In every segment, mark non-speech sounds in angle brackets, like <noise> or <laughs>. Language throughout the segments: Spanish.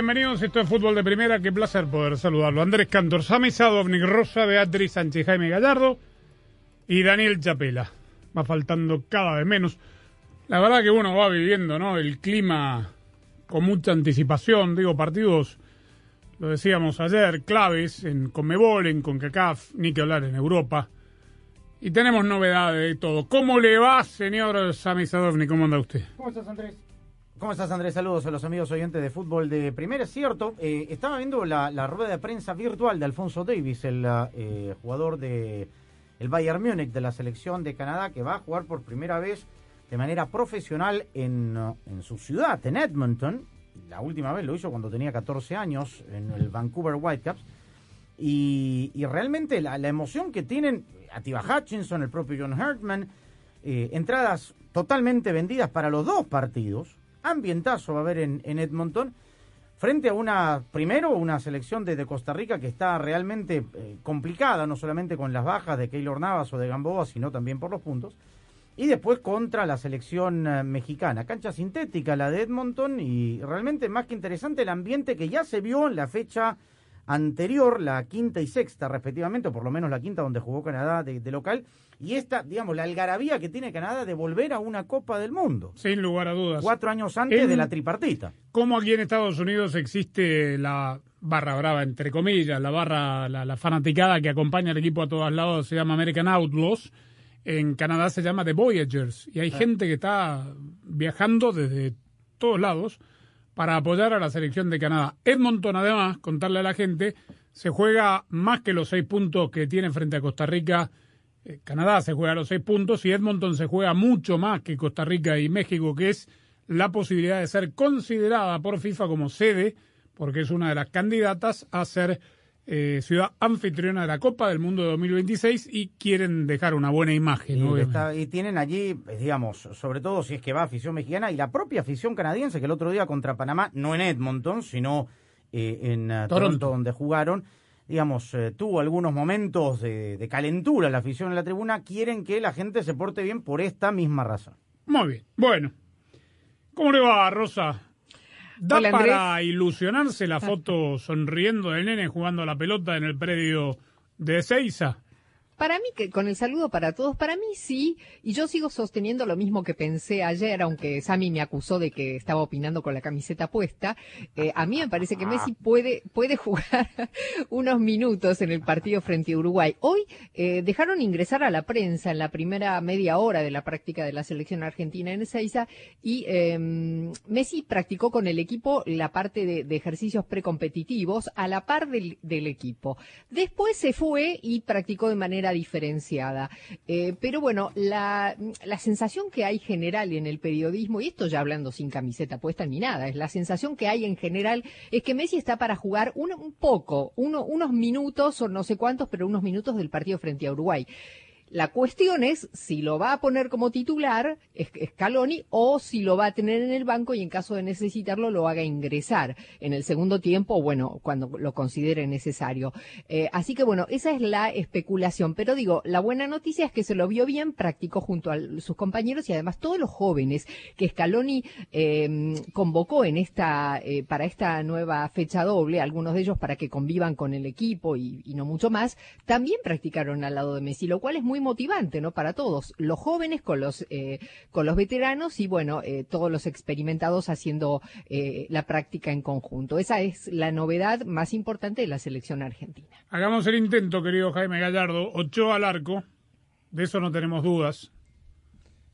Bienvenidos. Esto es Fútbol de Primera. Qué placer poder saludarlo. Andrés Cantor, Sami Sadovnik, Rosa, Beatriz Sánchez, Jaime Gallardo y Daniel Chapela. Va faltando cada vez menos. La verdad que uno va viviendo, ¿no? El clima con mucha anticipación. Digo, partidos, lo decíamos ayer, claves en Conmebol, en CONCACAF, ni que hablar en Europa. Y tenemos novedades de todo. ¿Cómo le va, señor Sami? ¿Cómo anda usted? ¿Cómo estás, Andrés? ¿Cómo estás, Andrés? Saludos a los amigos oyentes de fútbol de primera. Es cierto, eh, estaba viendo la, rueda de prensa virtual de Alfonso Davis, el eh, jugador de el Bayern Múnich de la selección de Canadá, que va a jugar por primera vez de manera profesional en, su ciudad, en Edmonton. La última vez lo hizo cuando tenía 14 años en el Vancouver Whitecaps. Y, realmente la, emoción que tienen Atiba Hutchinson, el propio John Hartman, eh, entradas totalmente vendidas para los dos partidos ambientazo va a haber en, en, Edmonton frente a una, primero, una selección de, de Costa Rica que está realmente eh, complicada, no solamente con las bajas de Keylor Navas o de Gamboa, sino también por los puntos. Y después contra la selección eh, mexicana. Cancha sintética la de Edmonton y realmente más que interesante el ambiente que ya se vio en la fecha anterior, la quinta y sexta respectivamente, o por lo menos la quinta donde jugó Canadá de, de local, y esta, digamos, la algarabía que tiene Canadá de volver a una Copa del Mundo. Sin lugar a dudas. Cuatro años antes En- de la tripartita. Como aquí en Estados Unidos existe la barra brava, entre comillas, la barra, la, la fanaticada que acompaña al equipo a todos lados, se llama American Outlaws. En Canadá se llama The Voyagers. Y hay gente que está viajando desde todos lados para apoyar a la selección de Canadá. Edmonton, además, contarle a la gente, se juega más que los seis puntos que tiene frente a Costa Rica. Eh, Canadá se juega los seis puntos y Edmonton se juega mucho más que Costa Rica y México, que es la posibilidad de ser considerada por FIFA como sede, porque es una de las candidatas a ser eh, ciudad anfitriona de la Copa del Mundo de 2026 y quieren dejar una buena imagen. Y, obviamente. está- y tienen allí, eh, digamos, sobre todo si es que va afición mexicana y la propia afición canadiense que el otro día contra Panamá, no en Edmonton, sino eh, en eh, Toronto. Toronto. donde jugaron, digamos, eh, tuvo algunos momentos de, de calentura la afición en la tribuna, quieren que la gente se porte bien por esta misma razón. Muy bien. Bueno, ¿cómo le va, Rosa? ¿Da Hola, para ilusionarse la foto sonriendo del nene jugando a la pelota en el predio de Seiza? Para mí, que con el saludo para todos, para mí sí, y yo sigo sosteniendo lo mismo que pensé ayer, aunque Sami me acusó de que estaba opinando con la camiseta puesta. Eh, a mí me parece que Messi puede, puede <laughs> jugar unos minutos en el partido frente a Uruguay. Hoy eh, dejaron ingresar a la prensa en la primera media hora de la práctica de la selección argentina en Ezeiza y eh, Messi practicó con el equipo la parte de, ejercicios precompetitivos a la par del equipo. Después se fue y practicó de manera diferenciada. Eh, pero bueno, la, la sensación que hay general en el periodismo, y esto ya hablando sin camiseta puesta ni nada, es la sensación que hay en general es que Messi está para jugar un, un poco, uno- unos minutos o no sé cuántos, pero unos minutos del partido frente a Uruguay. La cuestión es si lo va a poner como titular Scaloni o si lo va a tener en el banco y en caso de necesitarlo lo haga ingresar en el segundo tiempo bueno, cuando lo considere necesario. Eh, así que bueno, esa es la especulación. Pero digo, la buena noticia es que se lo vio bien, practicó junto a sus compañeros y además todos los jóvenes que Scaloni eh, convocó en esta, eh, para esta nueva fecha doble, algunos de ellos para que convivan con el equipo y, y no mucho más, también practicaron al lado de Messi, lo cual es muy muy motivante, ¿no? Para todos, los jóvenes con los eh, con los veteranos y bueno, eh, todos los experimentados haciendo eh, la práctica en conjunto. Esa es la novedad más importante de la selección argentina. Hagamos el intento, querido Jaime Gallardo. Ochoa al arco. De eso no tenemos dudas.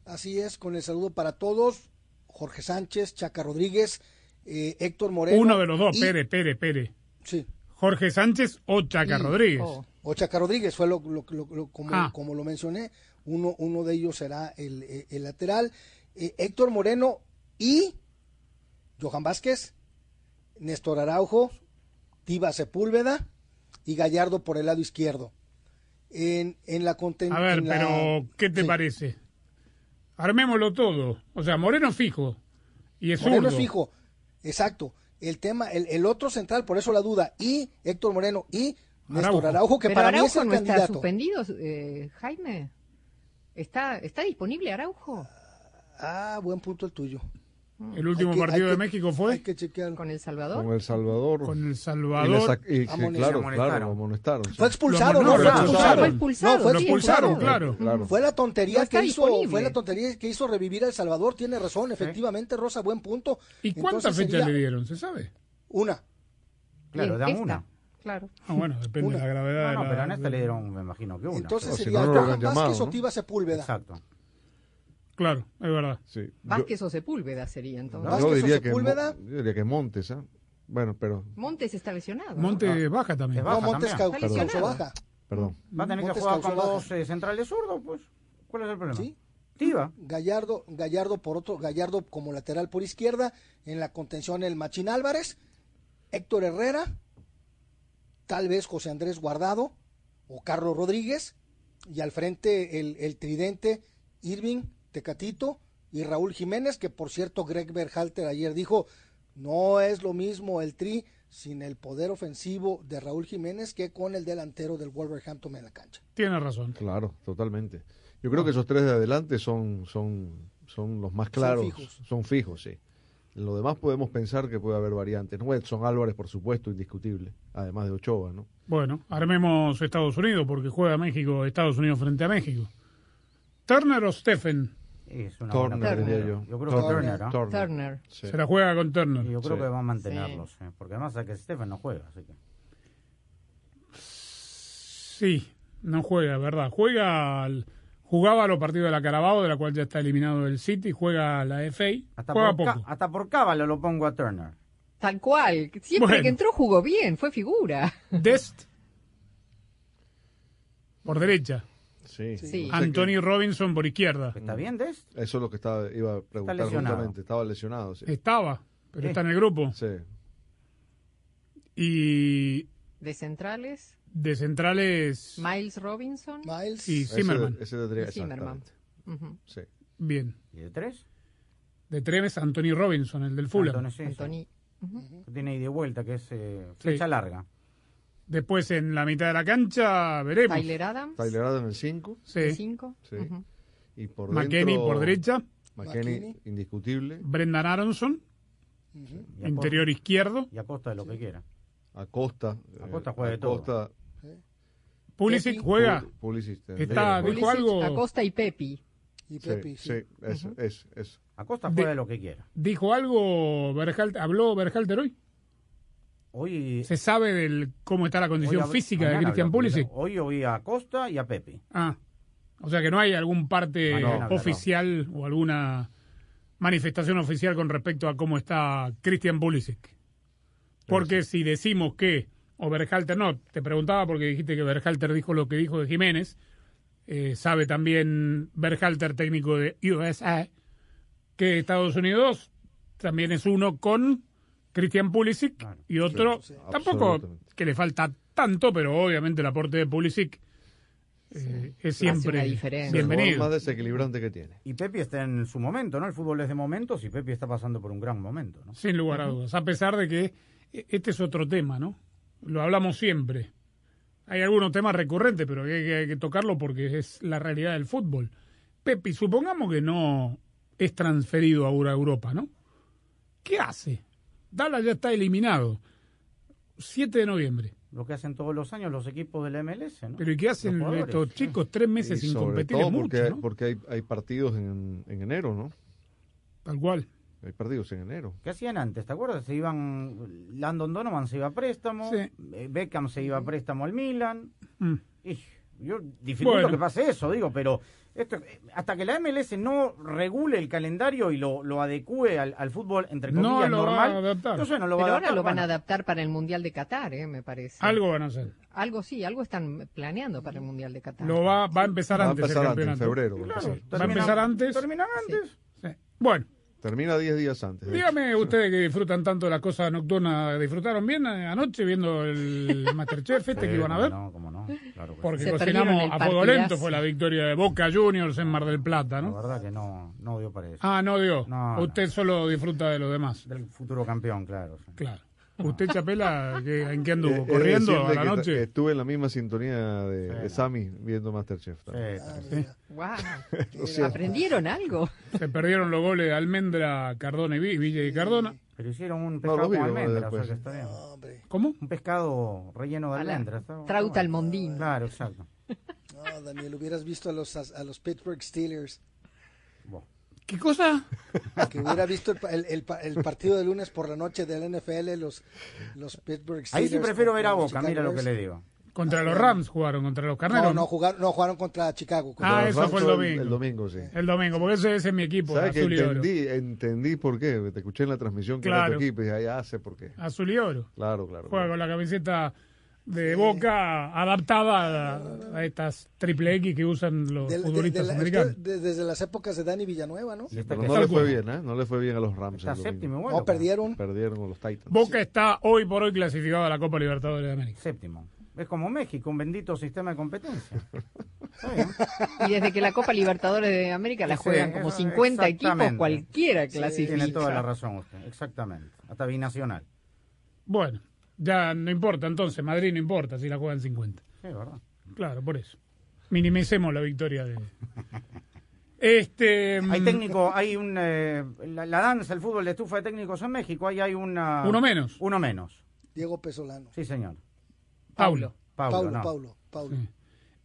Así es, con el saludo para todos. Jorge Sánchez, Chaca Rodríguez, eh, Héctor Moreno. Uno de los dos, y- Pere, Pere, Pere. Sí. Jorge Sánchez o Chaca Y- Rodríguez. Oh. O Chaca Rodríguez fue lo, lo- lo- lo- como, Ah. como lo mencioné. Uno, uno de ellos será el, el- el lateral. Eh, Héctor Moreno y Johan Vázquez, Néstor Araujo, Tiva Sepúlveda y Gallardo por el lado izquierdo. En, en la conten- A ver, la- pero ¿qué te Sí. parece? Armémoslo todo. O sea, Moreno fijo. Y es Moreno es fijo, exacto. El tema, el, el otro central, por eso la duda, y Héctor Moreno y Néstor Araujo. Araujo, que Pero para mí Araujo es el no está candidato. suspendido, eh, Jaime. ¿Está, ¿Está disponible Araujo Ah, buen punto el tuyo. El último que- partido de que- México fue Hay que con El Salvador? Con El Salvador. con El Y Salvador. y- sí, Amonestaron. claro, Amonestaron. claro, lo amonestaron. sí. Fue expulsado, ¿no? no, Fue expulsado. Fue expulsado, No, fue sí, expulsado. claro. Claro. Fue la tontería No está que hizo, disponible. fue la tontería que hizo revivir a El Salvador, tiene razón, efectivamente, Rosa, buen punto. ¿Y cuántas fechas le dieron? ¿Se sabe? Una. Claro, dan una. Claro. Ah, bueno, depende Una. de la gravedad. No, de no, la- pero en esta le dieron, me imagino que una. Entonces O si sería no, no lo Johan hubieran llamado, Vázquez o. Tiva Sepúlveda. Exacto. Claro, es verdad. Sí. Yo- Vázquez o Sepúlveda sería entonces. Vázquez Yo, diría que, Sepúlveda. Yo diría que Montes, ¿ah? Bueno, pero, Montes está lesionado. ¿no? Monte baja también. No, Montes también. cau- Está causó lesionado. baja. perdón. Va a tener que Montes jugar con dos eh, centrales zurdos, pues. ¿Cuál es el problema? Sí. Tiva. Gallardo, Gallardo por otro, Gallardo como lateral por izquierda, en la contención el Machín Álvarez, Héctor Herrera, tal vez José Andrés Guardado o Carlos Rodríguez, y al frente el, el tridente Irving, Tecatito y Raúl Jiménez, que por cierto Greg Berhalter ayer dijo, no es lo mismo el tri sin el poder ofensivo de Raúl Jiménez que con el delantero del Wolverhampton en la cancha. Tiene razón. Claro, totalmente. Yo creo que esos tres de adelante son, son, son los más claros. fijos. Son fijos, sí. En lo demás podemos pensar que puede haber variantes. ¿no? Edson Álvarez, por supuesto, indiscutible. Además de Ochoa, ¿no? Bueno, armemos Estados Unidos porque juega México, Estados Unidos frente a México. Turner o Stephen. Es una Turner, pregunta. yo. Yo creo que Turner. Turner, ¿no? Turner. Sí. Se la juega con Turner. Y yo creo Sí. que va a mantenerlos, eh, porque además a que Stephen no juega, así que. Sí, no juega, ¿verdad? Juega al- jugaba los partidos de la Carabao, de la cual ya está eliminado el City, juega la FA, Hasta juega por, poco. hasta por cábalo lo pongo a Turner. Tal cual. Siempre Bueno. que entró jugó bien, fue figura. Dest por derecha, Sí. Sí. Anthony Robinson por izquierda. ¿Está bien, Dest? Eso es lo que estaba, iba a preguntar lesionado. justamente. Estaba lesionado, sí. Estaba, pero está en el grupo. Sí. Y De centrales, de centrales, Miles Robinson. Miles, y Ese- Zimmerman. Ese, tendría, Zimmerman. exactamente. Ujú. Sí. Bien. ¿Y de tres? De Treves, Anthony Robinson, el del Fulham. Anthony, sí, sí. Anthony. Ujú. Que Tiene ida y vuelta, que es eh, flecha larga. Después en la mitad de la cancha veremos. Tyler Adams. Tyler Adams en el 5. Sí. cinco. Sí. Ujú. Y por McKenny dentro, por derecha, McKenny. indiscutible. Brendan Aronson, interior izquierdo, Y a costa de lo que quiera. Acosta. Acosta eh, juega de todo. Acosta, Pulisic Pepi. juega. Pul- Pulisic, Está- dijo Pulisic, algo- Acosta y Pepi. y Sí, Pepi, sí, sí. eso, es, eso. A costa De- juega de lo que quiera. Dijo algo, Berhalter, habló Berhalter hoy. Hoy. ¿Se sabe del cómo está la condición hoy física de habló, Pulisic? Hoy oí a Costa y a Pepe. Ah, o sea que no hay algún parte Ah, no, no, oficial o alguna manifestación oficial con respecto a cómo está Christian Pulisic. Porque si decimos que, o Berhalter no, te preguntaba porque dijiste que Berhalter dijo lo que dijo de Jiménez, eh, sabe también Berhalter, técnico de USA, que Estados Unidos también es uno con Christian Pulisic Claro. y otro Sí, sí, tampoco que le falta tanto, pero obviamente el aporte de Pulisic eh, es siempre. Es bienvenido. más desequilibrante que tiene. Y Pepe está en su momento, ¿no? El fútbol es de momentos y Pepe está pasando por un gran momento, ¿no? Sin lugar a dudas. A pesar de que eh, este es otro tema, ¿no? Lo hablamos siempre. Hay algunos temas recurrentes, pero hay, que hay que tocarlo porque es la realidad del fútbol. Pepi, supongamos que no es transferido a Euro- Europa, ¿no? ¿Qué hace? Dallas ya está eliminado. 7 de noviembre. lo que hacen todos los años los equipos de la MLS, ¿no? Pero ¿y qué hacen estos chicos tres meses Y sin sobre competir? todo Es mucho, porque, ¿no? porque hay, hay partidos en, en enero, ¿no? Tal cual. Hay partidos en enero. ¿Qué hacían antes? ¿Te acuerdas? Se iban. Landon Donovan se iba a préstamo. Sí. eh, Beckham se iba a préstamo al Milan. Mm. Y yo dificulto Bueno. que pase eso, digo, pero esto, eh, hasta que la MLS no regule el calendario y lo, lo adecue al, al fútbol, entre No comillas, lo va normal. a adaptar. no sé, no lo Pero ahora adaptar, lo van a adaptar para el Mundial de Qatar, eh, me parece. Algo van a hacer. Algo sí, algo están planeando para el Mundial de Qatar. Lo va, va a empezar Va a antes empezar el antes, en febrero. Claro, Sí. Va a empezar antes. Terminan antes. Sí. Bueno, Termina 10 días antes. dígame ustedes que disfrutan tanto de las cosas nocturnas, ¿disfrutaron bien eh, anoche viendo el <laughs> Masterchef este Sí, que iban a ver? No, cómo no, claro que Porque cocinamos a fuego lento, fue la victoria de Boca Juniors en Mar del Plata, La ¿no? verdad que no, no dio para eso. Ah, no dio. No, Usted solo disfruta de lo demás. Del futuro campeón, claro. sí. Claro. ¿Usted, Chapela, en qué anduvo? ¿Corriendo a la que noche? Estuve en la misma sintonía de, Sí, de no. Sammy viendo Masterchef. también. Sí, Guau. <laughs> Lo siento. ¿Aprendieron algo? Se perdieron los goles de Almendra, Cardona y Vi- Villa y Cardona. Pero hicieron un No, pescado vi, con almendras, o sea que está bien. No, hombre. ¿Cómo? Un pescado relleno de almendras. Trauta al mondín. Claro, exacto. <laughs> No, Daniel, hubieras visto a los, a, los Pittsburgh Steelers. ¿Qué cosa? Que hubiera visto el, pa- el- el pa- el partido de lunes por la noche del NFL, los, los Pittsburgh Steelers. Ahí sí prefiero ver a Boca, Chicago mira lo que le digo. Contra los Rams jugaron, contra los Carneros. No, no jugaron, no jugaron contra Chicago. Ah, eso Rams fue el domingo. El domingo, sí. El domingo, porque ese, ese es mi equipo, ¿Sabes que azul y oro. entendí, entendí por qué? Te escuché en la transmisión que era Claro. tu equipo y ya sé por qué. Azul y oro. Claro, claro. Juega con la camiseta de Boca adaptada a, a estas triple X que usan los Del- de- futbolistas de la- americanos. desde las épocas de Dani Villanueva, ¿no? Pero no le fue bien, ¿eh? No le fue bien a los Rams. está domingo. séptimo, bueno. No, perdieron. Perdieron con los Titans. Boca está hoy por hoy clasificado a la Copa Libertadores de América. Séptimo. Es como México, un bendito sistema de competencia. Está bien. Y desde que la Copa Libertadores de América la Sí, juegan como eso, 50 equipos, cualquiera clasifica. Tiene toda la razón usted, exactamente. Hasta binacional. Bueno, ya no importa entonces, Madrid no importa si la juegan 50. Sí, ¿verdad? Claro, por eso. Minimicemos la victoria de... Este, Hay mm, técnico, hay un. eh, la, la danza, el fútbol de estufa de técnicos en México, ahí hay una. Uno menos. Uno menos. Diego Pesolano. Sí, señor. Paulo. Paulo, Paulo, no. Paulo, Paulo. Sí.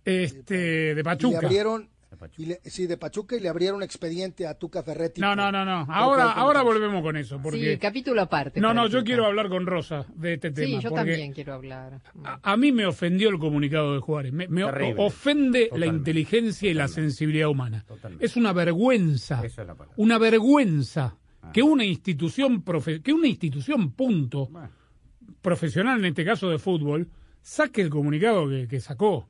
Este, de Y le Pachuca. abrieron, De Pachuca. Y le- sí, de Pachuca y le abrieron expediente a Tuca Ferretti. No, por- no, no, no. Ahora, ahora volvemos con eso. Porque... Sí, capítulo aparte. No, no, yo Tuca. quiero hablar con Rosa de este tema. Sí, yo porque también quiero hablar. A, a mí me ofendió el comunicado de Juárez. Me, ofende la Totalmente. inteligencia y la sensibilidad humana. Totalmente. Es una vergüenza. Esa es la palabra. Una vergüenza Ah. que una institución profe- que una institución punto Bueno, profesional en este caso de fútbol saque el comunicado que, que sacó.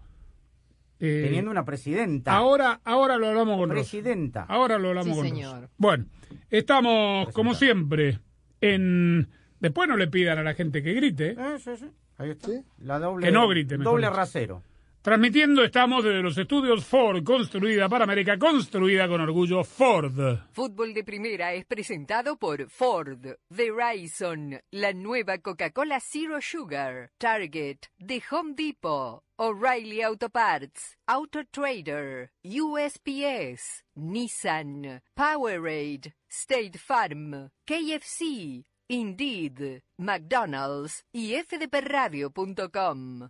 Eh, teniendo una presidenta. ahora, ahora lo hablamos con Rosa. presidenta. Ahora lo hablamos Sí, con señor. Rosa. Bueno, estamos como siempre en después no le pidan a la gente que grite. ¿eh? Sí, sí. Ahí está. Sí. La doble, Que no grite, Doble rasero. Transmitiendo estamos desde los estudios Ford, construida para América, construida con orgullo Ford. Fútbol de Primera es presentado por Ford, Verizon, la nueva Coca-Cola Zero Sugar, Target, The Home Depot, O'Reilly Auto Parts, Auto Trader, USPS, Nissan, Powerade, State Farm, KFC, Indeed, McDonald's y fdpradio.com.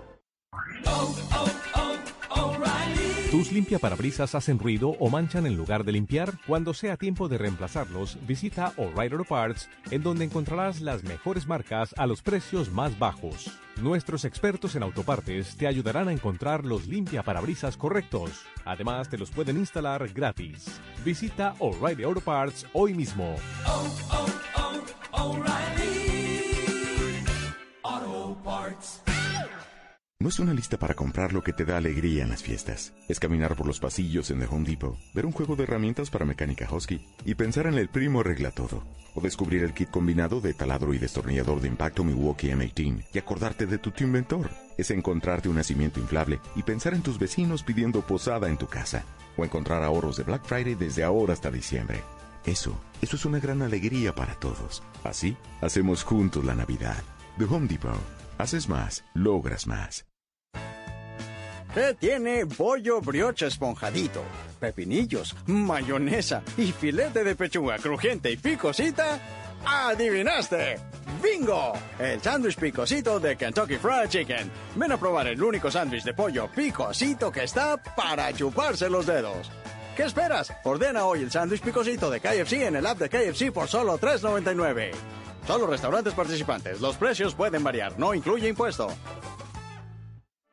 ¿Tus limpiaparabrisas hacen ruido o manchan en lugar de limpiar? Cuando sea tiempo de reemplazarlos, visita O'Reilly Auto Parts, en donde encontrarás las mejores marcas a los precios más bajos. Nuestros expertos en autopartes te ayudarán a encontrar los limpiaparabrisas correctos. Además, te los pueden instalar gratis. Visita O'Reilly Auto Parts hoy mismo. No es una lista para comprar lo que te da alegría en las fiestas. Es caminar por los pasillos en The Home Depot, ver un juego de herramientas para mecánica Husky y pensar en el primo arregla todo. O descubrir el kit combinado de taladro y destornillador de impacto Milwaukee M18 y acordarte de tu inventor. Es encontrarte un nacimiento inflable y pensar en tus vecinos pidiendo posada en tu casa. O encontrar ahorros de Black Friday desde ahora hasta diciembre. Eso, eso es una gran alegría para todos. Así, hacemos juntos la Navidad. The Home Depot. Haces más, logras más. ¿Qué tiene pollo brioche esponjadito? Pepinillos, mayonesa y filete de pechuga crujiente y picosita. ¡Adivinaste! ¡Bingo! El sándwich picosito de Kentucky Fried Chicken. Ven a probar el único sándwich de pollo picosito que está para chuparse los dedos. ¿Qué esperas? Ordena hoy el sándwich picosito de KFC en el app de KFC por solo $3.99. Solo restaurantes participantes. Los precios pueden variar. No incluye impuesto.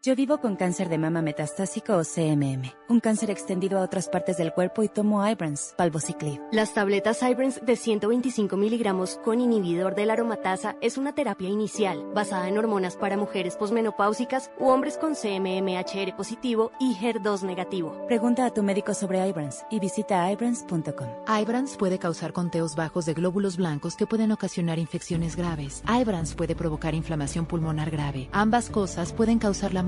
Yo vivo con cáncer de mama metastásico o CMM, un cáncer extendido a otras partes del cuerpo y tomo Ibrance, palvociclib. Las tabletas Ibrance de 125 miligramos con inhibidor de la aromatasa es una terapia inicial basada en hormonas para mujeres posmenopáusicas u hombres con CMMHR positivo y HER2 negativo. Pregunta a tu médico sobre Ibrance y visita ibrance.com. Ibrance puede causar conteos bajos de glóbulos blancos que pueden ocasionar infecciones graves. Ibrance puede provocar inflamación pulmonar grave. Ambas cosas pueden causar la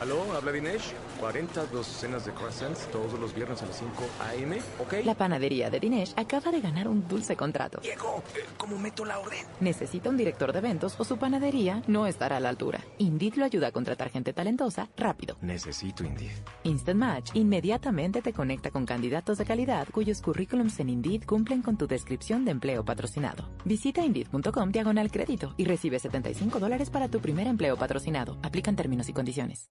Aló, habla Dinesh. 40 docenas de croissants todos los viernes a las 5 a.m., ¿ok? La panadería de Dinesh acaba de ganar un dulce contrato. Diego, eh, ¿cómo meto la orden? Necesita un director de eventos o su panadería no estará a la altura. Indeed lo ayuda a contratar gente talentosa rápido. Necesito Indeed. Instant Match inmediatamente te conecta con candidatos de calidad cuyos currículums en Indeed cumplen con tu descripción de empleo patrocinado. Visita Indeed.com diagonal crédito y recibe 75 dólares para tu primer empleo patrocinado. Aplican términos y condiciones.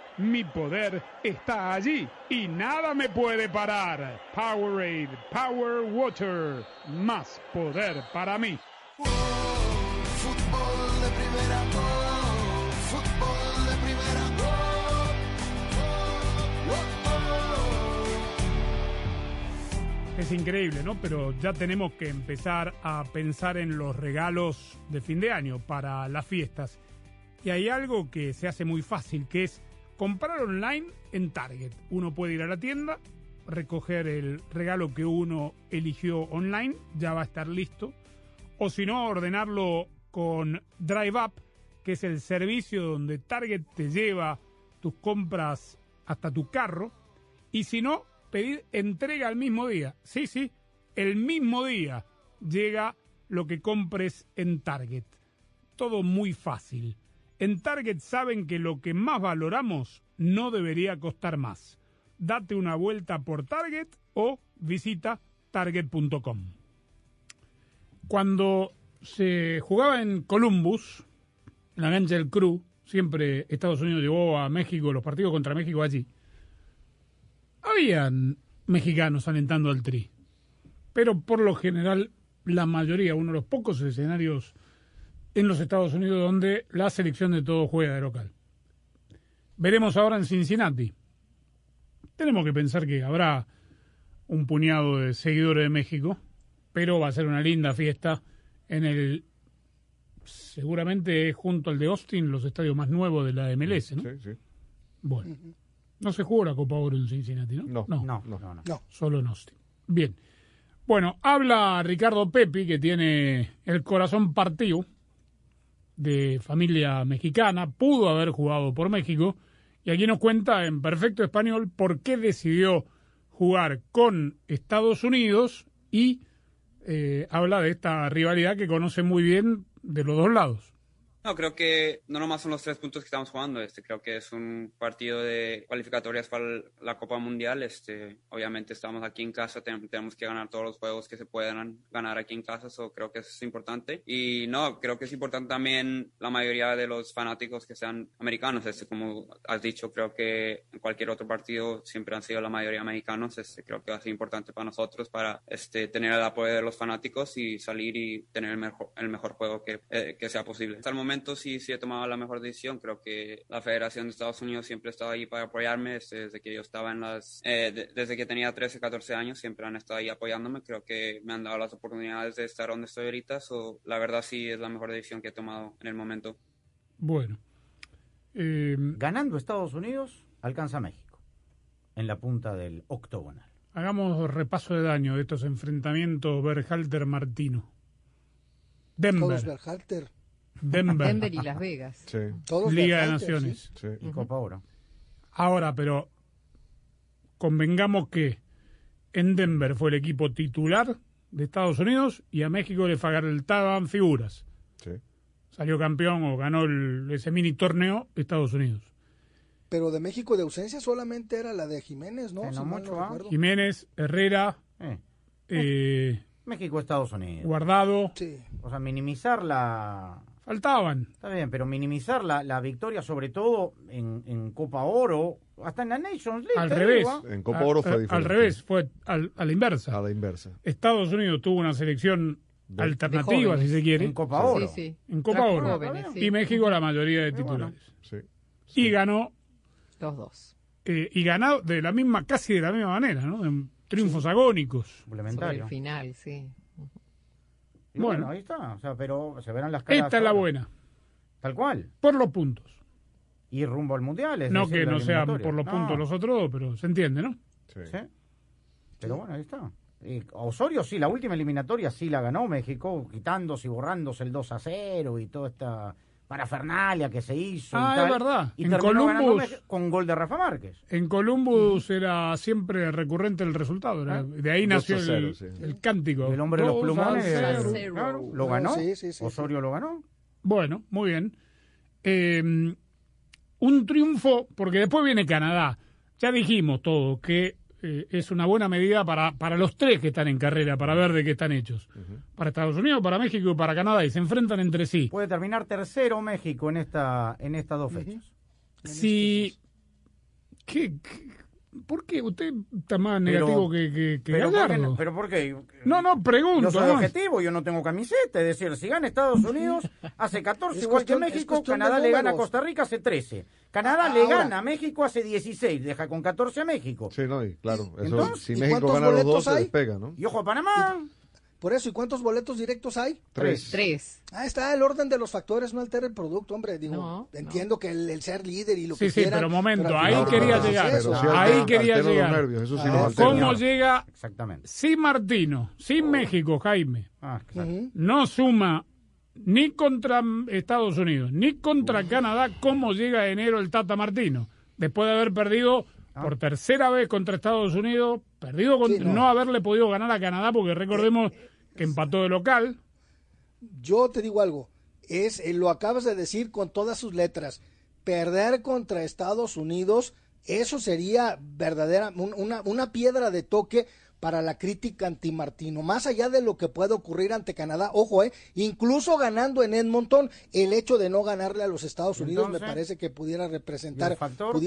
Mi poder está allí y nada me puede parar. Powerade, Power Water, más poder para mí. Fútbol de Es increíble, ¿no? Pero ya tenemos que empezar a pensar en los regalos de fin de año para las fiestas. Y hay algo que se hace muy fácil, que es comprar online en Target. Uno puede ir a la tienda, recoger el regalo que uno eligió online, ya va a estar listo. O si no, ordenarlo con Drive Up, que es el servicio donde Target te lleva tus compras hasta tu carro. Y si no, pedir entrega al mismo día. Sí, sí, el mismo día llega lo que compres en Target. Todo muy fácil. En Target saben que lo que más valoramos no debería costar más. Date una vuelta por Target o visita target.com. Cuando se jugaba en Columbus, en la cancha del Cruz, siempre Estados Unidos llevó a México los partidos contra México allí. Habían mexicanos alentando al tri, pero por lo general la mayoría, uno de los pocos escenarios en los Estados Unidos donde la selección de todo juega de local. Veremos ahora en Cincinnati. Tenemos que pensar que habrá un puñado de seguidores de México, pero va a ser una linda fiesta en el seguramente junto al de Austin, los estadios más nuevos de la MLS, ¿no? Sí, sí. Bueno. No se jugó la Copa Oro en Cincinnati, ¿no? No, no, No, no, no. Solo en Austin. Bien. Bueno, habla Ricardo Pepi, que tiene el corazón partido, de familia mexicana, pudo haber jugado por México Y aquí nos cuenta en perfecto español por qué decidió jugar con Estados Unidos y eh, habla de esta rivalidad que conoce muy bien de los dos lados. No, creo que no nomás son los tres puntos que estamos jugando. Este, creo que es un partido de cualificatorias para la Copa Mundial. Este, obviamente estamos aquí en casa, tenemos que ganar todos los juegos que se puedan ganar aquí en casa. So creo que eso es importante. Y no, creo que es importante también la mayoría de los fanáticos que sean americanos. Este, como has dicho, creo que en cualquier otro partido siempre han sido la mayoría mexicanos. Este, creo que va a ser importante para nosotros para este, tener el apoyo de los fanáticos y salir y tener el mejor, el mejor juego que, eh, que sea posible. Hasta el momento sí, sí he tomado la mejor decisión. Creo que la Federación de Estados Unidos siempre ha estado ahí para apoyarme desde, que yo estaba en las, eh, desde que tenía 13, 14 años, siempre han estado ahí apoyándome. Creo que me han dado las oportunidades de estar donde estoy ahorita. So, la verdad sí es la mejor decisión que he tomado en el momento. Bueno. Eh, Ganando Estados Unidos, alcanza México en la punta del octogonal. Hagamos repaso de daño de estos enfrentamientos Berhalter-Martino. Denver. Berhalter. Denver. y Las Vegas. Liga de Naciones. Y Copa Oro. Ahora, pero convengamos que en Denver fue el equipo titular de Estados Unidos y a México le faltaban figuras. Salió campeón o ganó ese mini torneo Estados Unidos. Pero de México de ausencia solamente era la de Jiménez, ¿no? Jiménez, Herrera, eh. Eh, México, Estados Unidos. Guardado. O sea, minimizar la, Faltaban. Está bien, pero minimizar la, la victoria, sobre todo en, en, Copa Oro, hasta en la Nations League. Al revés. En Copa Oro fue diferente. Al revés, fue al, a la inversa. A la inversa. Estados Unidos tuvo una selección alternativa, si se quiere. En Copa Oro. Sí, sí. En Copa Oro. Y México la mayoría de titulares. Sí. Y ganó. Los dos. Eh, y ganó de la misma, casi de la misma manera, ¿no? En triunfos agónicos. Sobre el final, sí bueno, ahí está. O sea, pero se verán las caras. Esta es la buena. Tal cual. Por los puntos. Y rumbo al mundial. Es no que no sean por los puntos los otros dos, pero se entiende, ¿no? Sí. Pero bueno, ahí está. Osorio sí, la última eliminatoria sí la ganó México, quitándose y borrándose el 2 a 0 y toda esta parafernalia que se hizo. Ah, y tal, es verdad. Y en Columbus, con gol de Rafa Márquez. En Columbus era siempre recurrente el resultado. Ah. de ahí nació el, cántico. El hombre de los plumones lo ganó. Osorio lo ganó. Bueno, muy bien. Eh, un triunfo, porque después viene Canadá. Ya dijimos todo que eh, es una buena medida para, para los tres que están en carrera, para ver de qué están hechos. Para Estados Unidos, para México y para Canadá, y se enfrentan entre sí. Puede terminar tercero México en esta en estas dos fechas. Si... ¿Qué, por qué usted está más negativo que, que, pero Gallardo? pero ¿por qué? No, no, pregunto. Yo soy objetivo, yo no tengo camiseta. Es decir, si gana Estados Unidos, <laughs> hace 14 igual que México, Canadá le gana a Costa Rica, hace 13. Canadá le gana a México, hace 16, deja con 14 a México. Sí, no, y claro. Eso, si México gana los dos, se despega, ¿no? Y ojo a Panamá. Por eso, ¿y cuántos boletos directos hay? Tres. Tres. Ah, está el orden de los factores, no altera el producto, hombre. Digo, entiendo que el, ser líder y lo sí, que sí, pero momento, ahí quería llegar. ahí quería llegar. Nervios, eso sí ¿Cómo llega Exactamente. sin Martino, sin México, Jaime? Ah, no suma ni contra Estados Unidos, ni contra Canadá, ¿cómo llega enero el Tata Martino? Después de haber perdido Ah. por tercera vez contra Estados Unidos, perdido con, no. haberle podido ganar a Canadá, porque recordemos que empató de local. Yo te digo algo, es eh, lo acabas de decir con todas sus letras. Perder contra Estados Unidos, eso sería verdadera una, una piedra de toque para la crítica anti-Martino, más allá de lo que pueda ocurrir ante Canadá, ojo, eh, incluso ganando en Edmonton, el hecho de no ganarle a los Estados Unidos me parece que pudiera representar factor?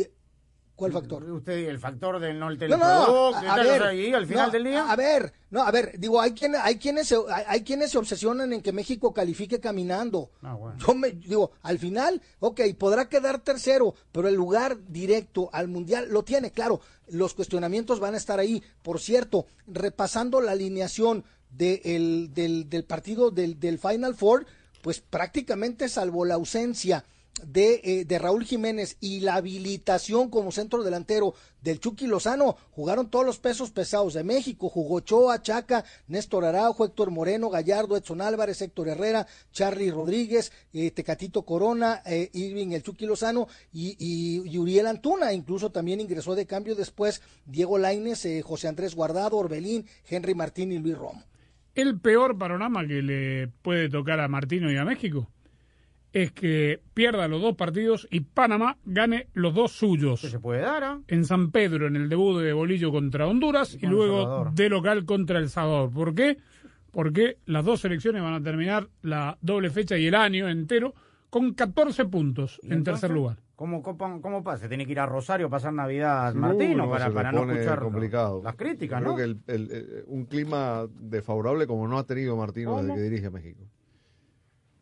¿Cuál factor? Usted, el factor del no el no, no, a, ver, ahí, al final no, del día. A ver, no, a ver, digo, hay quienes, hay quienes, se, hay, hay, quienes se obsesionan en que México califique caminando. Ah, bueno. Yo me digo, al final, ok, podrá quedar tercero, pero el lugar directo al mundial lo tiene, claro. Los cuestionamientos van a estar ahí. Por cierto, repasando la alineación de el, del, del partido del, del Final Four, pues prácticamente salvo la ausencia de, eh, de, Raúl Jiménez y la habilitación como centro delantero del Chucky Lozano, jugaron todos los pesos pesados de México, jugó Choa, Chaca, Néstor Araujo, Héctor Moreno, Gallardo, Edson Álvarez, Héctor Herrera, Charlie Rodríguez, eh, Tecatito Corona, eh, Irving el Chucky Lozano y, y, Uriel Antuna, incluso también ingresó de cambio después Diego Laines, eh, José Andrés Guardado, Orbelín, Henry Martín y Luis Romo. El peor panorama que le puede tocar a Martino y a México es que pierda los dos partidos y Panamá gane los dos suyos. se puede dar, ¿ah? En San Pedro, en el debut de Bolillo contra Honduras y, luego de local contra El Salvador. ¿Por qué? Porque las dos selecciones van a terminar la doble fecha y el año entero con 14 puntos en tercer lugar. ¿Cómo, cómo, pasa? Tiene que ir a Rosario a pasar Navidad Martino para, para no escuchar complicado. las críticas, Creo ¿no? que el, un clima desfavorable como no ha tenido Martino desde que dirige a México.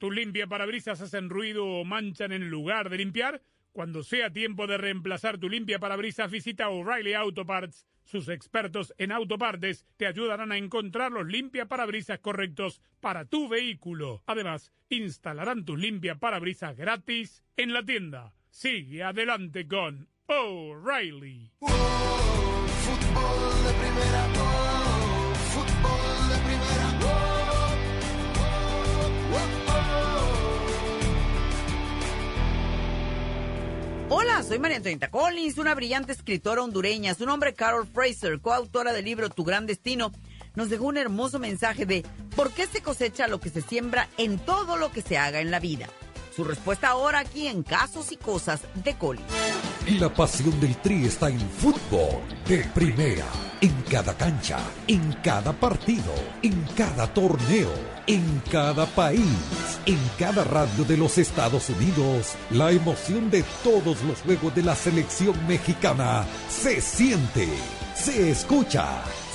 ¿Tus limpia parabrisas hacen ruido o manchan en lugar de limpiar? Cuando sea tiempo de reemplazar tu limpia parabrisas, visita O'Reilly Auto Parts. Sus expertos en autopartes te ayudarán a encontrar los limpia parabrisas correctos para tu vehículo. Además, instalarán tus limpia parabrisas gratis en la tienda. Sigue adelante con O'Reilly. Hola, soy María Antonieta Collins, una brillante escritora hondureña. Su nombre Carol Fraser, coautora del libro Tu Gran Destino, nos dejó un hermoso mensaje de por qué se cosecha lo que se siembra en todo lo que se haga en la vida. Su respuesta ahora aquí en Casos y Cosas de Collins. La pasión del Tri está en fútbol de primera, en cada cancha, en cada partido, en cada torneo, en cada país, en cada radio de los Estados Unidos. La emoción de todos los juegos de la selección mexicana se siente, se escucha,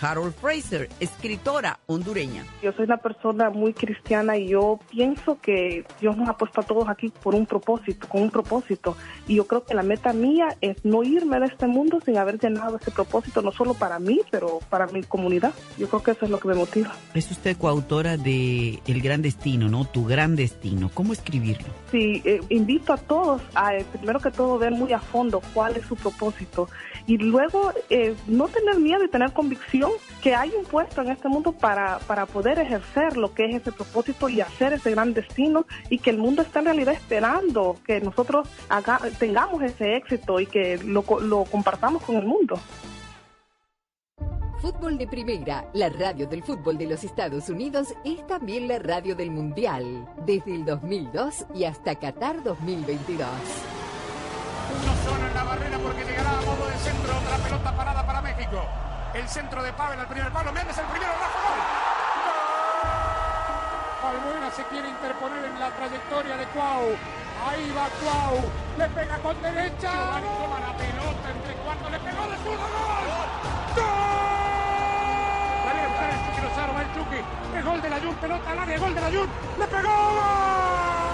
Carol Fraser, escritora hondureña. Yo soy una persona muy cristiana y yo pienso que Dios nos ha puesto a todos aquí por un propósito, con un propósito. Y yo creo que la meta mía es no irme de este mundo sin haber llenado ese propósito, no solo para mí, pero para mi comunidad. Yo creo que eso es lo que me motiva. Es usted coautora de El Gran Destino, ¿no? Tu Gran Destino. ¿Cómo escribirlo? Sí, eh, invito a todos a, eh, primero que todo, ver muy a fondo cuál es su propósito y luego eh, no tener miedo y tener convicción que hay un puesto en este mundo para, para poder ejercer lo que es ese propósito y hacer ese gran destino y que el mundo está en realidad esperando que nosotros haga, tengamos ese éxito y que lo, lo compartamos con el mundo. Fútbol de Primera, la radio del fútbol de los Estados Unidos, es también la radio del Mundial, desde el 2002 y hasta Qatar 2022. Uno solo en la barrera porque llegará a modo de centro otra pelota parada para México. El centro de Pavel al primer palo. Méndez el primero, Rafa, gol. Albuena se quiere interponer en la trayectoria de Cuau. Ahí va Cuau. Le pega con derecha. Giovanni toma la pelota entre cuartos. Le pegó de zurdo. ¡Gol! ¡Gol! Vale a buscar el Chucky Lozano. Va el Chucky. Es gol de la Jun. Pelota al área. Gol de la Jun. ¡Le pegó!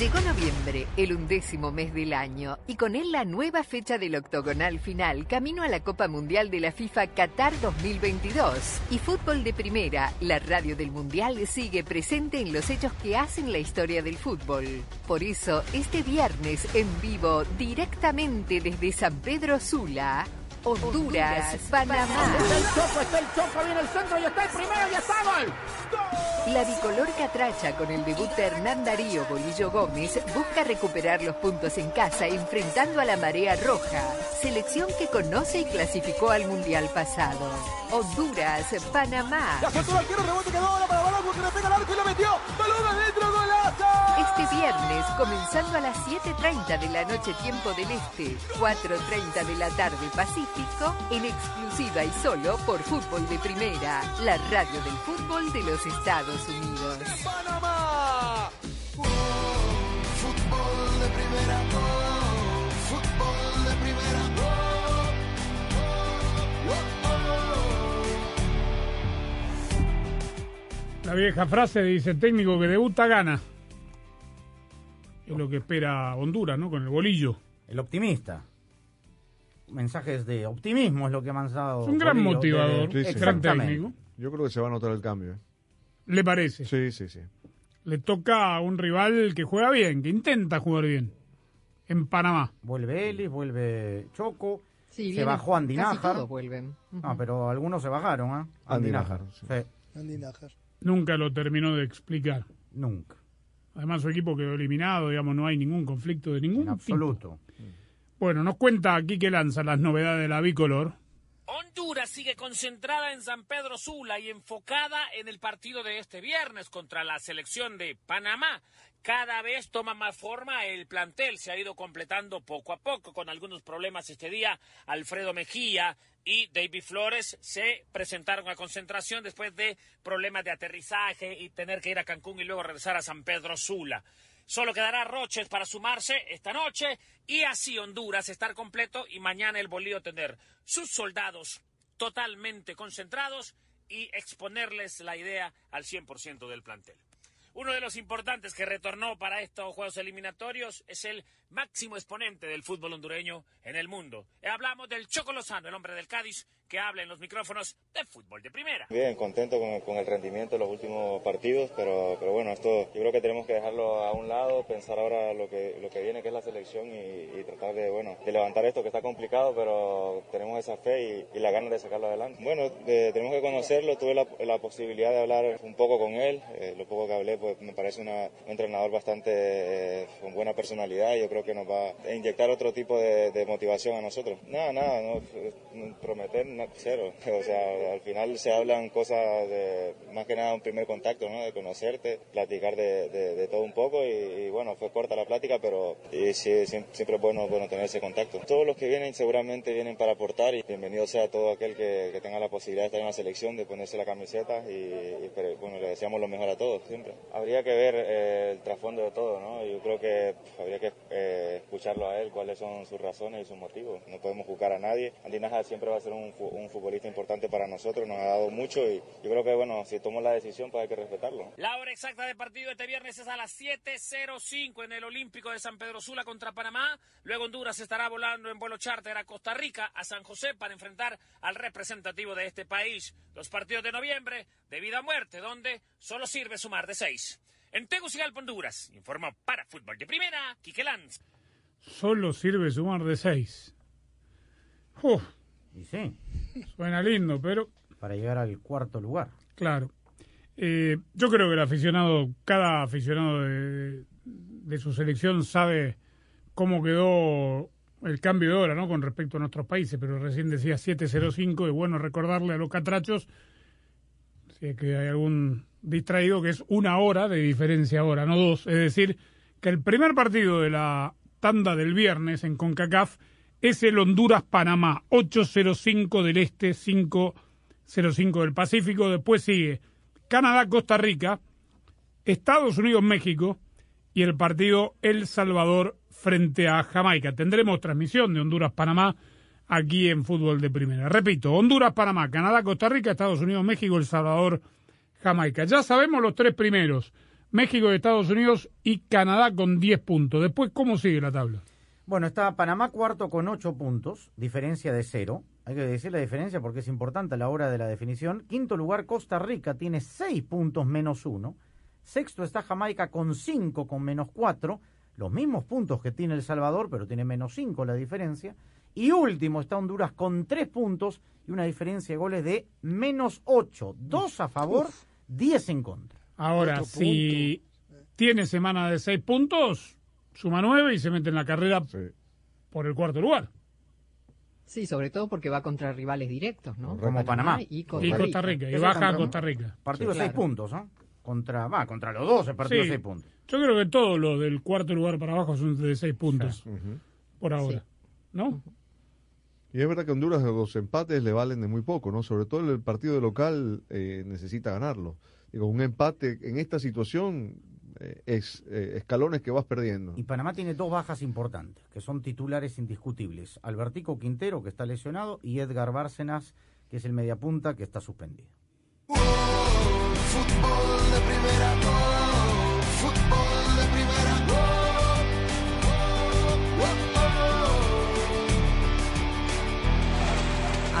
Llegó noviembre, el undécimo mes del año, y con él la nueva fecha del octogonal final, camino a la Copa Mundial de la FIFA Qatar 2022. Y Fútbol de Primera, la radio del Mundial, sigue presente en los hechos que hacen la historia del fútbol. Por eso, este viernes en vivo, directamente desde San Pedro Sula, Honduras, Panamá. Está el Choco, está el Choco, viene el centro y está el primero y está gol. La bicolor catracha con el debut de Hernán Darío Bolillo Gómez busca recuperar los puntos en casa enfrentando a la marea roja, selección que conoce y clasificó al mundial pasado. Honduras, Panamá. La rebote quedó ahora para Balago que le pega al arco y lo metió. Balón adentro, golazo. Este viernes, comenzando a las 7.30 de la noche tiempo del Este, 4.30 de la tarde Pacífico, en exclusiva y solo por Fútbol de Primera, la radio del fútbol de los Estados Unidos. Panamá. Oh, fútbol de primera. Oh, fútbol de primera. Oh, La vieja frase dice, el técnico que debuta gana. Es lo que espera Honduras, ¿no? Con el bolillo. El optimista. Mensajes de optimismo es lo que ha mandado. Es un gran Bolillo, motivador, de- sí, sí. gran Exactamente. técnico. Yo creo que se va a notar el cambio. ¿eh? ¿Le parece? Sí, sí, sí. Le toca a un rival que juega bien, que intenta jugar bien. En Panamá. Vuelve Ellis, vuelve Choco. Sí, se viene- bajó Andy casi Nájar. todos vuelven. Ah, pero algunos se bajaron, ¿ah? Andy Nájar, sí. Andy Nájar. Nunca lo terminó de explicar. Nunca. Además, su equipo quedó eliminado, digamos, no hay ningún conflicto de ningún En absoluto. tipo. Bueno, nos cuenta aquí que lanza las novedades de la bicolor. Honduras sigue concentrada en San Pedro Sula y enfocada en el partido de este viernes contra la selección de Panamá. Cada vez toma más forma el plantel, se ha ido completando poco a poco con algunos problemas este día. Alfredo Mejía y David Flores se presentaron a concentración después de problemas de aterrizaje y tener que ir a Cancún y luego regresar a San Pedro Sula. Solo quedará Roches para sumarse esta noche y así Honduras estar completo y mañana el Bolío tener sus soldados totalmente concentrados y exponerles la idea al 100% del plantel. Uno de los importantes que retornó para estos juegos eliminatorios es el máximo exponente del fútbol hondureño en el mundo. Hablamos del Choco Lozano, el hombre del Cádiz, que habla en los micrófonos de fútbol de primera. Bien, contento con, con el rendimiento de los últimos partidos, pero, pero bueno, esto yo creo que tenemos que dejarlo a un lado, pensar ahora lo que, lo que viene, que es la selección, y, y tratar de, bueno, de levantar esto que está complicado, pero tenemos esa fe y, y la ganas de sacarlo adelante. Bueno, eh, tenemos que conocerlo, tuve la, la posibilidad de hablar un poco con él, eh, lo poco que hablé, pues me parece una- un entrenador bastante eh, con buena personalidad, yo creo que nos va a inyectar otro tipo de, de motivación a nosotros. Nada, nada, no, prometer cero, <laughs> o sea, al final se hablan cosas de, más que nada un primer contacto, ¿no? De conocerte, platicar de, todo un poco y, bueno, fue corta la plática, pero sí, siem- siempre es bueno, tener ese contacto. Todos los que vienen seguramente vienen para aportar y bienvenido sea todo aquel que, tenga la posibilidad de estar en la selección, de ponerse la camiseta y, bueno, le deseamos lo mejor a todos siempre. Habría que ver eh, el trasfondo de todo, ¿no? Yo creo que habría que eh, escucharlo a él, cuáles son sus razones y sus motivos. No podemos juzgar a nadie. Andy Nájar siempre va a ser un, un futbolista importante para nosotros, nos ha dado mucho y yo creo que, bueno, si tomó la decisión, pues hay que respetarlo. La hora exacta de partido este viernes es a las 7.05 en el Olímpico de San Pedro Sula contra Panamá. Luego Honduras estará volando en vuelo charter a Costa Rica, a San José, para enfrentar al representativo de este país. Los partidos de noviembre de vida a muerte, donde solo sirve sumar de seis. En Tegucigalpa, Honduras, informó para Fútbol de Primera, Quique Lanz. Solo sirve sumar de seis. Uf, Y sí, suena lindo, pero para llegar al cuarto lugar. claro. Eh, yo creo que el aficionado, cada aficionado de, de su selección sabe cómo quedó el cambio de hora, ¿no? Con respecto a nuestros países, pero recién decía 7.05, es bueno recordarle a los catrachos, si es que hay algún distraído, que es una hora de diferencia ahora, no dos. Es decir, que el primer partido de la tanda del viernes en CONCACAF es el Honduras-Panamá, 8.05 del Este, 5.05 del Pacífico. Después sigue Canadá-Costa Rica, Estados Unidos-México y el partido El Salvador frente a Jamaica. Tendremos transmisión de Honduras-Panamá aquí en Fútbol de Primera. Repito, Honduras-Panamá, Canadá-Costa Rica, Estados Unidos-México, El Salvador, Jamaica. Ya sabemos los tres primeros, México Estados Unidos y Canadá con 10 puntos. Después, ¿cómo sigue la tabla? Bueno, está Panamá cuarto con ocho puntos, diferencia de cero. Hay que decir la diferencia porque es importante a la hora de la definición. Quinto lugar, Costa Rica tiene seis puntos menos uno. Sexto está Jamaica con cinco con menos cuatro. los mismos puntos que tiene El Salvador, pero tiene menos 5 la diferencia. Y último está Honduras con 3 puntos y una diferencia de goles de menos 8. 2 a favor, 10 en contra. Ahora, si tiene semana de 6 puntos, suma 9 y se mete en la carrera por el cuarto lugar. Sí, sobre todo porque va contra rivales directos, ¿no? Como Panamá. y Y Costa Rica, y baja a Costa Rica. Partido de Sí. 6 Claro. puntos, ¿no? Contra, va, contra los dos, el partido de Sí. 6 puntos. Yo creo que todos los del cuarto lugar para abajo son de 6 puntos. Por ahora. ¿No? Y es verdad que a Honduras los empates le valen de muy poco, ¿no? Sobre todo el partido de local eh, necesita ganarlo. Digo, un empate en esta situación es eh, escalones que vas perdiendo. Y Panamá tiene dos bajas importantes, que son titulares indiscutibles. Albertico Quintero, que está lesionado, y Edgar Bárcenas, que es el mediapunta, que está suspendido. Fútbol de primera,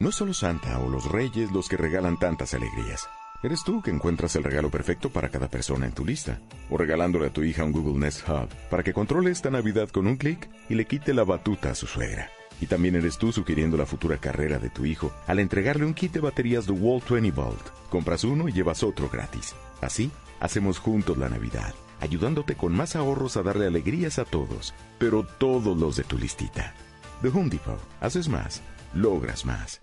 No es solo Santa o los Reyes los que regalan tantas alegrías. Eres tú que encuentras el regalo perfecto para cada persona en tu lista. O regalándole a tu hija un Google Nest Hub para que controle esta Navidad con un clic y le quite la batuta a su suegra. Y también eres tú sugiriendo la futura carrera de tu hijo al entregarle un kit de baterías de Wall 20 Volt. Compras uno y llevas otro gratis. Así, hacemos juntos la Navidad, ayudándote con más ahorros a darle alegrías a todos, pero todos los de tu listita. The Home Depot. Haces más, logras más.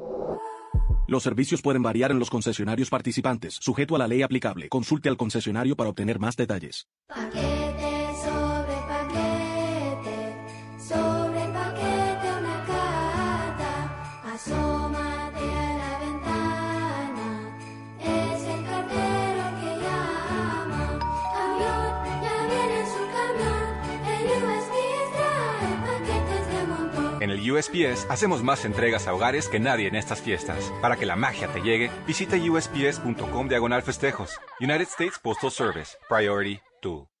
Los servicios pueden variar en los concesionarios participantes, sujeto a la ley aplicable. Consulte al concesionario para obtener más detalles. USPS hacemos más entregas a hogares que nadie en estas fiestas. Para que la magia te llegue, visita usps.com diagonal festejos. United States Postal Service. Priority 2.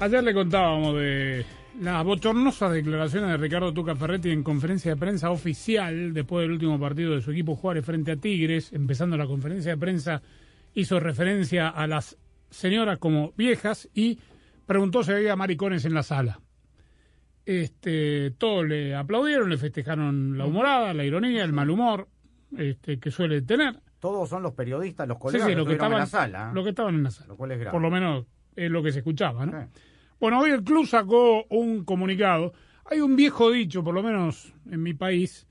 Ayer le contábamos de las bochornosas declaraciones de Ricardo Tuca Ferretti en conferencia de prensa oficial después del último partido de su equipo Juárez frente a Tigres. Empezando la conferencia de prensa, hizo referencia a las señoras como viejas y preguntó si había maricones en la sala. Este, todos le aplaudieron, le festejaron la humorada, la ironía, el mal humor este, que suele tener. Todos son los periodistas, los colegas sí, que lo que estaban en la sala. ¿eh? Lo que estaban en la sala. Lo cual es grave. Por lo menos es lo que se escuchaba, ¿no? Bueno, hoy el club sacó un comunicado. Hay un viejo dicho, por lo menos en mi país,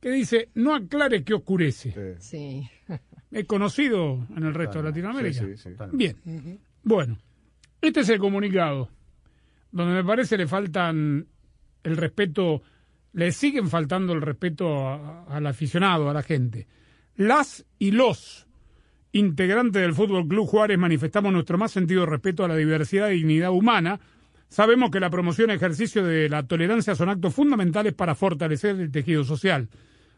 que dice, no aclare que oscurece. Sí. <laughs> Es conocido en el resto de Latinoamérica. Sí, sí, sí. Bien. Bueno, este es el comunicado, donde me parece le faltan el respeto, le siguen faltando el respeto al aficionado, a la gente. Las y los integrantes del Fútbol Club Juárez manifestamos nuestro más sentido respeto a la diversidad y dignidad humana. Sabemos que la promoción y ejercicio de la tolerancia son actos fundamentales para fortalecer el tejido social.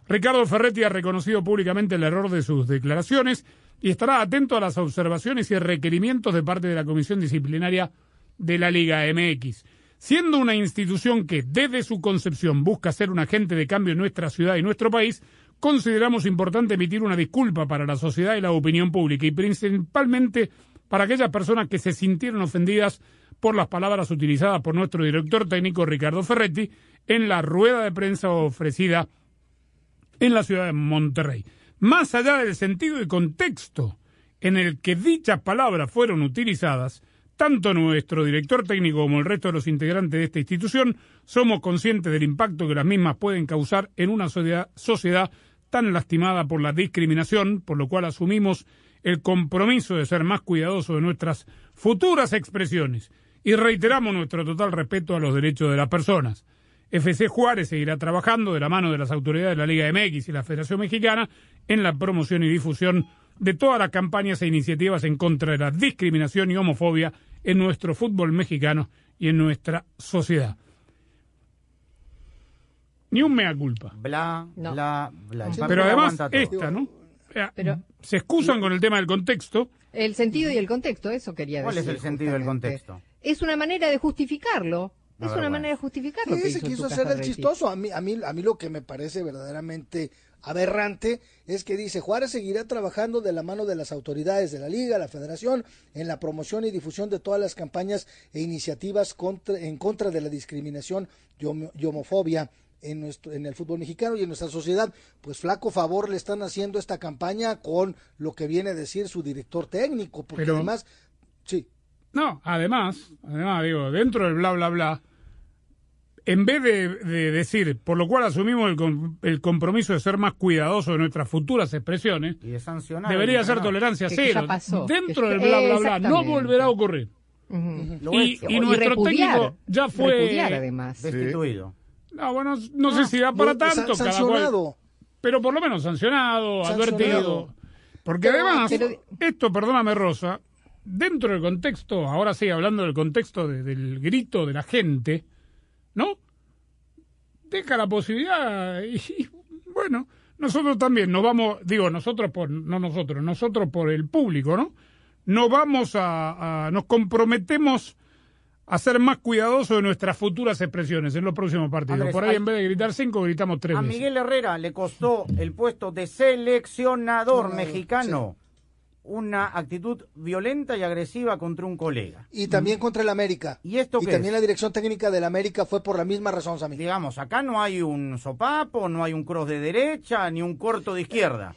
Ricardo Ferretti ha reconocido públicamente el error de sus declaraciones y estará atento a las observaciones y requerimientos de parte de la Comisión Disciplinaria de la Liga MX. Siendo una institución que desde su concepción busca ser un agente de cambio en nuestra ciudad y nuestro país, consideramos importante emitir una disculpa para la sociedad y la opinión pública y principalmente para aquellas personas que se sintieron ofendidas por las palabras utilizadas por nuestro director técnico Ricardo Ferretti en la rueda de prensa ofrecida en la ciudad de Monterrey. Más allá del sentido y contexto en el que dichas palabras fueron utilizadas, tanto nuestro director técnico como el resto de los integrantes de esta institución somos conscientes del impacto que las mismas pueden causar en una sociedad, tan lastimada por la discriminación, por lo cual asumimos el compromiso de ser más cuidadosos de nuestras futuras expresiones y reiteramos nuestro total respeto a los derechos de las personas. FC Juárez seguirá trabajando de la mano de las autoridades de la Liga MX y la Federación Mexicana en la promoción y difusión de todas las campañas e iniciativas en contra de la discriminación y homofobia en nuestro fútbol mexicano y en nuestra sociedad. Ni un mea culpa. Bla, bla, bla. El Pero además, esta, ¿no? Eh, se excusan con el tema del contexto. El sentido y el contexto, eso quería ¿Cuál es decir. el sentido del justamente. contexto? Es una manera de justificarlo. Es una manera de justificarlo. Sí, que se quiso hacer el chistoso. A mí, a, mí, a mí lo que me parece verdaderamente aberrante es que dice Juárez seguirá trabajando de la mano de las autoridades de la liga, la federación, en la promoción y difusión de todas las campañas e iniciativas contra- en contra de la discriminación y, homo- y homofobia en, nuestro, en el fútbol mexicano y en nuestra sociedad. Pues flaco favor le están haciendo esta campaña con lo que viene a decir su director técnico, porque Pero- además, sí. No, además, además digo, dentro del bla bla bla, en vez de, de decir, por lo cual asumimos el, com- el compromiso de ser más cuidadosos de nuestras futuras expresiones, Y de sancionar. debería ser tolerancia cero. pasó. Dentro del bla bla bla, no volverá a ocurrir. Lo Y, hecho. y nuestro repudiar, técnico ya fue... además. Destituido. No, bueno, no, sé si da para no, tanto. san- cada cual- pero por lo menos sancionado, Sancionado. advertido. Porque Pero- además, pero- esto, perdóname Rosa, dentro del contexto, ahora sí, hablando del contexto de- del grito de la gente, ¿no? Deja la posibilidad y, y, bueno, nosotros también nos vamos, digo, nosotros por, no nosotros, nosotros por el público, ¿no? Nos vamos a, a- nos comprometemos a ser más cuidadosos de nuestras futuras expresiones en los próximos partidos. Andrés, por ahí hay- en vez de gritar cinco, gritamos tres A veces. Miguel Herrera le costó el puesto de seleccionador mexicano una actitud violenta y agresiva contra un colega. Y también contra el América. ¿Y esto qué también es? la dirección técnica del América fue por la misma razón, Sammy. Digamos, acá no hay un sopapo, no hay un cross de derecha, ni un corto de izquierda.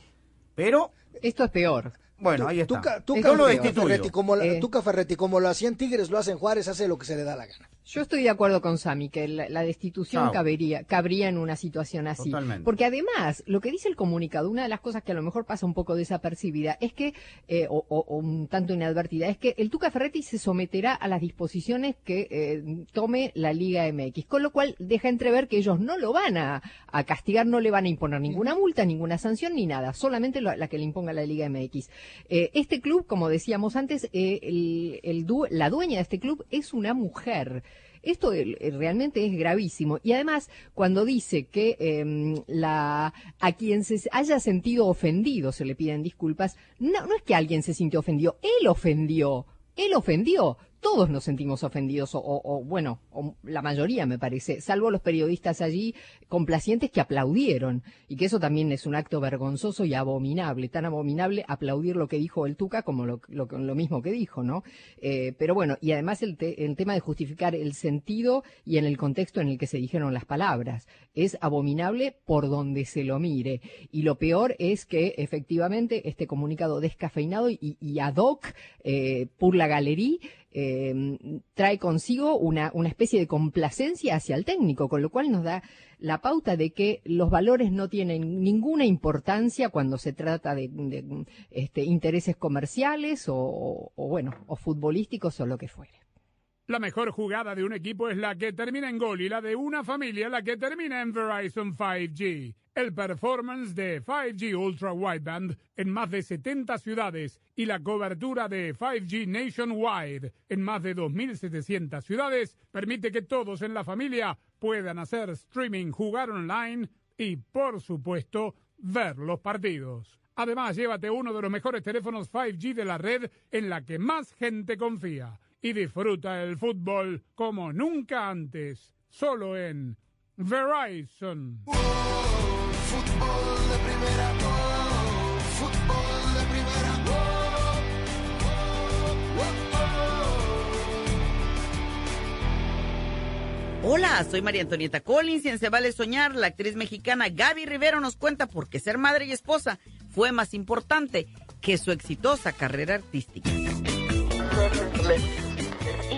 Pero, Esto es peor. bueno, ahí está. Tuca, Tuca lo Ferretti, como la- Eh. Tuca Ferretti, como lo hacían Tigres, lo hacen Juárez, hace lo que se le da la gana. Yo estoy de acuerdo con Sami, que la, la destitución Chao. cabería, cabría en una situación así. Totalmente. Porque además, lo que dice el comunicado, una de las cosas que a lo mejor pasa un poco desapercibida, es que, eh, o, o- o un tanto inadvertida, es que el Tuca Ferretti se someterá a las disposiciones que eh, tome la Liga MX, con lo cual deja entrever que ellos no lo van a, a castigar, no le van a imponer ninguna multa, ninguna sanción ni nada, solamente lo- la que le imponga la Liga MX. Eh, este club, como decíamos antes, el- el du- la dueña de este club es una mujer. Esto eh, realmente es gravísimo. Y además, cuando dice que em, la, a quien se haya sentido ofendido se le piden disculpas, no, no es que alguien se sintió ofendido, él ofendió. Él ofendió. Todos nos sentimos ofendidos, o, o- bueno, o la mayoría me parece, salvo los periodistas allí complacientes que aplaudieron. Y que eso también es un acto vergonzoso y abominable. Tan abominable aplaudir lo que dijo el Tuca como lo, mismo que dijo, ¿no? Eh, pero bueno, y además el, te- el tema de justificar el sentido y en el contexto en el que se dijeron las palabras. Es abominable por donde se lo mire. Y lo peor es que efectivamente este comunicado descafeinado y, y ad hoc eh, por la galería eh, trae consigo una, una especie de complacencia hacia el técnico, con lo cual nos da la pauta de que los valores no tienen ninguna importancia cuando se trata de, este, intereses comerciales o, o, bueno, o futbolísticos o lo que fuere. La mejor jugada de un equipo es la que termina en gol y la de una familia la que termina en Verizon 5G. El performance de 5G Ultra Wideband en más de 70 ciudades y la cobertura de 5G Nationwide en más de 2.700 ciudades permite que todos en la familia puedan hacer streaming, jugar online y, por supuesto, ver los partidos. Además, llévate uno de los mejores teléfonos 5G de la red en la que más gente confía y disfruta el fútbol como nunca antes, solo en Verizon. Fútbol de primera, Hola, soy María Antonieta Collins y en Se Vale Soñar, la actriz mexicana Gaby Rivero nos cuenta por qué ser madre y esposa fue más importante que su exitosa carrera artística.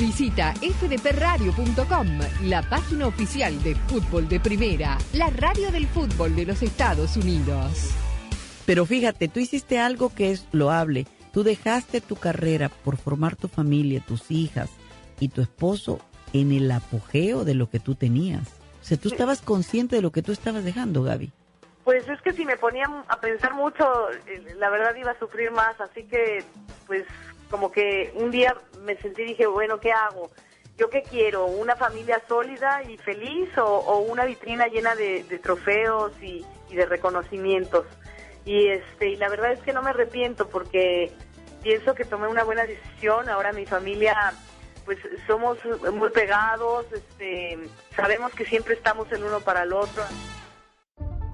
Visita fdpradio.com, la página oficial de fútbol de primera, la radio del fútbol de los Estados Unidos. Pero fíjate, tú hiciste algo que es loable. Tú dejaste tu carrera por formar tu familia, tus hijas y tu esposo en el apogeo de lo que tú tenías. O sea, tú estabas consciente de lo que tú estabas dejando, Gaby. Pues es que si me ponía a pensar mucho, eh, la verdad iba a sufrir más, así que pues como que un día me sentí y dije, bueno, ¿qué hago? ¿Yo qué quiero? ¿Una familia sólida y feliz o, o una vitrina llena de, de trofeos y, y de reconocimientos? Y este y la verdad es que no me arrepiento porque pienso que tomé una buena decisión. Ahora mi familia pues somos muy pegados, este sabemos que siempre estamos el uno para el otro.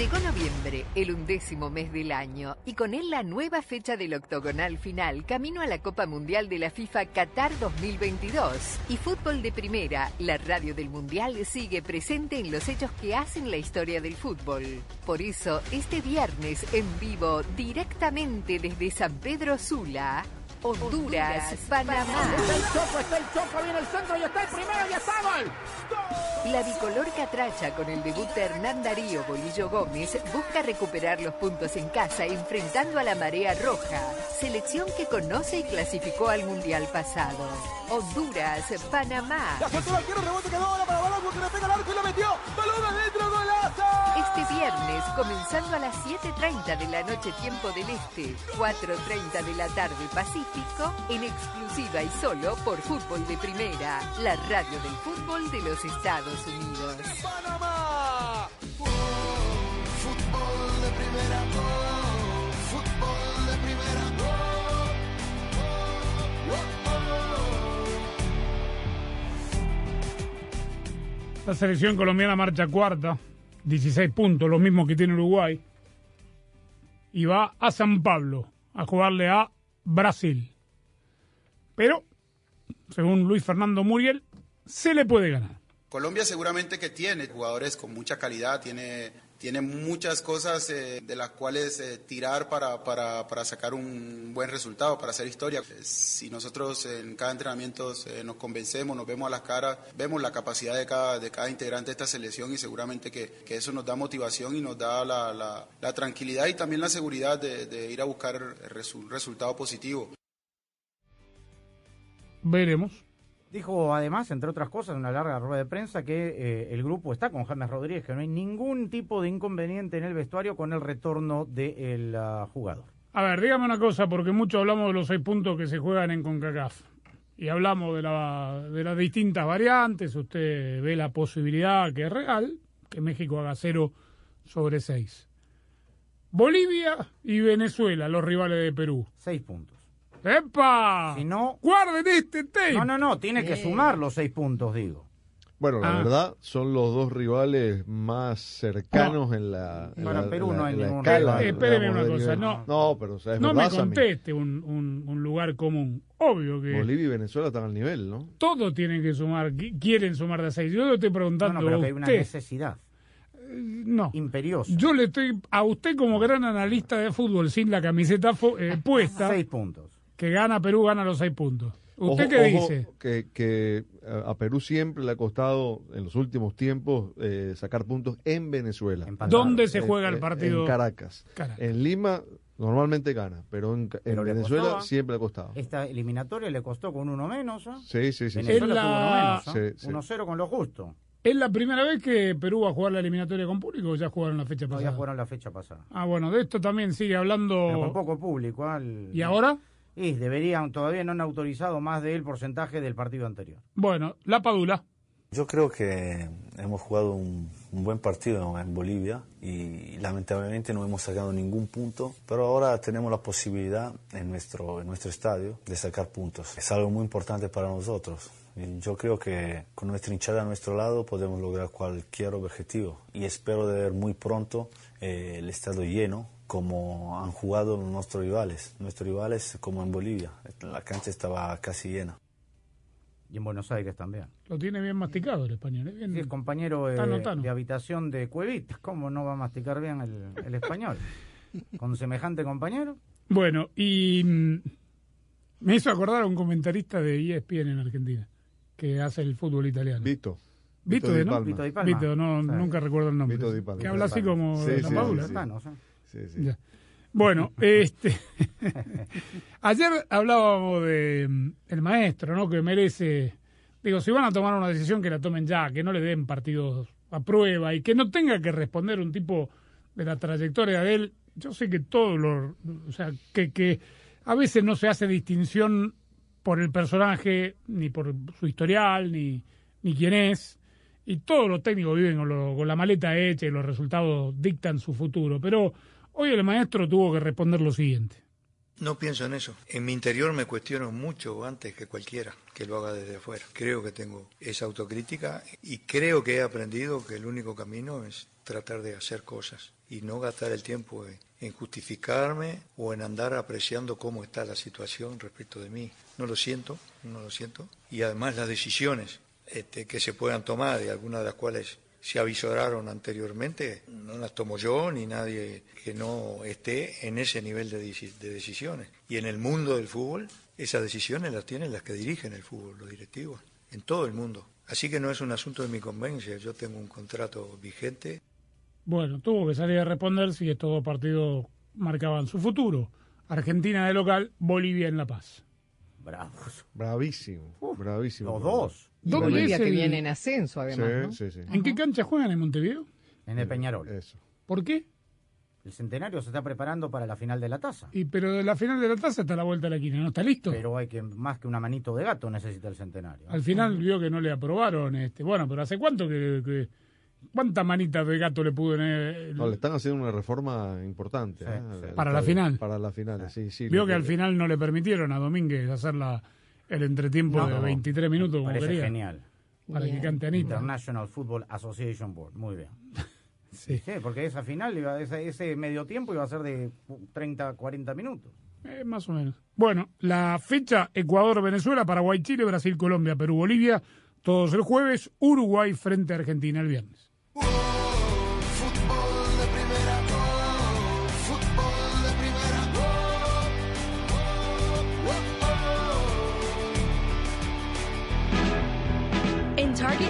Llegó noviembre, el undécimo mes del año, y con él la nueva fecha del octogonal final, camino a la Copa Mundial de la FIFA Qatar 2022. Y Fútbol de Primera, la radio del Mundial, sigue presente en los hechos que hacen la historia del fútbol. Por eso, este viernes en vivo, directamente desde San Pedro Sula, Honduras, Panamá. Está el Choco, está el Choco, viene el centro y está el primero y está gol. La bicolor catracha con el debut de Hernán Darío Bolillo Gómez busca recuperar los puntos en casa enfrentando a la marea roja, selección que conoce y clasificó al mundial pasado. Honduras, Panamá. La soltó al quiero, rebote quedó ahora para Balón que le pega al arco y lo metió. Balón. Este viernes, comenzando a las 7.30 de la noche tiempo del Este, 4.30 de la tarde Pacífico, en exclusiva y solo por Fútbol de Primera, la radio del fútbol de los Estados Unidos. Panamá. Fútbol de primera, oh, fútbol de primera, oh, oh, La selección colombiana marcha cuarta, 16 puntos, lo mismo que tiene Uruguay. Y va a San Pablo a jugarle a Brasil. Pero, según Luis Fernando Muriel, se le puede ganar. Colombia seguramente que tiene jugadores con mucha calidad, tiene, tiene muchas cosas eh, de las cuales eh, tirar para, para, para, sacar un buen resultado, para hacer historia. Eh, si nosotros en cada entrenamiento eh, nos convencemos, nos vemos a las caras, vemos la capacidad de cada, de cada integrante de esta selección y seguramente que, que eso nos da motivación y nos da la, la, tranquilidad y también la seguridad de, ir a buscar resu resultado positivo. Veremos. Dijo además, entre otras cosas, en una larga rueda de prensa, que eh, el grupo está con James Rodríguez, que no hay ningún tipo de inconveniente en el vestuario con el retorno del uh, jugador. A ver, dígame una cosa, porque mucho hablamos de los seis puntos que se juegan en CONCACAF. Y hablamos de, la, de las distintas variantes. Usted ve la posibilidad, que es real, que México haga cero sobre seis. Bolivia y Venezuela, los rivales de Perú. Seis puntos. ¡Epa! Si no. ¡Guarden este tape! No, no, no, tiene que sumar los seis puntos, digo. Bueno, la Ah. verdad, son los dos rivales más cercanos en la. en Para la- Perú no hay en la ningún escala. Espéreme digamos, una cosa, no. No, pero o sea, es no me verdad, conteste un, un, un lugar común. Obvio que Bolivia y Venezuela están al nivel, ¿no? todos tienen que sumar, qui- quieren sumar de a seis. Yo le estoy No, preguntando no, pero a que hay una usted. necesidad No. imperiosa. Yo le estoy a usted como gran analista de fútbol sin la camiseta eh, puesta, Seis puntos. Que gana Perú, gana los seis puntos. ¿Usted Ojo- qué ojo dice? Que, que a Perú siempre le ha costado en los últimos tiempos eh, sacar puntos en Venezuela. ¿Dónde se Eh, juega el eh, partido? En Caracas. Caracas. En Lima normalmente gana, pero en, le Venezuela costaba. siempre le ha costado. Esta eliminatoria le costó con uno menos. ¿ah? Sí, sí, sí. Venezuela En la- tuvo uno menos. ¿ah? Sí, sí. 1-0 con lo justo. ¿Es la primera vez que Perú va a jugar la eliminatoria con público o ya jugaron la fecha No, ya pasada? jugaron la fecha pasada. Ah, bueno, de esto también sigue hablando. Pero con poco público. ¿ah? El- ¿Y ahora? Y deberían, todavía no han autorizado más del porcentaje del partido anterior. Bueno, la Padula. Yo creo que hemos jugado un, un buen partido en Bolivia y lamentablemente no hemos sacado ningún punto, pero ahora tenemos la posibilidad en nuestro, en nuestro estadio de sacar puntos. Es algo muy importante para nosotros. Y yo creo que con nuestra hinchada a nuestro lado podemos lograr cualquier objetivo y espero de ver muy pronto eh, el estadio lleno como han jugado nuestros rivales. Nuestros rivales como en Bolivia. La cancha estaba casi llena. Y en Buenos Aires también. Lo tiene bien masticado el español. ¿eh? Bien- Sí, es compañero eh, Tano, Tano. de habitación de Cuevitas. ¿Cómo no va a masticar bien el, el español? <laughs> Con semejante compañero. Bueno, y mm, me hizo acordar a un comentarista de ESPN en Argentina que hace el fútbol italiano. Vito. Vito, Vito Di ¿no? Palma. Vito Di Palma. Vito, no, Sí. nunca recuerdo el nombre. Vito Di Palma. Que habla así como Sí, la sí, Paula. Sí, sí. Ya. Bueno, <laughs> este <laughs> ayer hablábamos de mm, el maestro, ¿no? Que merece, digo, si van a tomar una decisión que la tomen ya, que no le den partidos a prueba y que no tenga que responder un tipo de la trayectoria de él. Yo sé que todo lo, o sea, que que a veces no se hace distinción por el personaje, ni por su historial, ni, ni quién es. Y todos los técnicos viven con, lo- con la maleta hecha y los resultados dictan su futuro. Pero hoy el maestro tuvo que responder lo siguiente. No pienso en eso. En mi interior me cuestiono mucho antes que cualquiera que lo haga desde afuera. Creo que tengo esa autocrítica y creo que he aprendido que el único camino es tratar de hacer cosas y no gastar el tiempo en, justificarme o en andar apreciando cómo está la situación respecto de mí. No lo siento, no lo siento. Y además las decisiones este, que se puedan tomar y algunas de las cuales se avisoraron anteriormente, no las tomo yo ni nadie que no esté en ese nivel de, de decisiones. Y en el mundo del fútbol, esas decisiones las tienen las que dirigen el fútbol, los directivos, en todo el mundo. Así que no es un asunto de mi conveniencia, yo tengo un contrato vigente. Bueno, tuvo que salir a responder si estos dos partidos marcaban su futuro. Argentina de local, Bolivia en La Paz. Bravos. Bravísimo, bravísimo. Los dos. Y ¿Dónde Bolivia es que viene en ascenso, además, Sí, ¿no? sí, sí. ¿En qué cancha juegan en Montevideo? En el Peñarol. Eso. ¿Por qué? El centenario se está preparando para la final de la taza. Y pero de la final de la taza está a la vuelta de la esquina, ¿no está listo? Pero hay que, más que una manito de gato necesita el centenario. Al final vio que no le aprobaron. este Bueno, pero ¿hace cuánto que... que- ¿Cuántas manitas de gato le pudo tener? No, le están haciendo una reforma importante. ¿eh? El Para la final. Para la final, sí, sí. Vio que al final no le permitieron a Domínguez hacer la, el entretiempo No, de no. 23 minutos como Parece genial. Para que cante Anita. International Football Association Board. Muy bien. <laughs> Sí. Sí, porque esa final, iba, ese, ese medio tiempo iba a ser de 30, 40 minutos. Eh, más o menos. Bueno, la fecha Ecuador, Venezuela, Paraguay, Chile, Brasil, Colombia, Perú, Bolivia, todos el jueves, Uruguay frente a Argentina el viernes.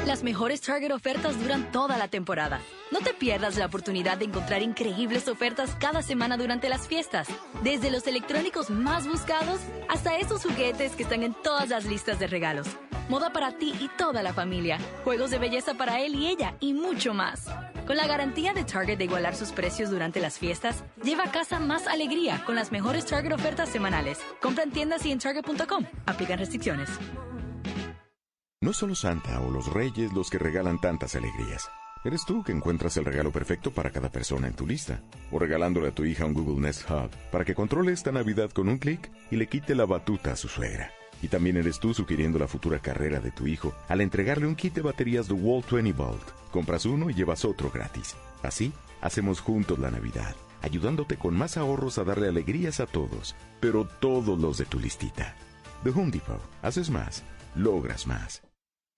Las mejores Target ofertas duran toda la temporada. No te pierdas la oportunidad de encontrar increíbles ofertas cada semana durante las fiestas. Desde los electrónicos más buscados hasta esos juguetes que están en todas las listas de regalos. Moda para ti y toda la familia. Juegos de belleza para él y ella y mucho más. Con la garantía de Target de igualar sus precios durante las fiestas, lleva a casa más alegría con las mejores Target ofertas semanales. Compra en tiendas y en Target.com. Aplican restricciones. No solo Santa o los Reyes los que regalan tantas alegrías. Eres tú que encuentras el regalo perfecto para cada persona en tu lista. O regalándole a tu hija un Google Nest Hub para que controle esta Navidad con un clic y le quite la batuta a su suegra. Y también eres tú sugiriendo la futura carrera de tu hijo al entregarle un kit de baterías de Wall 20 Volt. Compras uno y llevas otro gratis. Así, hacemos juntos la Navidad, ayudándote con más ahorros a darle alegrías a todos, pero todos los de tu listita. The Home Depot. Haces más, logras más.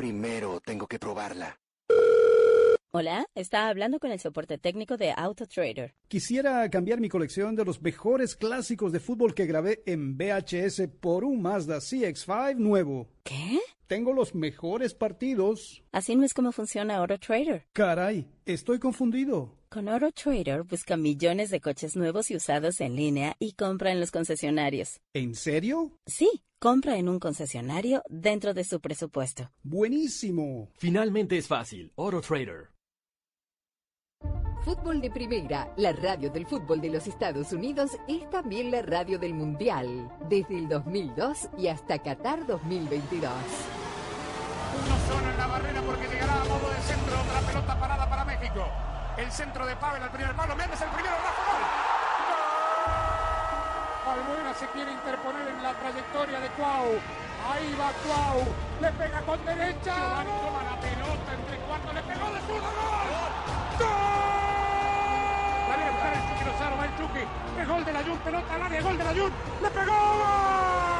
Primero tengo que probarla. Hola, está hablando con el soporte técnico de AutoTrader. Quisiera cambiar mi colección de los mejores clásicos de fútbol que grabé en VHS por un Mazda CX5 nuevo. ¿Qué? Tengo los mejores partidos. Así no es como funciona AutoTrader. Caray, estoy confundido. Con AutoTrader busca millones de coches nuevos y usados en línea y compra en los concesionarios. ¿En serio? Sí, compra en un concesionario dentro de su presupuesto. Buenísimo. Finalmente es fácil. AutoTrader. Fútbol de Primera, la radio del fútbol de los Estados Unidos, es también la radio del Mundial, desde el 2002 y hasta Qatar 2022. Uno solo en la barrera porque llegará a modo de centro. Otra pelota parada para México. El centro de Pavel al primer palo. Méndez el primero. Rafa gol. Albuena se quiere interponer en la trayectoria de Cuau. Ahí va Cuau. Le pega con derecha. Giovanni toma la pelota entre cuartos. Le pegó de zurda. ¡Gol! Sale a buscar el Chucky Lozano. Va el Chucky. Es gol de la Jun. Pelota al área. Gol de la Jun. Le pegó. ¡Gol!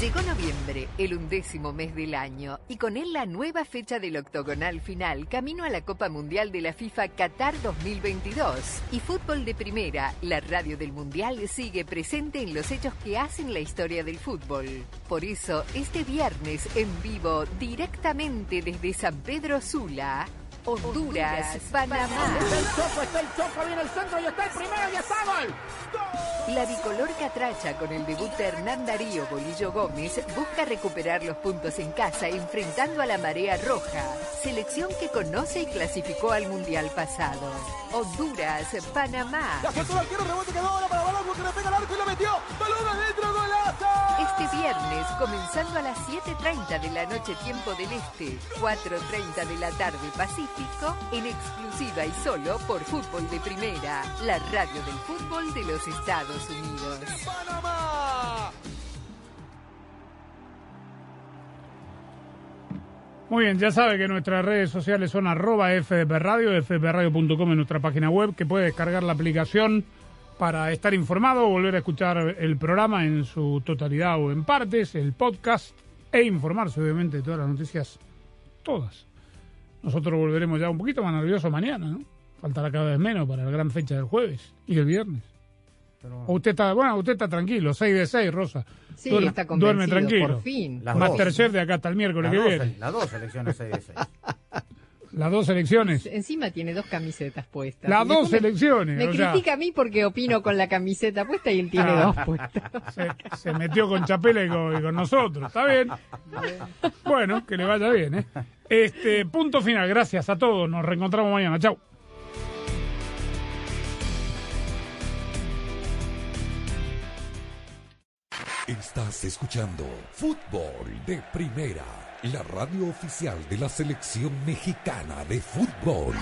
Llegó noviembre, el undécimo mes del año, y con él la nueva fecha del octogonal final, camino a la Copa Mundial de la FIFA Qatar 2022. Y Fútbol de Primera, la radio del Mundial, sigue presente en los hechos que hacen la historia del fútbol. Por eso, este viernes en vivo, directamente desde San Pedro Sula, Honduras, Panamá. Está el choco, está el choco, viene el centro y está el primero y está gol. La bicolor catracha con el debut de Hernán Darío Bolillo Gómez busca recuperar los puntos en casa enfrentando a la marea roja, selección que conoce y clasificó al mundial pasado. Honduras, Panamá. La soltó el arquero, rebote quedó ahora para Balón, que le pega al arco y lo metió. Balón adentro. Este viernes, comenzando a las 7.30 de la noche tiempo del Este, 4.30 de la tarde Pacífico, en exclusiva y solo por Fútbol de Primera, la radio del fútbol de los Estados Unidos. Panamá. Muy bien, ya sabe que nuestras redes sociales son arroba FDP Radio, fdpradio.com en nuestra página web, que puede descargar la aplicación para estar informado o volver a escuchar el programa en su totalidad o en partes, el podcast, e informarse obviamente de todas las noticias, todas. Nosotros volveremos ya un poquito más nerviosos mañana, ¿no? Faltará cada vez menos para la gran fecha del jueves y el viernes. O usted está, bueno, usted está tranquilo, 6 de 6, Rosa. Sí, Duerme- está convencido, Duerme tranquilo. por fin. Las Masterchef de acá hasta el miércoles Las que dos, viene. las dos selecciones 6 de 6. <laughs> Las dos elecciones. Encima tiene dos camisetas puestas. Las dos me- elecciones, Me o sea. critica a mí porque opino con la camiseta puesta y él tiene Ah. dos puestas. Se, se metió con Chapela y con, y con nosotros. Está bien. Bueno, que le vaya bien, ¿eh? Este, punto final. Gracias a todos. Nos reencontramos mañana. Chau. Estás escuchando Fútbol de Primera, la radio oficial de la selección mexicana de fútbol.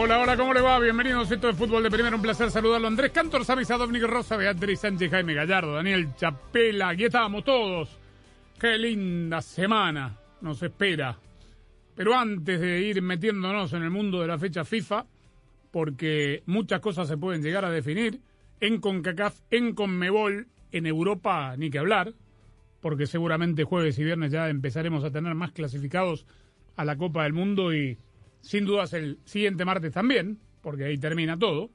Hola, hola, ¿cómo le va? Bienvenidos. Esto es Fútbol de Primera. Un placer saludarlo. Andrés Cantor, Sami Sadovnik Rosa, Beatriz Sánchez, Jaime Gallardo, Daniel Chapela. Aquí estábamos todos. Qué linda semana nos espera. Pero antes de ir metiéndonos en el mundo de la fecha FIFA, porque muchas cosas se pueden llegar a definir, en CONCACAF, en CONMEBOL, en Europa, ni que hablar, porque seguramente jueves y viernes ya empezaremos a tener más clasificados a la Copa del Mundo y sin dudas el siguiente martes también, porque ahí termina todo.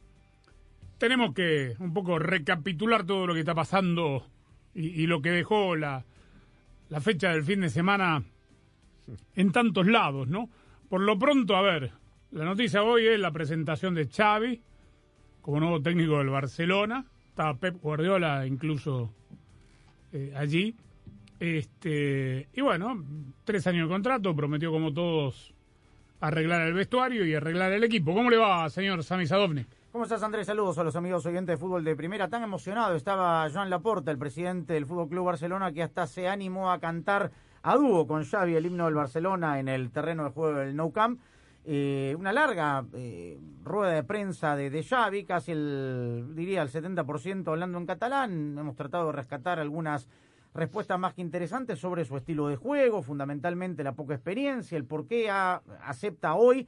Tenemos que un poco recapitular todo lo que está pasando y, lo que dejó la, la fecha del fin de semana en tantos lados, ¿no? Por lo pronto, a ver, la noticia hoy es la presentación de Xavi como nuevo técnico del Barcelona. Estaba Pep Guardiola incluso eh, allí. Este, y bueno, tres años de contrato, prometió como todos arreglar el vestuario y arreglar el equipo. ¿Cómo le va, señor Sami Sadovnik? ¿Cómo estás, Andrés? Saludos a los amigos oyentes de fútbol de primera. Tan emocionado estaba Joan Laporta, el presidente del Fútbol Club Barcelona, que hasta se animó a cantar a dúo con Xavi el himno del Barcelona en el terreno de juego del Nou Camp. Eh, una larga eh, rueda de prensa de, de Xavi, casi el, diría el 70% hablando en catalán. Hemos tratado de rescatar algunas respuestas más que interesantes sobre su estilo de juego, fundamentalmente la poca experiencia, el por qué acepta hoy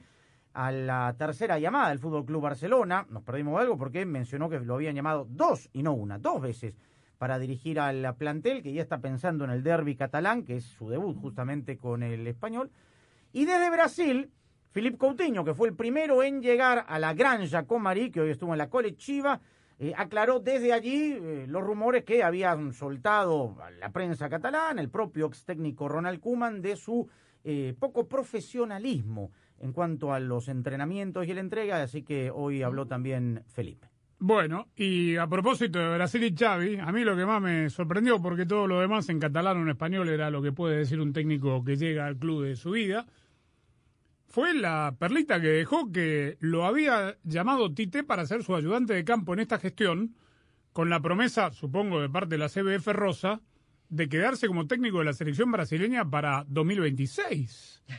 a la tercera llamada del Fútbol Club Barcelona. Nos perdimos algo porque mencionó que lo habían llamado dos y no una, dos veces para dirigir al plantel que ya está pensando en el derby catalán, que es su debut justamente con el español. Y desde Brasil, Philippe Coutinho, que fue el primero en llegar a la Granja Comari, que hoy estuvo en la colectiva, eh, aclaró desde allí eh, los rumores que habían soltado la prensa catalana, el propio ex técnico Ronald Koeman, de su eh, poco profesionalismo en cuanto a los entrenamientos y la entrega, así que hoy habló también Felipe. Bueno, y a propósito de Brasil y Xavi, a mí lo que más me sorprendió, porque todo lo demás en catalán o en español era lo que puede decir un técnico que llega al club de su vida, fue la perlita que dejó que lo había llamado Tite para ser su ayudante de campo en esta gestión, con la promesa, supongo, de parte de la CBF Rosa, de quedarse como técnico de la selección brasileña para 2026. <laughs>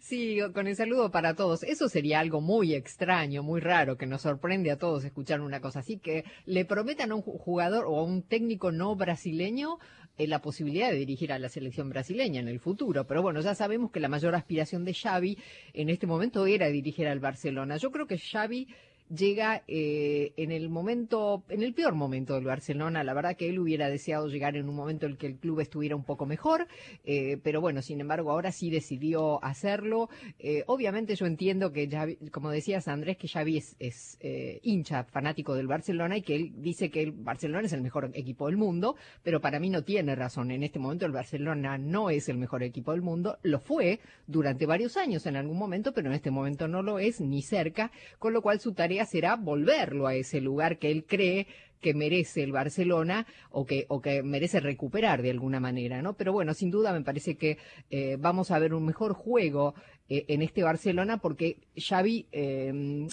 Sí, con el saludo para todos. Eso sería algo muy extraño, muy raro, que nos sorprende a todos escuchar una cosa así, que le prometan a un jugador o a un técnico no brasileño eh, la posibilidad de dirigir a la selección brasileña en el futuro. Pero bueno, ya sabemos que la mayor aspiración de Xavi en este momento era dirigir al Barcelona. Yo creo que Xavi llega eh, en el momento, en el peor momento del Barcelona. La verdad que él hubiera deseado llegar en un momento en el que el club estuviera un poco mejor, eh, pero bueno, sin embargo, ahora sí decidió hacerlo. Eh, obviamente yo entiendo que, Xavi, como decías Andrés, que Xavi es, hincha fanático del Barcelona y que él dice que el Barcelona es el mejor equipo del mundo, pero para mí no tiene razón. En este momento el Barcelona no es el mejor equipo del mundo, lo fue durante varios años en algún momento, pero en este momento no lo es ni cerca, con lo cual su tarea será volverlo a ese lugar que él cree que merece el Barcelona o que, o que merece recuperar de alguna manera, ¿no? Pero bueno, sin duda me parece que eh, vamos a ver un mejor juego eh, en este Barcelona porque Xavi eh,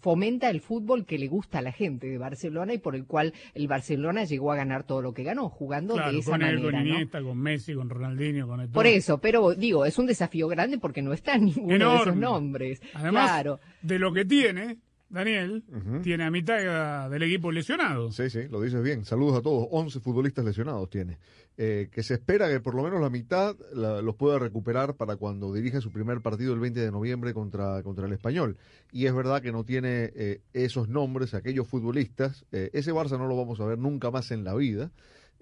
fomenta el fútbol que le gusta a la gente de Barcelona y por el cual el Barcelona llegó a ganar todo lo que ganó, jugando claro, de esa con manera, él, con ¿no? Iniesta, con Messi, con Ronaldinho, con el Por eso, pero digo, es un desafío grande porque no está ninguno de esos Enorme. nombres. Además, claro. de lo que tiene, Daniel, tiene a mitad del equipo lesionado. Sí, sí, lo dices bien. Saludos a todos. 11 futbolistas lesionados tiene. Eh, que se espera que por lo menos la mitad la- los pueda recuperar para cuando dirija su primer partido el 20 de noviembre contra, contra el Español. Y es verdad que no tiene eh, esos nombres, aquellos futbolistas. Eh, ese Barça no lo vamos a ver nunca más en la vida.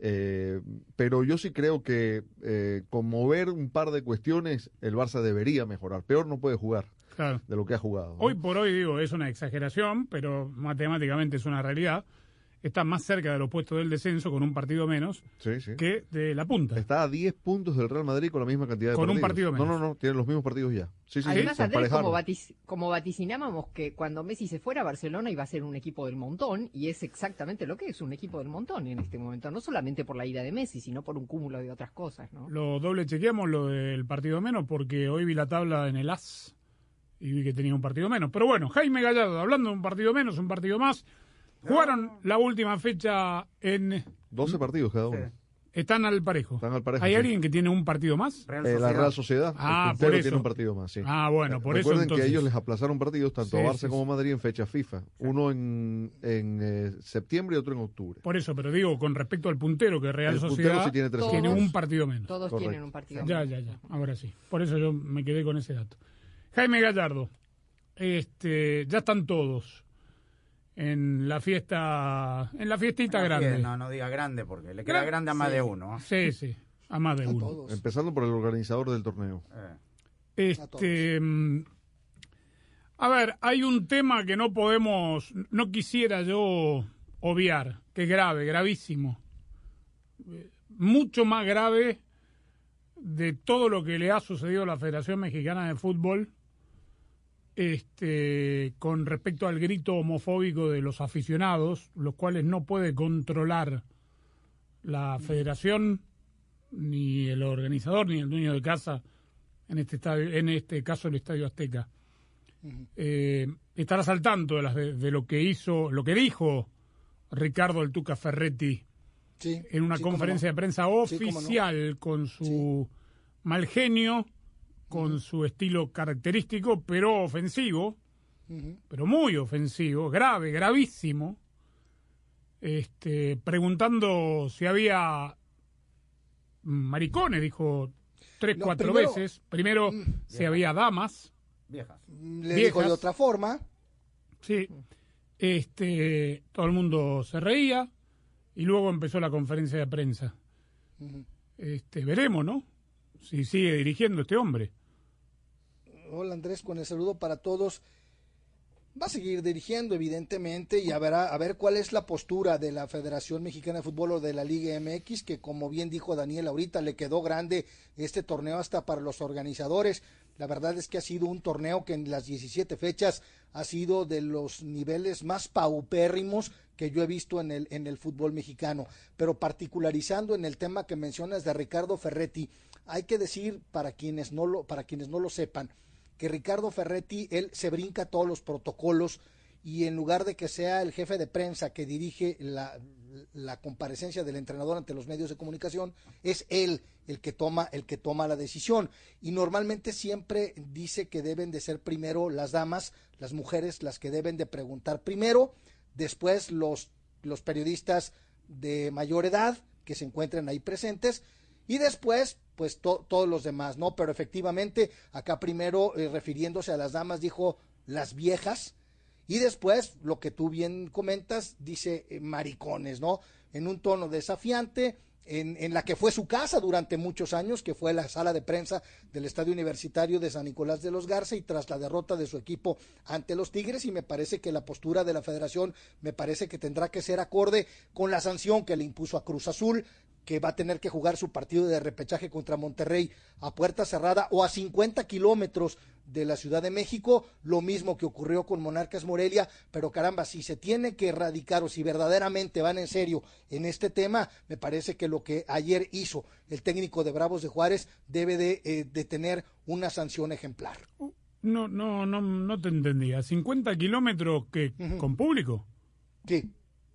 Eh, pero yo sí creo que eh, con mover un par de cuestiones el Barça debería mejorar. Peor no puede jugar Claro. de lo que ha jugado. ¿no? Hoy por hoy, digo, es una exageración, pero matemáticamente es una realidad. Está más cerca de los puestos del descenso con un partido menos Sí, sí. que de la punta. Está a 10 puntos del Real Madrid con la misma cantidad de Con un partidos. partido No, menos. no, no, tienen los mismos partidos ya. Sí, sí, Además, sí, Andrés, como, vatic- como vaticinábamos que cuando Messi se fuera, Barcelona iba a ser un equipo del montón, y es exactamente lo que es, un equipo del montón en este momento. No solamente por la ida de Messi, sino por un cúmulo de otras cosas, ¿no? Lo doble chequeamos lo del partido menos porque hoy vi la tabla en el AS y vi que tenía un partido menos. Pero bueno, Jaime Gallardo, hablando de un partido menos, un partido más, jugaron la última fecha en... 12 partidos cada uno. Están al parejo. Están al parejo. ¿Hay sí. alguien que tiene un partido más? Eh, la Real Sociedad. Ah, el puntero por eso. tiene un partido más, sí. Ah, bueno, por eso Recuerden entonces. que ellos les aplazaron partidos tanto Sí, a Barça sí, como a Madrid en fecha FIFA. Uno en, en eh, septiembre y otro en octubre. Por eso, pero digo, con respecto al puntero, que Real El puntero Sociedad sí tiene tres puntos. un partido menos. Todos Correcto. tienen un partido. Ya, ya, ya. Ahora sí. Por eso yo me quedé con ese dato. Jaime Gallardo, este, ya están todos en la fiesta, en la fiestita No, grande. No, no diga grande porque le queda Gran- grande a más sí. de uno. Sí, sí, a más de uno. Empezando por el organizador del torneo. Este, mm, a ver, hay un tema que no podemos, no quisiera yo obviar, que es grave, gravísimo, Eh, mucho más grave de todo lo que le ha sucedido a la Federación Mexicana de Fútbol, este, con respecto al grito homofóbico de los aficionados, los cuales no puede controlar la Federación ni el organizador ni el dueño de casa en este estadio, en este caso el Estadio Azteca. Eh, estarás al tanto de, las de, de lo que hizo, lo que dijo Ricardo el Tuca Ferretti Sí, en una sí, conferencia no. de prensa Sí, cómo no. oficial con su mal genio, con su estilo característico, pero ofensivo, pero muy ofensivo, grave, gravísimo, este, preguntando si había maricones, dijo tres, No, cuatro primero- veces. Primero, si había damas. Viejas. Le dijo de otra forma. Sí. Este, todo el mundo se reía y luego empezó la conferencia de prensa. Este, veremos, ¿no? Si sigue dirigiendo este hombre. Hola Andrés, con el saludo para todos. va a seguir dirigiendo evidentemente y a ver, a ver cuál es la postura de la Federación Mexicana de Fútbol o de la Liga MX, que como bien dijo Daniel ahorita, le quedó grande este torneo hasta para los organizadores. La verdad es que ha sido un torneo que en las 17 fechas ha sido de los niveles más paupérrimos que yo he visto en el, en el fútbol mexicano. Pero particularizando en el tema que mencionas de Ricardo Ferretti, hay que decir para quienes no lo, para quienes no lo sepan, que Ricardo Ferretti, él se brinca todos los protocolos y en lugar de que sea el jefe de prensa que dirige la, la comparecencia del entrenador ante los medios de comunicación, es él el que toma el que toma la decisión. Y normalmente siempre dice que deben de ser primero las damas, las mujeres las que deben de preguntar primero, después los los periodistas de mayor edad que se encuentren ahí presentes y después pues todos los demás, ¿no? Pero efectivamente acá primero eh, refiriéndose a las damas dijo las viejas y después lo que tú bien comentas dice eh, maricones, ¿no? En un tono desafiante en, en, la que fue su casa durante muchos años, que fue la sala de prensa del Estadio Universitario de San Nicolás de los Garza y tras la derrota de su equipo ante los Tigres y me parece que la postura de la federación me parece que tendrá que ser acorde con la sanción que le impuso a Cruz Azul, que va a tener que jugar su partido de repechaje contra Monterrey a puerta cerrada o a 50 kilómetros de la Ciudad de México, lo mismo que ocurrió con Monarcas Morelia, pero caramba, si se tiene que erradicar o si verdaderamente van en serio en este tema, me parece que lo que ayer hizo el técnico de Bravos de Juárez debe de, eh, de tener una sanción ejemplar. No, no, no, no te entendía. ¿50 kilómetros que con público? Sí.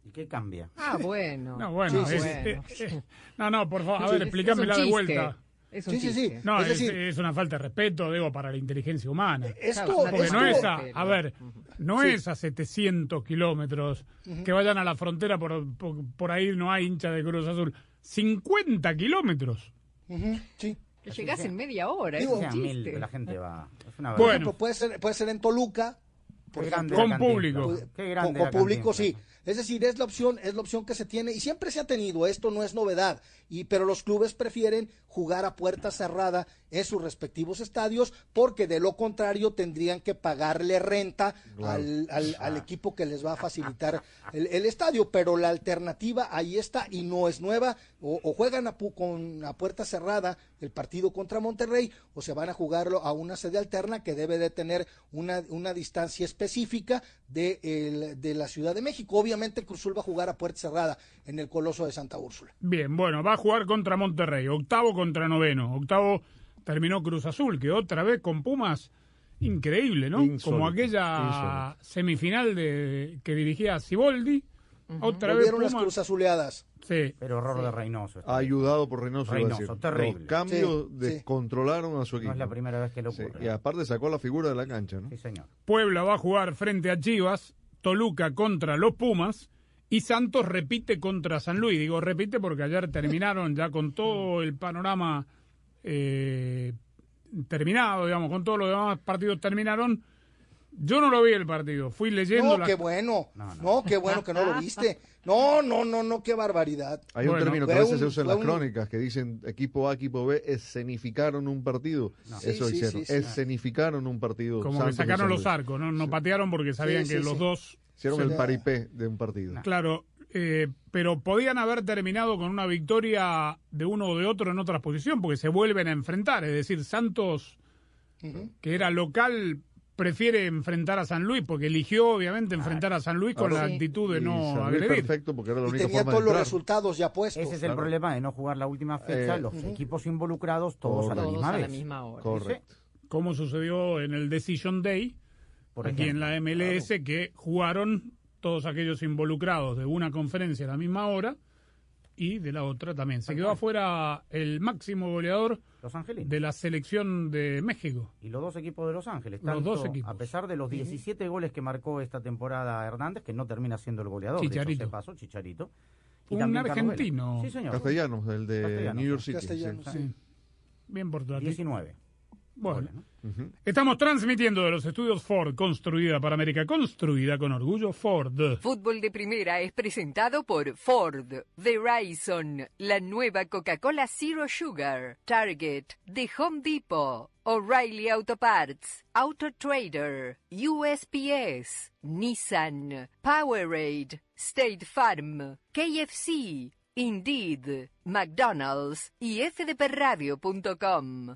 ¿Y qué cambia? Ah, bueno. No, bueno. Sí, es- bueno. eh, eh, no, no, por favor, a ver, es- explícamela es un de chiste. vuelta. Es un Sí, sí, sí. chiste. No, Es es, decir- es una falta de respeto, digo, para la inteligencia humana. Esto- Porque no esto- es a, a ver, no Sí. es a 700 kilómetros que vayan a la frontera, por, por, por ahí no hay hincha de Cruz Azul. 50 kilómetros. Ujú, sí. Que llegás en media hora, Digo, es un Sea mil, chiste. la gente va. Es una Bueno. puede ser, puede ser en Toluca, por Qué ejemplo, Con público. Qué con, grande con la público sí. Es decir, es la opción, es la opción que se tiene y siempre se ha tenido, esto no es novedad, y pero los clubes prefieren jugar a puerta cerrada en sus respectivos estadios porque de lo contrario tendrían que pagarle renta al, al- al equipo que les va a facilitar el, el estadio, pero la alternativa ahí está y no es nueva, o, o juegan a, pu- con a puerta cerrada el partido contra Monterrey o se van a jugarlo a una sede alterna que debe de tener una, una distancia específica de, el- de la Ciudad de México. Obviamente Cruzul va a jugar a puerta cerrada en el Coloso de Santa Úrsula. Bien, bueno, va a jugar contra Monterrey, octavo contra noveno. Octavo terminó Cruz Azul, que otra vez con Pumas, increíble, ¿no? Insólito, Como aquella semifinal de que dirigía Siboldi. Otra vez Volvieron las Pumas. cruzazuleadas. Sí. Pero horror de Reynoso. Ha ayudado por Reynoso. Reynoso, terrible. Los cambios Sí, sí. descontrolaron a su equipo. No es la primera vez que lo Sí, ocurre. Y aparte sacó la figura de la cancha, ¿no? Sí, señor. Puebla va a jugar frente a Chivas, Toluca contra los Pumas y Santos repite contra San Luis. Digo repite porque ayer terminaron ya con todo el panorama eh, terminado, digamos, con todos los demás partidos terminaron. Yo no lo vi el partido, fui leyendo No, qué bueno. No, qué bueno que no lo viste. No, no, no, no, qué barbaridad. Hay un término que a veces un- se usa en las un- crónicas que dicen equipo A, equipo B, escenificaron un partido. Sí, Eso sí, hicieron, sí, sí. escenificaron un partido. como que Santos y sacaron los arcos, no, no patearon porque sabían Sí, que sí, los sí. dos Hicieron el no. paripé de un partido. Claro, eh, pero podían haber terminado con una victoria de uno o de otro en otra posición, porque se vuelven a enfrentar. Es decir, Santos, que era local, prefiere enfrentar a San Luis, porque eligió obviamente enfrentar a San Luis con Claro. la actitud de Y no San Luis agredir. perfecto porque era la Y única tenía forma todos de los entrar. resultados ya puestos. Ese es el Claro. problema de no jugar la última fecha, Eh, los equipos involucrados todos a la Todos misma a la vez. misma hora. Correcto. Como sucedió en el Decision Day, Por aquí en ejemplo. la MLS, que jugaron todos aquellos involucrados de una conferencia a la misma hora y de la otra también. Se quedó afuera el máximo goleador Los Angelinos. de la selección de México. Y los dos equipos de Los Ángeles. Los tanto, dos equipos. A pesar de los 17 goles que marcó esta temporada Hernández, que no termina siendo el goleador. de hecho, Chicharito. se pasó Chicharito. Y Un argentino. Sí, señor. Castellanos, el de Castellanos, New York. City. Castellanos, sí. sí. Bien por tu 19. Bueno. Estamos transmitiendo de los estudios Ford, construida para América, construida con orgullo Ford. Fútbol de Primera es presentado por Ford, Verizon, la nueva Coca-Cola Zero Sugar, Target, The Home Depot, O'Reilly Auto Parts, Auto Trader, USPS, Nissan, Powerade, State Farm, KFC, Indeed, McDonald's y fdpradio.com.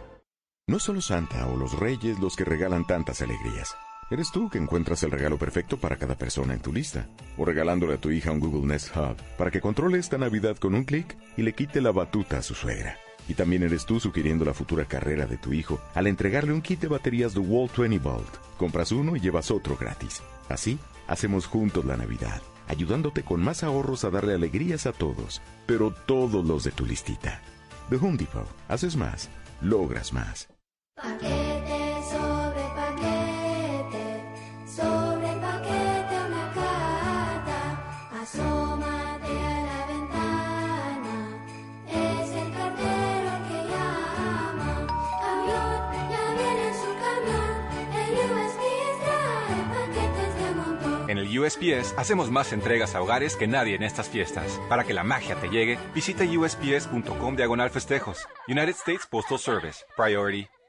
No solo Santa o los Reyes los que regalan tantas alegrías. Eres tú que encuentras el regalo perfecto para cada persona en tu lista. O regalándole a tu hija un Google Nest Hub para que controle esta Navidad con un clic y le quite la batuta a su suegra. Y también eres tú sugiriendo la futura carrera de tu hijo al entregarle un kit de baterías de Wall 20 Volt. Compras uno y llevas otro gratis. Así, hacemos juntos la Navidad, ayudándote con más ahorros a darle alegrías a todos, pero todos los de tu listita. The Home Depot. Haces más, logras más. Paquete sobre paquete, sobre paquete una carta, asómate a la ventana, es el cartero que llama. Camión, ya viene su camión, el USPS trae paquetes de montón. En el USPS hacemos más entregas a hogares que nadie en estas fiestas. Para que la magia te llegue, visita usps.com diagonal festejos. United States Postal Service. Priority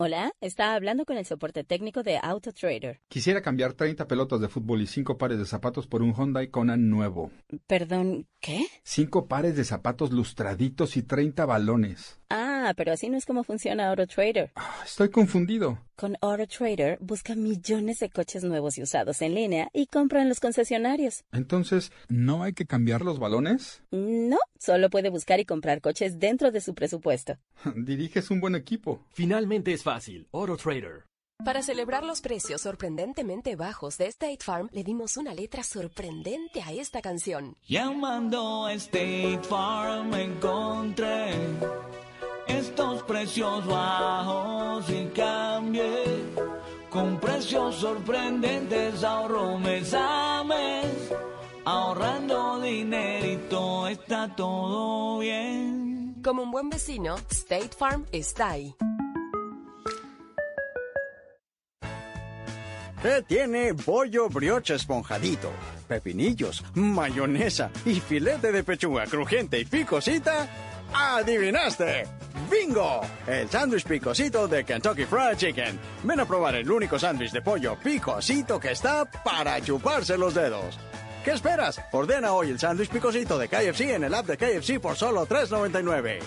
Hola, está hablando con el soporte técnico de AutoTrader. Quisiera cambiar 30 pelotas de fútbol y 5 pares de zapatos por un Hyundai Conan nuevo. Perdón, ¿qué? 5 pares de zapatos lustraditos y 30 balones. Ah, pero así no es como funciona AutoTrader. Estoy confundido. Con AutoTrader busca millones de coches nuevos y usados en línea y compra en los concesionarios. Entonces, ¿no hay que cambiar los balones? No, solo puede buscar y comprar coches dentro de su presupuesto. <laughs> Diriges un buen equipo. Finalmente es fácil. AutoTrader. Para celebrar los precios sorprendentemente bajos de State Farm, le dimos una letra sorprendente a esta canción. Llamando a State Farm encontré estos precios bajos y cambié con precios sorprendentes ahorro mes a mes ahorrando dinerito está todo bien Como un buen vecino, State Farm está ahí. ¿Qué tiene pollo brioche esponjadito? Pepinillos, mayonesa y filete de pechuga crujiente y picosita? ¡Adivinaste! ¡Bingo! El sándwich picosito de Kentucky Fried Chicken. Ven a probar el único sándwich de pollo picosito que está para chuparse los dedos. ¿Qué esperas? Ordena hoy el sándwich picosito de KFC en el app de KFC por solo $3.99.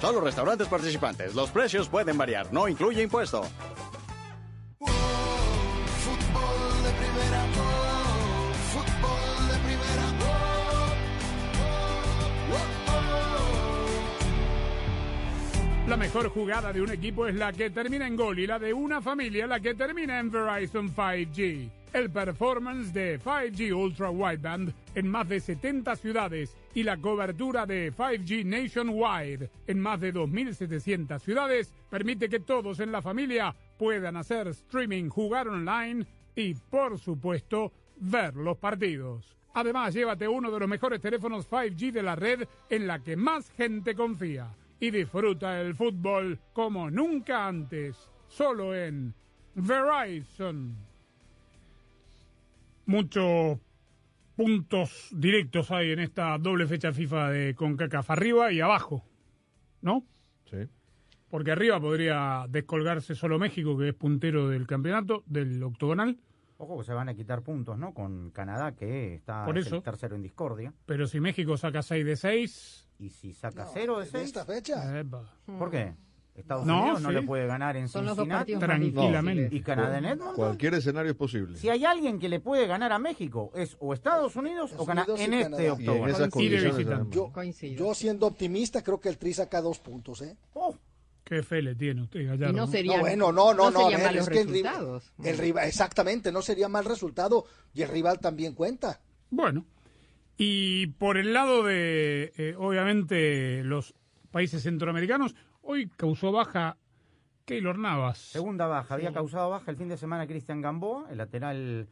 Solo restaurantes participantes. Los precios pueden variar. No incluye impuesto. Fútbol de primera, La mejor jugada de un equipo es la que termina en gol y la de una familia la que termina en Verizon 5G. el performance de 5G Ultra Wideband en más de 70 ciudades y la cobertura de 5G Nationwide en más de 2.700 ciudades permite que todos en la familia puedan hacer streaming, jugar online y, por supuesto, ver los partidos. Además, llévate uno de los mejores teléfonos 5G de la red en la que más gente confía y disfruta el fútbol como nunca antes, solo en Verizon. Muchos puntos directos hay en esta doble fecha FIFA de CONCACAF, arriba y abajo, ¿no? Sí. Porque arriba podría descolgarse solo México, que es puntero del campeonato, del octogonal. Ojo que se van a quitar puntos, ¿no? Con Canadá, que está Por es eso. el tercero en discordia. Pero si México saca 6 de 6... Y si saca 0 de 6... esta fecha? ¿Por qué? Estados No, Unidos no sí. le puede ganar en Son Cincinnati. Tranquilamente. ¿Y Canadá en Edmonton? Cualquier escenario es posible. Si hay alguien que le puede ganar a México, es o Estados Unidos o Canadá en y este octubre. En Yo, yo siendo optimista creo que el Tri saca dos puntos, ¿eh? Qué fe le tiene usted, Gallardo. no bueno, no, no, no no. serían a ver, malos es que el rival- resultados. el rival, exactamente, no sería mal resultado y el rival también cuenta. Bueno, y por el lado de, eh, obviamente, los países centroamericanos, hoy causó baja Keylor Navas. Segunda baja. Había Sí. causado baja el fin de semana Cristian Gamboa, el lateral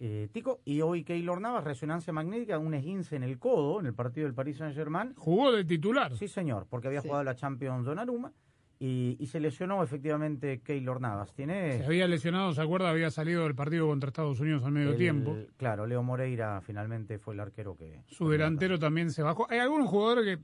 eh, tico. Y hoy Keylor Navas, resonancia magnética, un esguince en el codo en el partido del Paris Saint-Germain. ¿Jugó de titular? Sí, señor, porque había Sí. jugado la Champions Donnarumma. Y, y se lesionó efectivamente Keylor Navas. Tiene Se había lesionado, ¿se acuerda? Había salido del partido contra Estados Unidos al medio el- tiempo. Claro, Leo Moreira finalmente fue el arquero que... Su delantero también se bajó. Hay algunos jugadores que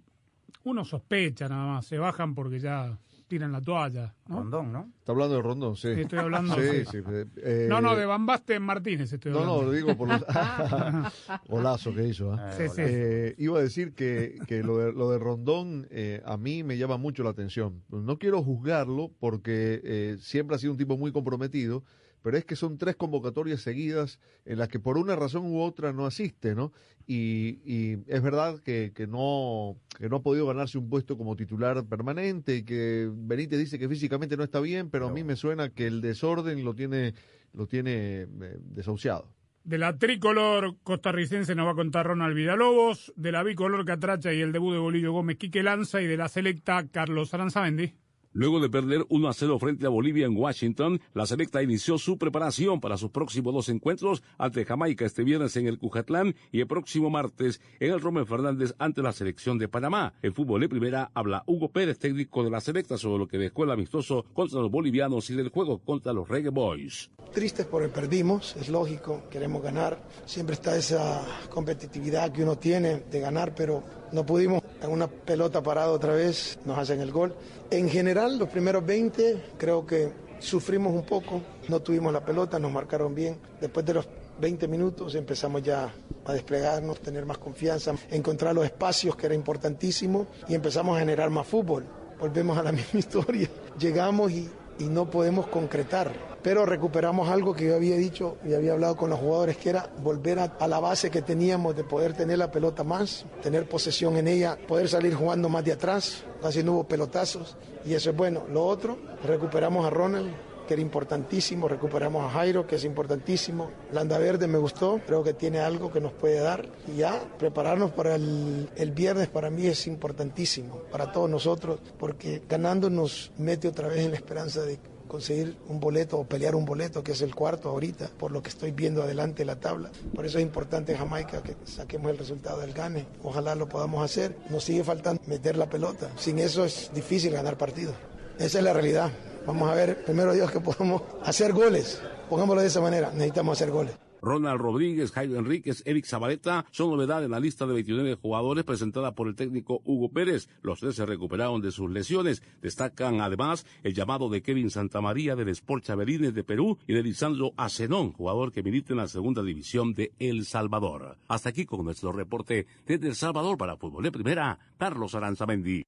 uno sospecha nada más, se bajan porque ya tiran la toalla. ¿no? Rondón, ¿no? Está hablando de Rondón, sí. Estoy hablando- Sí, sí. sí. eh, no, no, de Van Basten Martínez estoy No, hablando. no, lo digo por los <laughs> <laughs> golazo que hizo. ¿ah? Sí, sí. Eh, iba a decir que, que lo, de, lo de Rondón eh, a mí me llama mucho la atención. No quiero juzgarlo porque eh, siempre ha sido un tipo muy comprometido, pero es que son tres convocatorias seguidas en las que por una razón u otra no asiste, ¿no? Y, y es verdad que, que no, que no ha podido ganarse un puesto como titular permanente y que Benítez dice que físicamente no está bien, pero a mí me suena que el desorden lo tiene, lo tiene eh, desahuciado. De la tricolor costarricense nos va a contar Ronald Villalobos, de la bicolor Catracha y el debut de Bolillo Gómez Quique Lanza y de la selecta Carlos Aranzamendi. Luego de perder 1 a 0 frente a Bolivia en Washington, la selecta inició su preparación para sus próximos dos encuentros ante Jamaica este viernes en el Cujatlán y el próximo martes en el Rommel Fernández ante la selección de Panamá. En fútbol de primera habla Hugo Pérez, técnico de la selecta, sobre lo que dejó el amistoso contra los bolivianos y el juego contra los Reggae Boys. Tristes porque perdimos, es lógico, queremos ganar. Siempre está esa competitividad que uno tiene de ganar, pero no pudimos. En una pelota parada otra vez nos hacen el gol. En general, los primeros 20 creo que sufrimos un poco, no tuvimos la pelota, nos marcaron bien. Después de los 20 minutos empezamos ya a desplegarnos, tener más confianza, encontrar los espacios que era importantísimo y empezamos a generar más fútbol. Volvemos a la <laughs> misma historia. Llegamos y, y no podemos concretar. Pero recuperamos algo que yo había dicho y había hablado con los jugadores, que era volver a, la base que teníamos de poder tener la pelota más, tener posesión en ella, poder salir jugando más de atrás, casi no hubo pelotazos y eso es bueno. Lo otro, recuperamos a Ronald, que era importantísimo, recuperamos a Jairo, que es importantísimo. Landa Verde me gustó, creo que tiene algo que nos puede dar. Y ya, prepararnos para el, el viernes para mí es importantísimo, para todos nosotros, porque ganando nos mete otra vez en la esperanza de conseguir un boleto o pelear un boleto, que es el cuarto ahorita, por lo que estoy viendo adelante la tabla. Por eso es importante Jamaica que saquemos el resultado del gane. Ojalá lo podamos hacer. Nos sigue faltando meter la pelota. Sin eso es difícil ganar partidos. Esa es la realidad. Vamos a ver, primero Dios, que podamos hacer goles. Pongámoslo de esa manera, necesitamos hacer goles. Ronald Rodríguez, Jairo Enríquez, Eric Zabaleta son novedad en la lista de 29 jugadores presentada por el técnico Hugo Pérez. Los tres se recuperaron de sus lesiones. Destacan además el llamado de Kevin Santamaría del Sport Chaverines de Perú y de Lisandro Acenón, jugador que milita en la segunda división de El Salvador. Hasta aquí con nuestro reporte desde El Salvador para Fútbol de Primera, Carlos Aranzamendi.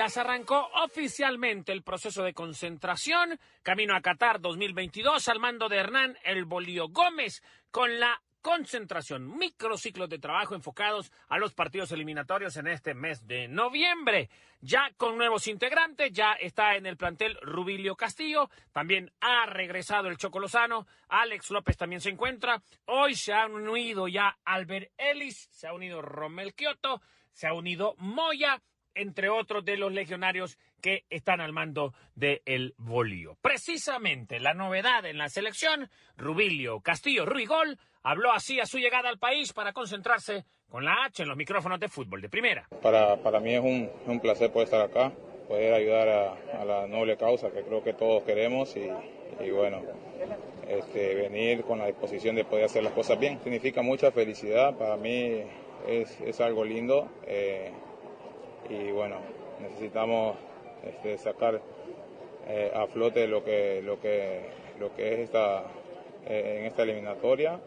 Honduras arrancó oficialmente el proceso de concentración camino a Qatar 2022 al mando de Hernán El Bolío Gómez con la concentración, microciclos de trabajo enfocados a los partidos eliminatorios en este mes de noviembre. Ya con nuevos integrantes, ya está en el plantel Rubilio Castillo, también ha regresado el Choco Lozano, Alex López también se encuentra, hoy se han unido ya Albert Ellis, se ha unido Romel Kioto, se ha unido Moya, entre otros de los legionarios que están al mando del el Bolío. Precisamente la novedad en la selección, Rubilio Castillo Ruigol habló así a su llegada al país para concentrarse con la H en los micrófonos de fútbol de primera. Para, para mí es un, un placer poder estar acá, poder ayudar a, la noble causa que creo que todos queremos y, y bueno, este, venir con la disposición de poder hacer las cosas bien. Significa mucha felicidad, para mí es, es algo lindo eh, y bueno, necesitamos este, sacar eh, a flote lo que, lo que, lo que es esta, eh, en esta eliminatoria.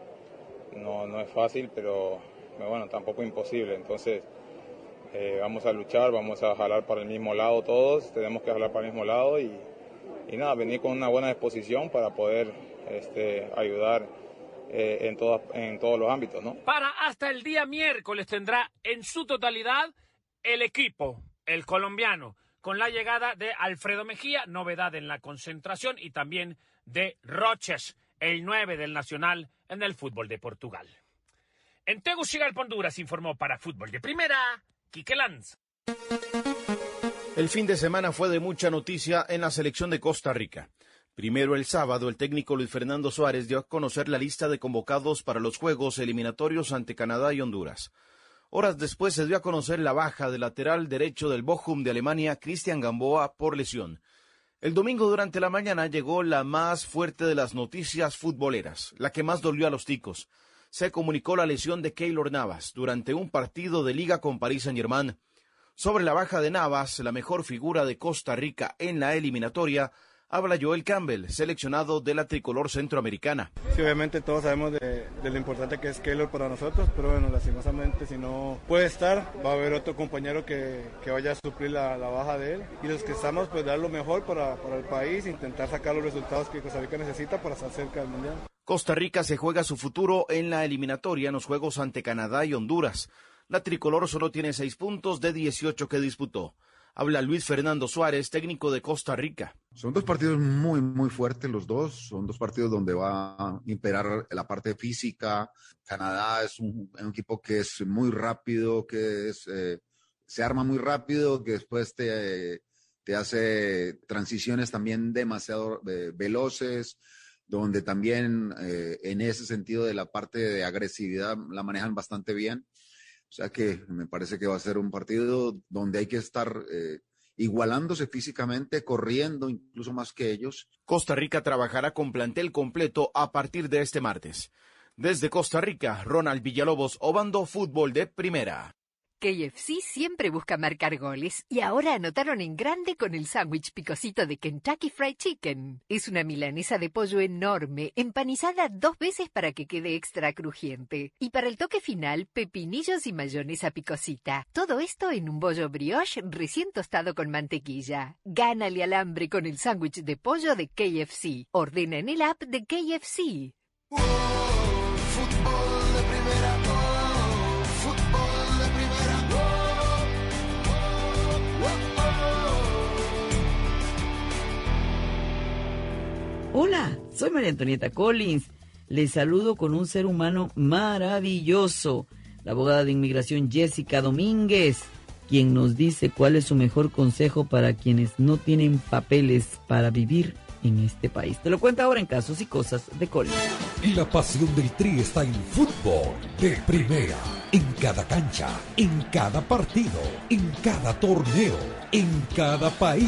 No, no es fácil, pero bueno, tampoco imposible. Entonces, eh, vamos a luchar, vamos a jalar para el mismo lado todos, tenemos que jalar para el mismo lado y, y nada, venir con una buena disposición para poder este, ayudar eh, en, todas, en todos los ámbitos. ¿no? Para hasta el día miércoles tendrá en su totalidad el equipo, el colombiano, con la llegada de Alfredo Mejía, novedad en la concentración, y también de Roches, el 9 del Nacional en el fútbol de Portugal. En Tegucigalpa, Honduras, informó para Fútbol de Primera, Quique Lanz. El fin de semana fue de mucha noticia en la selección de Costa Rica. Primero el sábado, el técnico Luis Fernando Suárez dio a conocer la lista de convocados para los Juegos eliminatorios ante Canadá y Honduras. Horas después se dio a conocer la baja del lateral derecho del Bochum de Alemania, Cristian Gamboa, por lesión. El domingo durante la mañana llegó la más fuerte de las noticias futboleras, la que más dolió a los ticos. Se comunicó la lesión de Keylor Navas durante un partido de liga con París Saint-Germain. Sobre la baja de Navas, la mejor figura de Costa Rica en la eliminatoria, habla Joel Campbell, seleccionado de la tricolor centroamericana. Sí, obviamente todos sabemos de, de, lo importante que es Keylor para nosotros, pero bueno, lastimosamente si no puede estar, va a haber otro compañero que, que vaya a suplir la, la, baja de él. Y los que estamos, pues dar lo mejor para, para el país, intentar sacar los resultados que Costa Rica necesita para estar cerca del Mundial. Costa Rica se juega su futuro en la eliminatoria en los Juegos ante Canadá y Honduras. La tricolor solo tiene seis puntos de 18 que disputó. Habla Luis Fernando Suárez, técnico de Costa Rica. Son dos partidos muy, muy fuertes los dos. Son dos partidos donde va a imperar la parte física. Canadá es un, equipo que es muy rápido, que es, eh, se arma muy rápido, que después te, te hace transiciones también demasiado eh, veloces donde también eh, en ese sentido de la parte de agresividad la manejan bastante bien. Sea que me parece que va a ser un partido donde hay que estar eh, igualándose físicamente, corriendo incluso más que ellos. Costa Rica trabajará con plantel completo a partir de este martes. Desde Costa Rica, Ronald Villalobos, Obando Fútbol de Primera. KFC siempre busca marcar goles y ahora anotaron en grande con el sándwich picosito de Kentucky Fried Chicken. Es una milanesa de pollo enorme, empanizada dos veces para que quede extra crujiente. Y para el toque final, pepinillos y mayonesa picosita. Todo esto en un bollo brioche recién tostado con mantequilla. Gánale al hambre con el sándwich de pollo de KFC. Ordena en el app de KFC. Hola, soy María Antonieta Collins. Les saludo con un ser humano maravilloso, la abogada de inmigración Jessica Domínguez, quien nos dice cuál es su mejor consejo para quienes no tienen papeles para vivir en este país. Te lo cuento ahora en Casos y Cosas de. Y la pasión del Tri está en fútbol de primera, en cada cancha, en cada partido, en cada torneo, en cada país,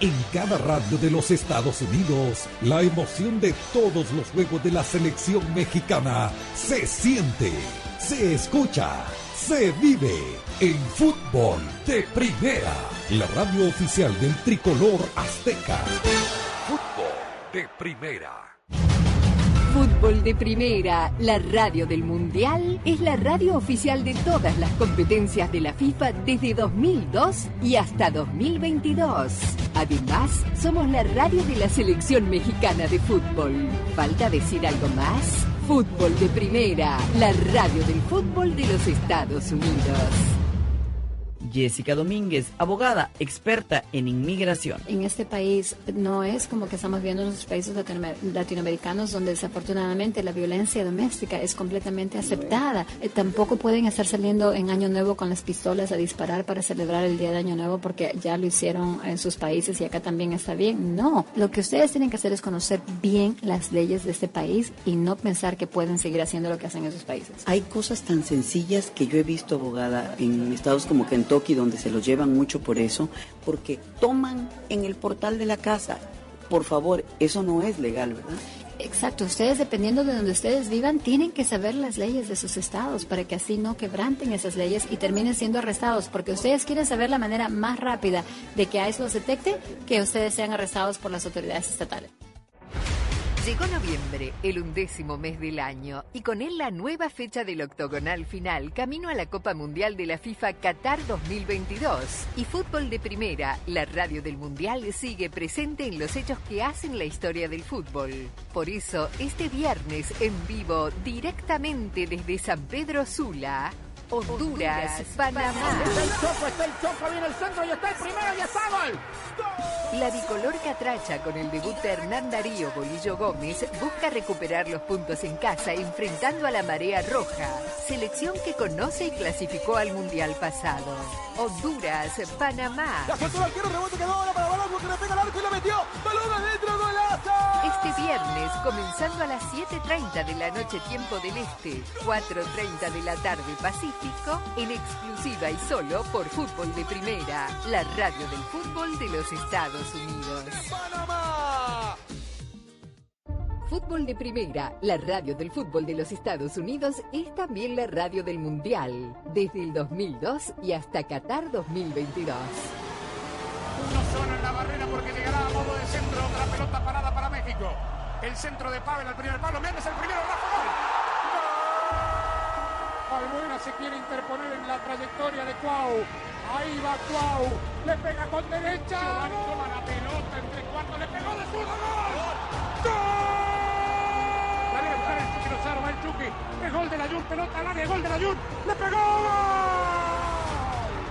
en cada radio de los Estados Unidos. La emoción de todos los juegos de la selección mexicana se siente, se escucha, se vive en fútbol de primera, la radio oficial del tricolor azteca. Fútbol de primera. Fútbol de Primera, la radio del Mundial, es la radio oficial de todas las competencias de la FIFA desde 2002 y hasta 2022. Además, somos la radio de la selección mexicana de fútbol. ¿Falta decir algo más? Fútbol de Primera, la radio del fútbol de los Estados Unidos. Jessica Domínguez, abogada, experta en inmigración. En este país no es como que estamos viendo en los países latinoamer- latinoamericanos donde desafortunadamente la violencia doméstica es completamente aceptada. Eh, tampoco pueden estar saliendo en Año Nuevo con las pistolas a disparar para celebrar el Día de Año Nuevo porque ya lo hicieron en sus países y acá también está bien. No, lo que ustedes tienen que hacer es conocer bien las leyes de este país y no pensar que pueden seguir haciendo lo que hacen en sus países. Hay cosas tan sencillas que yo he visto, abogada, en estados como Kentucky, donde se los llevan mucho por eso, porque toman en el portal de la casa. Por favor, eso no es legal, ¿verdad? Exacto, ustedes dependiendo de donde ustedes vivan tienen que saber las leyes de sus estados para que así no quebranten esas leyes y terminen siendo arrestados, porque ustedes quieren saber la manera más rápida de que ICE los detecte que ustedes sean arrestados por las autoridades estatales. Llegó noviembre, el undécimo mes del año, y con él la nueva fecha del octogonal final camino a la Copa Mundial de la FIFA Qatar 2022. Y Fútbol de Primera, la radio del Mundial, sigue presente en los hechos que hacen la historia del fútbol. Por eso, este viernes en vivo, directamente desde San Pedro Sula, Honduras, Panamá. Está el choco, está el choco, viene el centro y está el primero y está gol. La bicolor catracha con el debut de Hernán Darío Bolillo Gómez busca recuperar los puntos en casa enfrentando a la marea roja, selección que conoce y clasificó al mundial pasado. Honduras, Panamá. La soltó el arquero, rebote quedó ahora para Balón que le pega al arco y lo metió. Balón. Este viernes, comenzando a las 7.30 de la noche tiempo del Este, 4.30 de la tarde Pacífico, en exclusiva y solo por Fútbol de Primera, la radio del fútbol de los Estados Unidos. Fútbol de Primera, la radio del fútbol de los Estados Unidos, es también la radio del Mundial, desde el 2002 y hasta Qatar 2022. Uno solo en la barrera porque llegará a modo de centro. Otra pelota parada para México. El centro de Pavel al primer palo. Méndez el primero. Rafa gol. Balbuena se quiere interponer en la trayectoria de Cuau. Ahí va Cuau. Le pega con derecha. Giovanni toma la pelota entre cuartos. Le pegó de zurdo. ¡Gol! ¡Gol! Sale a buscar el Chucky Lozano. Va el Chucky. Es gol de la Jun. Pelota al área. Gol de la Jun. ¡Le pegó! ¡Gol!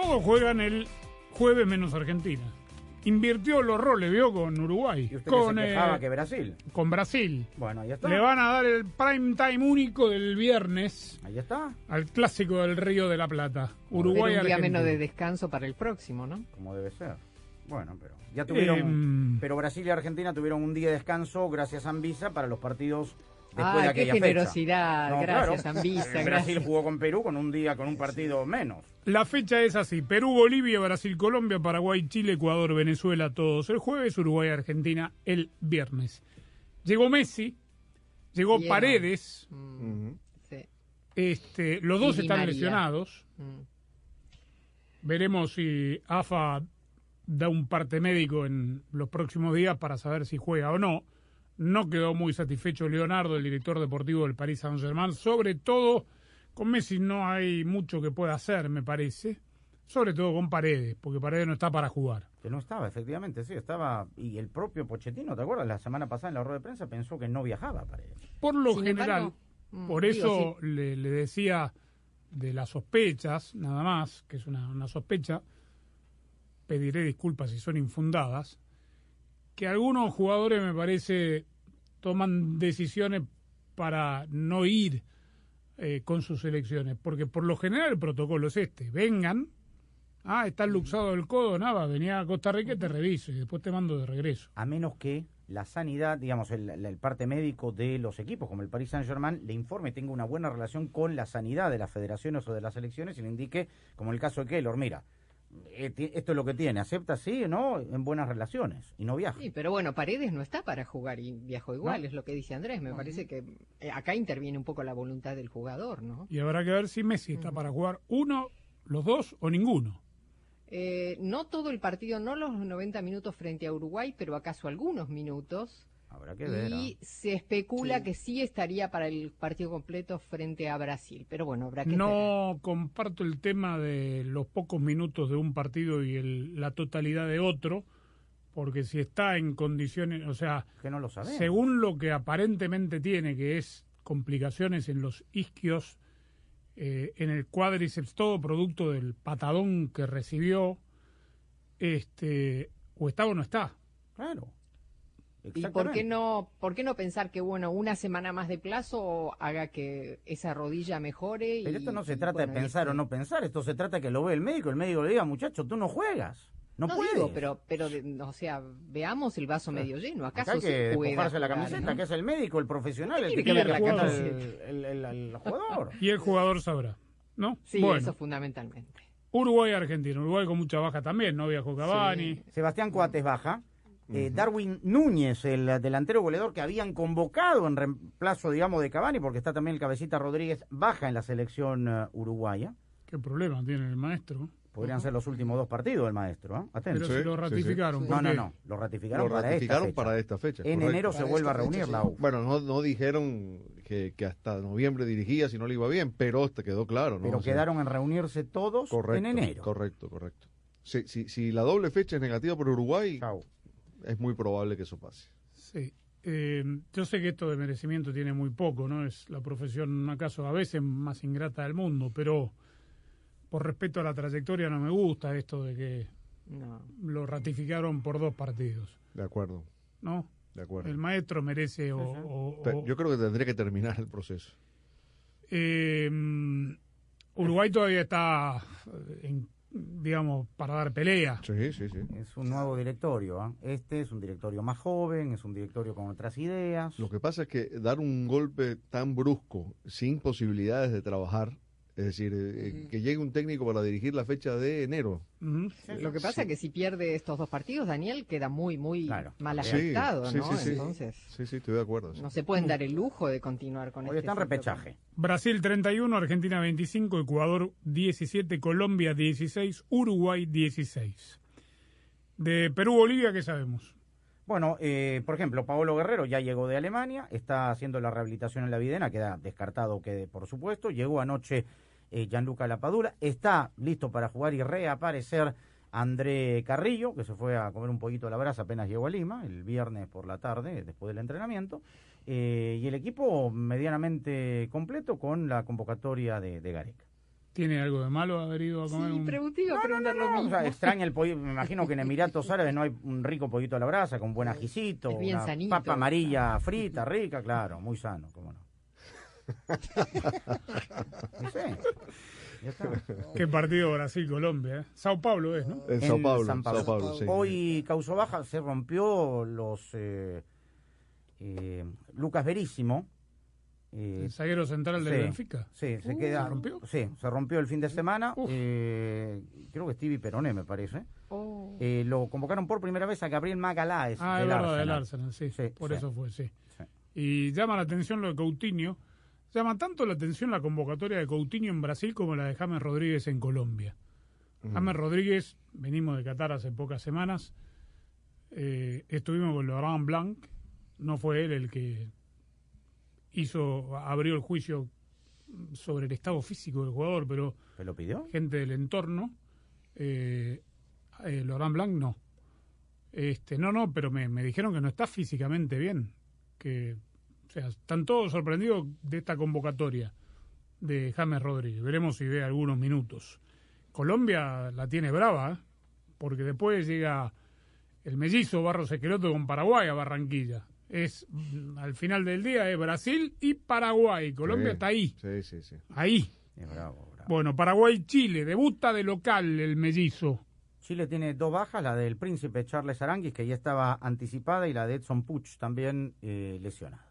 Todos juegan el jueves menos Argentina. Invirtió los roles, vio, con Uruguay. ¿Y usted con, que se quejaba eh, que Brasil? con Brasil. Bueno, ahí está. Le van a dar el prime time único del viernes Ahí está. al clásico del Río de la Plata. Uruguay Pero un día menos de descanso para el próximo, ¿no? Como debe ser. Bueno, pero ya tuvieron. Em. pero Brasil y Argentina tuvieron un día de descanso gracias a Anvisa para los partidos después Ah, de qué generosidad. fecha. No, gracias, claro. Anvisa. Brasil Gracias. jugó con Perú con un día, con un partido menos. La fecha es así: Perú, Bolivia, Brasil, Colombia, Paraguay, Chile, Ecuador, Venezuela, todos el jueves, Uruguay, Argentina el viernes. Llegó Messi, llegó. Paredes, Mm, sí. este, los dos Y están María. lesionados. Mm. Veremos si AFA da un parte médico en los próximos días para saber si juega o no. No quedó muy satisfecho Leonardo, el director deportivo del Paris Saint-Germain. Sobre todo, con Messi no hay mucho que pueda hacer, me parece. Sobre todo con Paredes, porque Paredes no está para jugar. Que no estaba, efectivamente, sí, estaba. Y el propio Pochettino, ¿te acuerdas? La semana pasada en la rueda de prensa pensó que no viajaba para él. Por lo Sin general, embargo, mm, por digo, eso le, le decía de las sospechas, nada más, que es una, una sospecha, pediré disculpas si son infundadas, que algunos jugadores me parece toman decisiones para no ir eh, con sus selecciones, porque por lo general el protocolo es este, vengan, ah, está luxado del codo, nada, venía a Costa Rica y te reviso y después te mando de regreso. A menos que la sanidad, digamos, el, el parte médico de los equipos, como el Paris Saint-Germain, le informe, tenga una buena relación con la sanidad de las federaciones o de las selecciones y le indique, como el caso de Keylor, mira, esto es lo que tiene, acepta sí, ¿no? En buenas relaciones y no viaja. Sí, pero bueno, Paredes no está para jugar y viajó igual, No. es lo que dice Andrés. Me parece que eh, acá interviene un poco la voluntad del jugador, ¿no? Y habrá que ver si Messi está para jugar uno, los dos o ninguno. Eh, no todo el partido, no los 90 minutos frente a Uruguay, pero acaso algunos minutos. Habrá que ver. Y ¿ah? se especula que sí estaría para el partido completo frente a Brasil. Pero bueno, habrá que esperar. No comparto el tema de los pocos minutos de un partido y el- la totalidad de otro, porque si está en condiciones, o sea, Que no lo sabemos. según lo que aparentemente tiene, que es complicaciones en los isquios, eh, en el cuádriceps, todo producto del patadón que recibió, este, o está o no está. Claro. ¿Y por qué no, por qué no pensar que bueno una semana más de plazo haga que esa rodilla mejore? Pero y- esto no se y, trata bueno, de pensar o no pensar, esto se trata de que lo ve el médico, el médico le diga, muchacho, tú no juegas, no, No, puedes. digo, pero, pero o sea, veamos el vaso medio lleno. Acá ¿Acaso hay que se puede despojarse la jugar, camiseta, no? que es el médico, el profesional, el que tiene que ver la el, el- el- el jugador. <laughs> Y el jugador sabrá, ¿no? Sí, bueno, eso fundamentalmente. Uruguay-Argentina. Uruguay con mucha baja también, ¿no? Viajó Cavani. Sebastián Coates baja. Eh, Darwin Núñez, el delantero goleador que habían convocado en reemplazo, digamos, de Cavani, porque está también el cabecita Rodríguez, baja en la selección eh, uruguaya. ¿Qué problema tiene el maestro? Podrían ser los últimos dos partidos del maestro. ¿eh? Atento. Pero si lo ratificaron, ¿por No, no, no. Lo ratificaron, Lo para, esta fecha. para esta fecha. En correcto. enero se vuelve a reunir la U. Bueno, no, no dijeron que, que hasta noviembre dirigía si no le iba bien, pero te quedó claro, ¿no? Pero O sea, quedaron en reunirse todos correcto, en enero. Correcto, correcto. Si, si, si la doble fecha es negativa por Uruguay, es muy probable que eso pase. Sí. Eh, yo sé que esto de merecimiento tiene muy poco, ¿no? Es la profesión, acaso, a veces más ingrata del mundo, pero por respeto a la trayectoria no me gusta esto de que No. lo ratificaron por dos partidos, De acuerdo, ¿no? de acuerdo. El maestro merece o... o- Pe- o- Yo creo que tendría que terminar el proceso. Eh, Uruguay todavía está, en, digamos, para dar pelea. Sí, sí, sí. Es un nuevo directorio. ¿ah? Este es un directorio más joven, es un directorio con otras ideas. Lo que pasa es que dar un golpe tan brusco, sin posibilidades de trabajar, es decir, eh, que llegue un técnico para dirigir la fecha de enero. Lo que pasa es que si pierde estos dos partidos, Daniel queda muy, muy mal Sí, afectado, sí, ¿no? sí, sí. Entonces, Sí, sí, estoy de acuerdo. sí. no se pueden dar el lujo de continuar con Hoy este está en repechaje. Brasil 31, Argentina 25, Ecuador 17, Colombia 16, Uruguay 16. De Perú-Bolivia, ¿qué sabemos? Bueno, eh, por ejemplo, Paolo Guerrero ya llegó de Alemania, está haciendo la rehabilitación en la Videna, queda descartado que, por supuesto. Llegó anoche eh, Gianluca Lapadula, está listo para jugar y reaparecer André Carrillo, que se fue a comer un poquito a la brasa apenas llegó a Lima, el viernes por la tarde, después del entrenamiento. Eh, y el equipo medianamente completo con la convocatoria de, de Gareca. ¿Tiene algo de malo haber ido a comer un... pregunté No, mismo. o sea, extraña el pollo. Me imagino que en Emiratos Árabes no hay un rico pollito a la brasa con buen ajicito, Es bien una sanito. papa amarilla frita, rica, claro, muy sano, cómo no. Ya está. ¿Qué partido Brasil-Colombia? eh? Sao Paulo es, ¿no? En Sao Paulo, San Sao Paulo, sí. Hoy causó baja, se rompió los eh, eh, Lucas Verísimo. eh, El zaguero central del sí, Benfica. Sí, se Uh, queda. ¿se rompió? Sí, se rompió el fin de semana. eh, creo que Stevie Peroné, me parece. Oh. Eh, lo convocaron por primera vez a Gabriel Magaláes. Ah, es del verdad, del Arsenal. Arsenal, sí. por sí. eso fue, sí. Sí. Y llama la atención lo de Coutinho. Llama tanto la atención la convocatoria de Coutinho en Brasil como la de James Rodríguez en Colombia. James Rodríguez, venimos de Qatar hace pocas semanas. eh, estuvimos con Laurent Blanc. No fue él el que hizo, abrió el juicio sobre el estado físico del jugador, pero ¿Se lo pidió? gente del entorno. Eh, eh, Laurent Blanc no. Este, no, no, pero me, me dijeron que no está físicamente bien. Que, o sea, están todos sorprendidos de esta convocatoria de James Rodríguez. Veremos si ve algunos minutos. Colombia la tiene brava, ¿eh? porque después llega el mellizo Barros Esqueloto con Paraguay a Barranquilla. Es mm, al final del día es Brasil y Paraguay. Colombia Sí, está ahí, Sí, sí, sí. ahí. Es bravo, bravo. Bueno, Paraguay-Chile, debuta de local el mellizo. Chile tiene dos bajas, la del príncipe Charles Aranguis, que ya estaba anticipada, y la de Edson Puch, también eh, lesionado.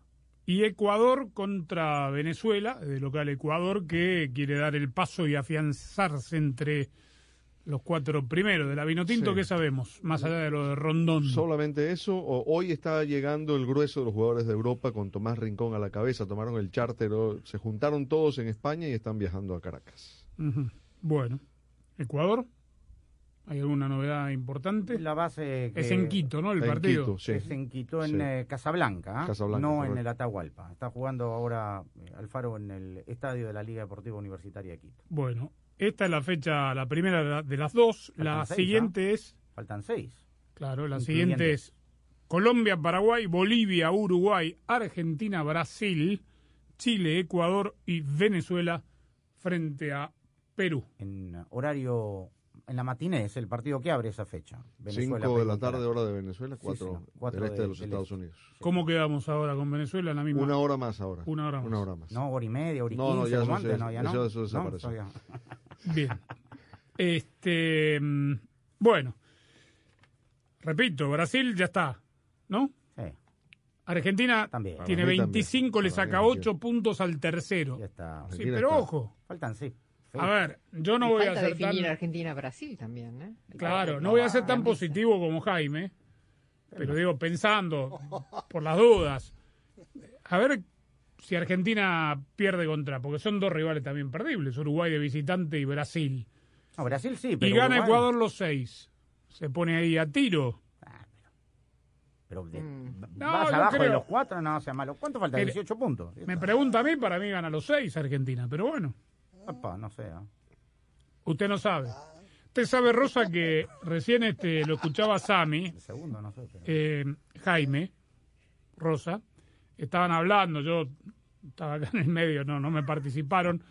Y Ecuador contra Venezuela, de local Ecuador, que quiere dar el paso y afianzarse entre los cuatro primeros de la Vinotinto, Sí. ¿qué sabemos? Más allá de lo de Rondón. Solamente eso. O- hoy está llegando el grueso de los jugadores de Europa con Tomás Rincón a la cabeza. Tomaron el charter, se juntaron todos en España y están viajando a Caracas. Bueno, Ecuador. ¿Hay alguna novedad importante? La base que- Es en Quito, ¿no? El partido. Quito, sí. Es en Quito, en Sí. eh, Casablanca, ¿ah? Casablanca, no en el Atahualpa. Está jugando ahora eh, Alfaro en el estadio de la Liga Deportiva Universitaria de Quito. Bueno, esta es la fecha, la primera de la- las dos. La Faltan seis, siguiente es, Faltan seis. claro, la Incluyendo. siguiente es Colombia, Paraguay, Bolivia, Uruguay, Argentina, Brasil, Chile, Ecuador y Venezuela frente a Perú. En eh, horario, en la matiné, es el partido que abre esa fecha. Venezuela, Cinco de la tarde, hora de Venezuela, Sí, cuatro, señor. Cuatro del este de, de- los Estados este. Unidos. ¿Cómo quedamos ahora con Venezuela en la misma? Una hora más ahora. Una hora más. Una hora más. No, hora y media, hora y No, no, ya antes, se- no, ya eso- no. eso desapareció. Bien. Este, mm, bueno, repito, Brasil ya está, ¿no? Sí. Argentina También. tiene Para mí también. 25, le saca también. 8 puntos al tercero. Ya está. Sí, pero está. ojo. Faltan, sí. A ver, yo no Y voy a ser tan... definir Argentina-Brasil también, ¿eh? Claro, no voy a ser tan positivo como Jaime, pero digo, pensando, por las dudas, a ver si Argentina pierde contra, porque son dos rivales también perdibles, Uruguay de visitante y Brasil. No, Brasil sí, pero Y gana Uruguay- Ecuador los seis. Se pone ahí a tiro. Pero de- No, vas abajo de los cuatro, no sea malo. ¿Cuánto falta? Mire, 18 puntos. Me pregunta a mí, para mí gana los seis Argentina, pero bueno, No sé. usted no sabe. Usted sabe, Rosa, que recién este, lo escuchaba Sami, El segundo, no sé. pero- eh, Jaime, Rosa, estaban hablando, yo estaba acá en el medio, no, no me participaron.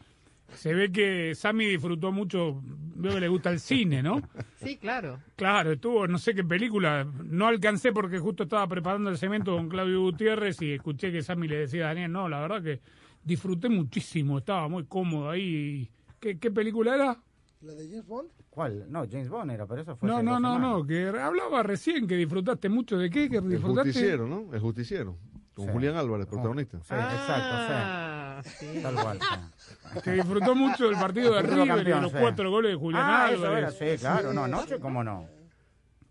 Se ve que Sami disfrutó mucho, veo que le gusta el cine, ¿no? Sí, claro. Claro, estuvo no sé qué película, no alcancé porque justo estaba preparando el cemento con Claudio Gutiérrez y escuché que Sammy le decía a Daniel, no, la verdad que disfruté muchísimo, estaba muy cómodo ahí. ¿Qué, qué película era? ¿La de James Bond? ¿Cuál? No, James Bond era, pero eso fue. No, no, no, semanas. no, que hablaba recién que disfrutaste mucho de qué, que El disfrutaste... justiciero, ¿no? El justiciero. Con Sí. Julián Álvarez, protagonista. Sí, exacto, Ah, sí. sí. Tal cual. sí. <laughs> Que disfrutó mucho del partido de River y campeón, los sí. cuatro goles de Julián Ah, eso era, Álvarez. sí, claro. No, anoche, ¿cómo no?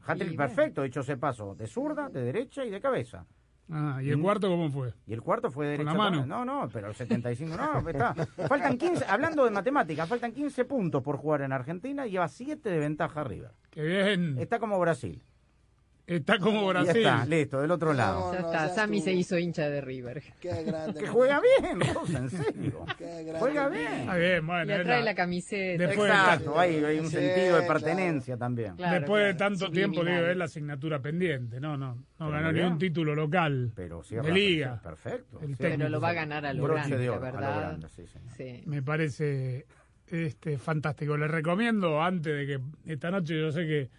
Hat-trick Sí, perfecto, dicho ese paso. De zurda, de derecha y de cabeza. Ah, ¿y el cuarto cómo fue? Y el cuarto fue de ¿Con la mano? No, no, pero el 75 no, <laughs> está. Faltan 15, hablando de matemáticas, faltan 15 puntos por jugar en Argentina y lleva 7 de ventaja arriba. Que bien, Está como Brasil. Está como Ya Brasil. está, listo, del otro lado. Ya no, está, ya Sammy se hizo hincha de River. Qué <laughs> grande. Que juega bien, Rosa, en serio. Qué grande. Juega bien. Está bien, bueno, Le trae la- la camiseta. Después de Exacto, hay, hay un Sí, sentido de claro. pertenencia también. Claro, Después de tanto tiempo, digo, es la asignatura pendiente. No, no, no Pero ganó ni un título local Pero de liga. Perfecto. El Sí. Pero lo va a ganar a lo Broche grande, de oro, a lo verdad. grande, sí, señor. Sí. Me parece este fantástico. Le recomiendo, antes de que esta noche yo sé que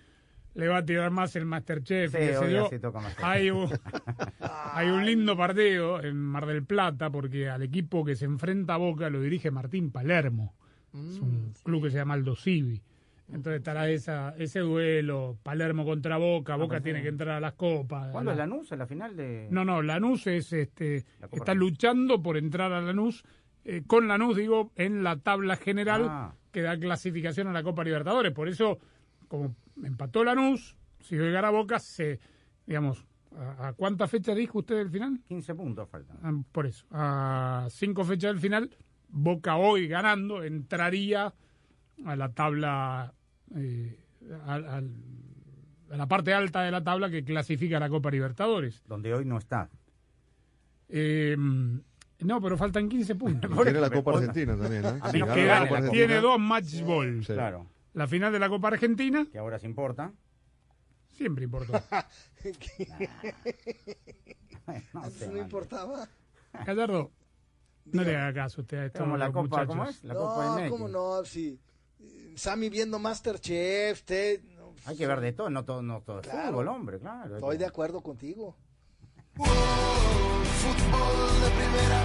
le va a tirar más el Masterchef. Sí, hoy yo. así toca Masterchef. hay, un, <laughs> hay un lindo partido en Mar del Plata porque al equipo que se enfrenta a Boca lo dirige Martín Palermo. Es un club que se llama Aldo Civi. Entonces estará esa, ese duelo, Palermo contra Boca, Boca pensé- tiene que entrar a las copas. ¿Cuándo es la- Lanús? ¿En la final de...? No, no, Lanús es, este, La está luchando por entrar a Lanús, eh, con Lanús, digo, en la tabla general Ah. que da clasificación a la Copa Libertadores. Por eso, como empató Lanús, si hoy gana Boca, se, digamos, ¿a, a cuántas fechas dijo usted del final? 15 puntos faltan. Ah, por eso, a cinco fechas del final, Boca hoy ganando entraría a la tabla, eh, a la parte alta de la tabla que clasifica a la Copa Libertadores. Donde hoy no está. Eh, no, pero faltan 15 <laughs> puntos. Tiene la Copa Argentina también, ¿eh? Gana que la gane Copa la Copa. Argentina, Tiene dos match ball. Sí. Claro. La final de la Copa Argentina Que ahora se importa. siempre importó. <laughs> no Antes sé, no importaba. Gallardo, no le haga caso usted a estos Como la Copa, muchachos. ¿cómo es? La Copa no, MX. cómo no, sí. Sammy viendo Masterchef, usted... no, Hay que ver de todo, no todo, no todo es Claro. fútbol, hombre, claro. Estoy de acuerdo contigo. Fútbol de primera,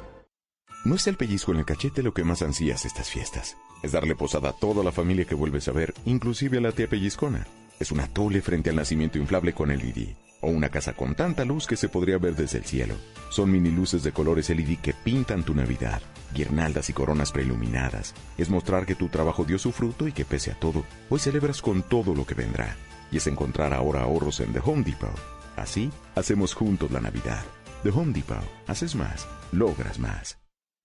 No es el pellizco en el cachete lo que más ansías estas fiestas. Es darle posada a toda la familia que vuelves a ver, inclusive a la tía pellizcona. Es una tole frente al nacimiento inflable con LED. O una casa con tanta luz que se podría ver desde el cielo. Son mini luces de colores LED que pintan tu Navidad. Guirnaldas y coronas preiluminadas. Es mostrar que tu trabajo dio su fruto y que pese a todo, hoy celebras con todo lo que vendrá. Y es encontrar ahora ahorros en The Home Depot. Así, hacemos juntos la Navidad. The Home Depot. Haces más, logras más.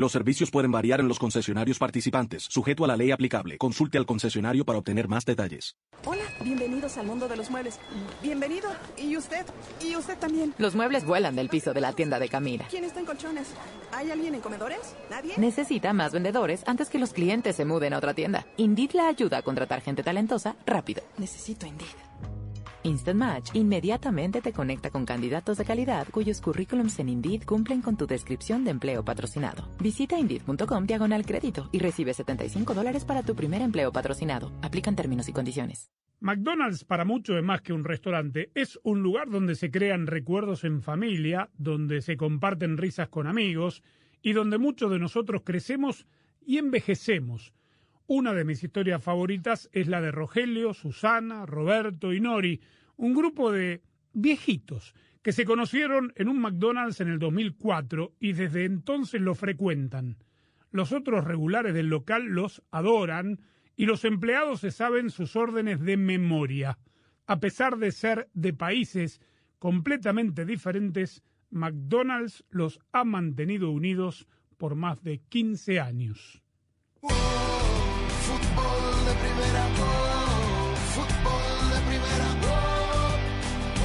Los servicios pueden variar en los concesionarios participantes, sujeto a la ley aplicable. Consulte al concesionario para obtener más detalles. Hola, bienvenidos al mundo de los muebles. Bienvenido. ¿Y usted? ¿Y usted también? Los muebles vuelan del piso de la tienda de Camila. ¿Quién está en colchones? ¿Hay alguien en comedores? ¿Nadie? Necesita más vendedores antes que los clientes se muden a otra tienda. Indeed la ayuda a contratar gente talentosa rápido. Necesito Indeed. Instant Match inmediatamente te conecta con candidatos de calidad cuyos currículums en Indeed cumplen con tu descripción de empleo patrocinado. Visita Indeed.com diagonal crédito y recibe 75 dólares para tu primer empleo patrocinado. Aplican términos y condiciones. McDonald's para muchos es más que un restaurante, es un lugar donde se crean recuerdos en familia, donde se comparten risas con amigos y donde muchos de nosotros crecemos y envejecemos. Una de mis historias favoritas es la de Rogelio, Susana, Roberto y Nori, un grupo de viejitos que se conocieron en un McDonald's en el 2004 y desde entonces lo frecuentan. Los otros regulares del local los adoran y los empleados se saben sus órdenes de memoria. A pesar de ser de países completamente diferentes, McDonald's los ha mantenido unidos por más de 15 años. Fútbol de primera, oh, fútbol de primera, oh,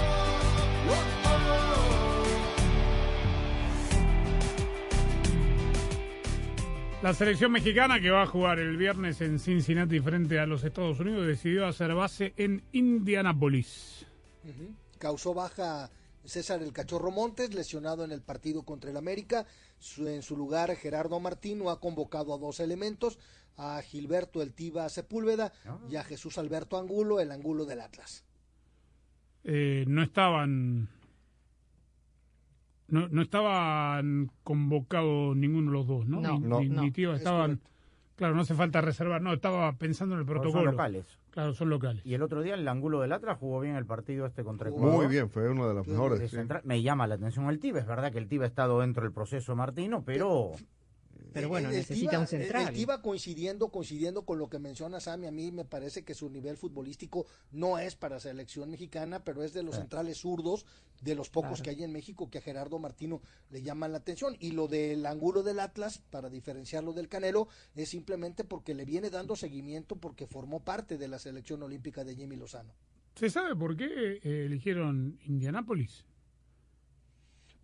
La selección mexicana que va a jugar el viernes en Cincinnati frente a los Estados Unidos decidió hacer base en Indianápolis. Ujú. Causó baja César el Cachorro Montes, lesionado en el partido contra el América. Su- en su lugar, Gerardo Martino ha convocado a dos elementos, a Gilberto El Tiba Sepúlveda y a Jesús Alberto Angulo, el Angulo del Atlas. Eh, no estaban no, no estaban convocados ninguno de los dos, ¿no? No, ni, no, ni- no, ni Tío, es estaban Claro, no hace falta reservar. No, estaba pensando en el protocolo. Son locales. Claro, son locales. Y el otro día el ángulo del Atlas jugó bien el partido este contra Ecuador. Muy bien, fue uno de los mejores. Me llama la atención el Tiva. Es verdad que el Tiva ha estado dentro del proceso Martino, pero... Pero bueno, El- el necesita Tiva- un central. El Tiva coincidiendo, coincidiendo con lo que menciona Sammy, a mí me parece que su nivel futbolístico no es para selección mexicana, pero es de los Sí. centrales zurdos, de los pocos Claro. que hay en México que a Gerardo Martino le llaman la atención. Y lo del ángulo del Atlas, para diferenciarlo del Canelo, es simplemente porque le viene dando seguimiento porque formó parte de la selección olímpica de Jimmy Lozano. ¿Se sabe por qué eh, eligieron Indianápolis?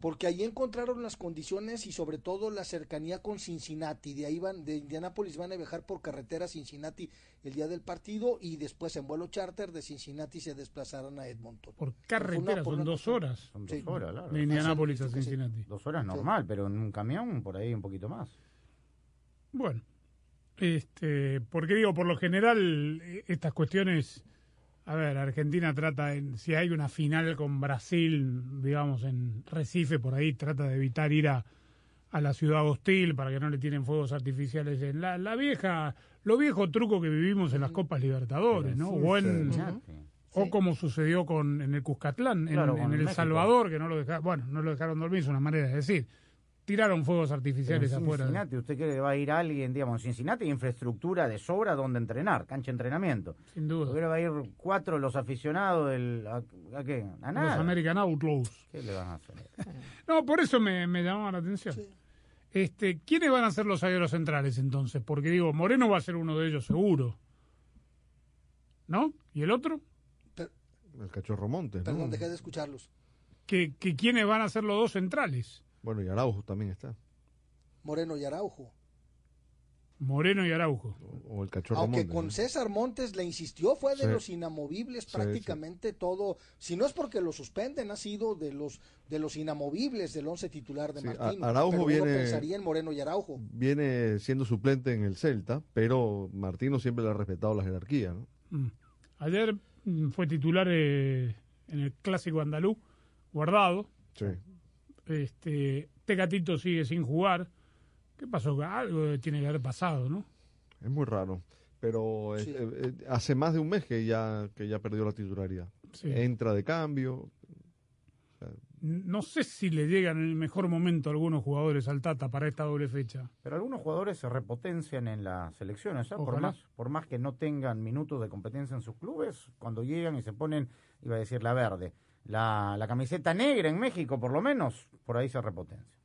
Porque ahí encontraron las condiciones y sobre todo la cercanía con Cincinnati. De ahí van, de Indianápolis van a viajar por carretera a Cincinnati el día del partido y después en vuelo charter de Cincinnati se desplazarán a Edmonton. Por Por carretera una- por son una- dos horas. Son dos Sí. horas, claro. De Indianápolis a Cincinnati. Dos horas normal, pero en un camión por ahí un poquito más. Bueno, este, porque digo, por lo general, eh, estas cuestiones, a ver, Argentina trata, en, si hay una final con Brasil, digamos, en Recife, por ahí trata de evitar ir a, a la ciudad hostil para que no le tienen fuegos artificiales en la, la vieja, lo viejo truco que vivimos en las Copas Libertadores, ¿no? O en, o como sucedió con en el Cuscatlán, en, Claro, en con El México. Salvador, que no lo dejaron, bueno, no lo dejaron dormir, es una manera de decir. Tiraron fuegos Pero en artificiales afuera. Cincinnati, ¿usted cree que va a ir alguien, digamos, en Cincinnati infraestructura de sobra donde entrenar, cancha de entrenamiento? Sin duda. ¿Usted cree que va a ir cuatro los aficionados del... ¿A, a qué? A nada. Los American Outlaws. ¿Qué le van a hacer? <laughs> No, por eso me, me llamaba la atención. Este, ¿Quiénes van a ser los zagueros centrales entonces? Porque digo, Moreno va a ser uno de ellos seguro. ¿No? ¿Y el otro? El cachorro Montes, ¿no? Perdón, dejé de escucharlos. ¿Que, que ¿Quiénes van a ser los dos centrales? Bueno, y Araujo también está. Moreno y Araujo. Moreno y Araujo. O el cachorro Aunque Montes. con ¿no? César Montes le insistió, fue de Sí. los inamovibles Sí, prácticamente todo. Si no es porque lo suspenden, ha sido de los de los inamovibles del once titular de Martino. Araujo Pero uno viene- pensaría en Moreno y Araujo. Viene siendo suplente en el Celta, pero Martino siempre le ha respetado la jerarquía, ¿no? Mm. Ayer mm, fue titular eh, en el clásico andaluz, guardado. Sí. Este, Tecatito sigue sin jugar. ¿Qué pasó? Algo tiene que haber pasado, ¿no? Es muy raro. Pero eh, eh, eh, hace más de un mes que ya, que ya perdió la titularidad. Sí. Entra de cambio. No sé si le llegan en el mejor momento a algunos jugadores al Tata para esta doble fecha. Pero algunos jugadores se repotencian en las selecciones, ¿eh? por, más, por más que no tengan minutos de competencia en sus clubes, cuando llegan y se ponen, iba a decir la verde, la, la camiseta negra en México por lo menos, por ahí se repotencia.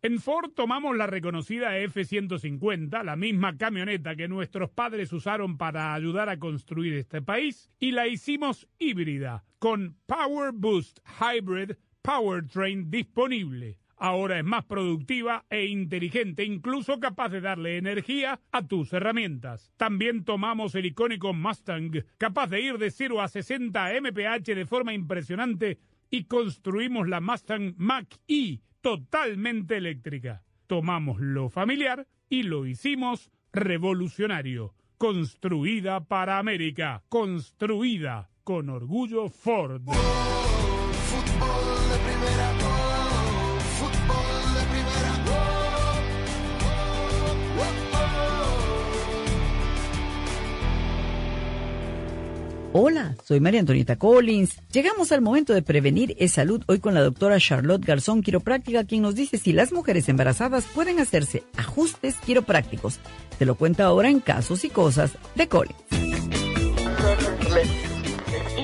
En Ford tomamos la reconocida F-150, la misma camioneta que nuestros padres usaron para ayudar a construir este país, y la hicimos híbrida, con Power Boost Hybrid Powertrain disponible. Ahora es más productiva e inteligente, incluso capaz de darle energía a tus herramientas. También tomamos el icónico Mustang, capaz de ir de 0 a 60 mph de forma impresionante, y construimos la Mustang Mach-E, totalmente eléctrica. Tomamos lo familiar y lo hicimos revolucionario. Construida para América. Construida con orgullo Ford. Hola, soy María Antonieta Collins. Llegamos al momento de prevenir es salud hoy con la doctora Charlotte Garzón, quiropráctica, quien nos dice si las mujeres embarazadas pueden hacerse ajustes quiroprácticos. Te lo cuenta ahora en Casos y Cosas de Collins.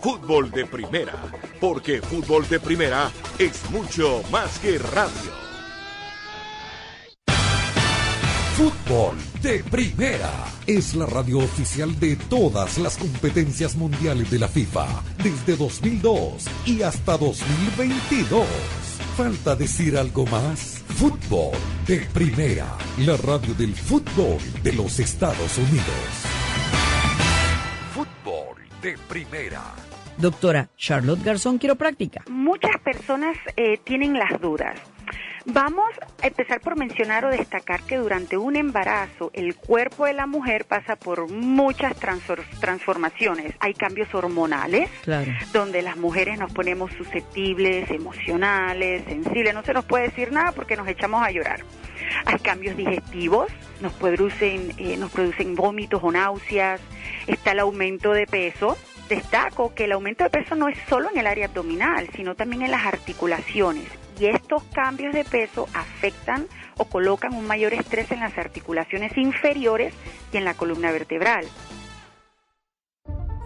Fútbol de Primera. Porque Fútbol de Primera es mucho más que radio. Fútbol de Primera es la radio oficial de todas las competencias mundiales de la FIFA desde 2002 y hasta 2022. ¿Falta decir algo más? fútbol de primera, la radio del fútbol de los Estados Unidos. De primera. Doctora Charlotte Garzón, quiropráctica. Muchas personas eh, tienen las dudas. Vamos a empezar por mencionar o destacar que durante un embarazo el cuerpo de la mujer pasa por muchas transfor- transformaciones. Hay cambios hormonales, Claro. donde las mujeres nos ponemos susceptibles, emocionales, sensibles. No se nos puede decir nada porque nos echamos a llorar. Hay cambios digestivos, nos producen, eh, nos producen vómitos o náuseas. Está el aumento de peso. Destaco que el aumento de peso no es solo en el área abdominal, sino también en las articulaciones. Y estos cambios de peso afectan o colocan un mayor estrés en las articulaciones inferiores y en la columna vertebral.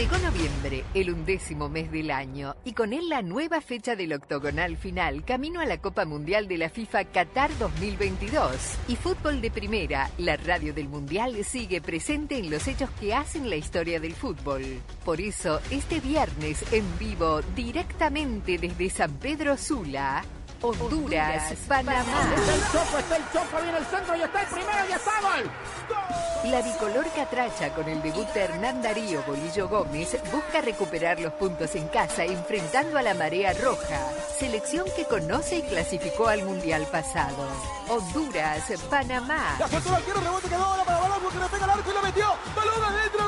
Llegó noviembre, el undécimo mes del año, y con él la nueva fecha del octogonal final, camino a la Copa Mundial de la FIFA Qatar 2022. Y Fútbol de Primera, la radio del Mundial, sigue presente en los hechos que hacen la historia del fútbol. Por eso, este viernes en vivo, directamente desde San Pedro Sula, Honduras, Panamá. Está el Choco, está el Choco, viene el centro y está el primero y está gol. La bicolor catracha con el debut de Hernán Darío Bolillo Gómez busca recuperar los puntos en casa enfrentando a la marea roja, selección que conoce y clasificó al mundial pasado. Honduras, Panamá. La el rebote quedó ahora para Balón que le pega al arco y lo metió. Balón adentro.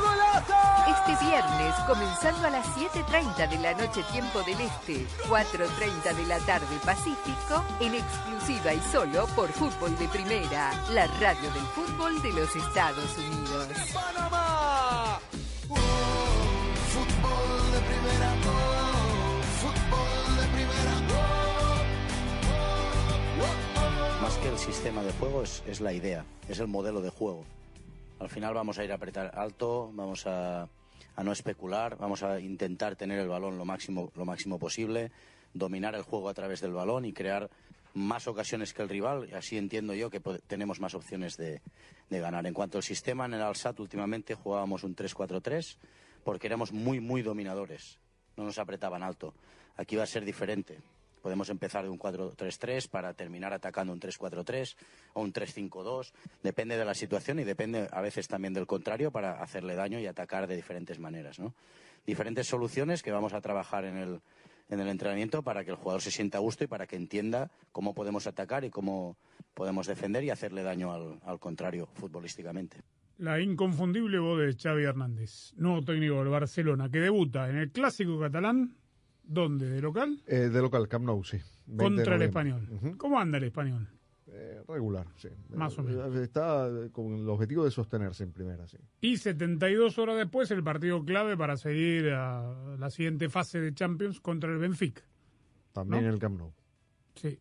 Este viernes, comenzando a las 7.30 de la noche tiempo del Este, 4.30 de la tarde Pacífico, en exclusiva y solo por Fútbol de Primera, la radio del fútbol de los Estados Unidos. Panamá. Fútbol de primera, oh, fútbol de primera, Más que el sistema de juego es, es la idea, es el modelo de juego. Al final vamos a ir a apretar alto, vamos a, a no especular, vamos a intentar tener el balón lo máximo, lo máximo posible, dominar el juego a través del balón y crear más ocasiones que el rival. Y así entiendo yo que tenemos más opciones de, de ganar. En cuanto al sistema, en el Alsat últimamente jugábamos un 3-4-3 porque éramos muy, muy dominadores. No nos apretaban alto. Aquí va a ser diferente. Podemos empezar de un 4-3-3 para terminar atacando un 3-4-3 o un 3-5-2. Depende de la situación y depende a veces también del contrario para hacerle daño y atacar de diferentes maneras. ¿no? Diferentes soluciones que vamos a trabajar en el, en el entrenamiento para que el jugador se sienta a gusto y para que entienda cómo podemos atacar y cómo podemos defender y hacerle daño al, al contrario futbolísticamente. La inconfundible voz de Xavi Hernández, nuevo técnico del Barcelona, que debuta en el clásico catalán, ¿dónde? ¿De local? Eh, de local, Camp Nou, sí. 20 de Contra el español. ¿Cómo anda el español? Eh, regular, sí. Más o Eh, menos. Está eh, con el objetivo de sostenerse en primera, sí. Y 72 horas después, el partido clave para seguir a la siguiente fase de Champions contra el Benfica. También ¿No? en el Camp Nou. Sí.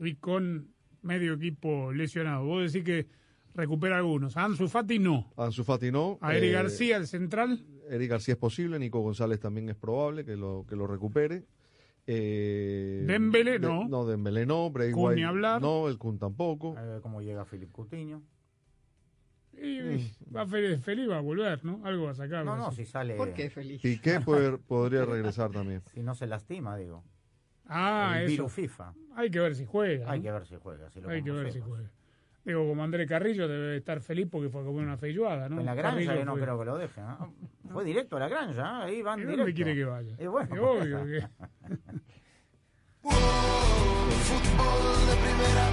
Y con medio equipo lesionado. Vos decís que recupera algunos. A Ansu Fati no. Ansu Fati no. A Eric eh, García, el central. Eric García es posible, Nico González también es probable que lo, que lo recupere. Eh, Dembélé, de- no. No, Dembélé no, Bray Kun ni White hablar. no, el Kun tampoco. A ver cómo llega Philip Coutinho. Y Mm. va feliz, feliz va a volver, ¿no? Algo va a sacar. No, no, si sale. ¿Por qué feliz? Piqué poder- podría regresar también. <laughs> Si no se lastima, digo. Ah, el eso. virus FIFA. Hay que ver si juega. Hay ¿no? que ver si juega. Si lo Hay que ver si juega. Digo, como Andrés Carrillo debe estar feliz porque fue a comer una feijoada, ¿no? En la granja Carrillo yo no fue- creo que lo dejen. ¿ah? <laughs> Fue directo a la granja, ¿ah? ahí van ¿Y directo. dónde quiere que vaya? Y bueno. Es obvio que- <laughs> Fútbol de primera,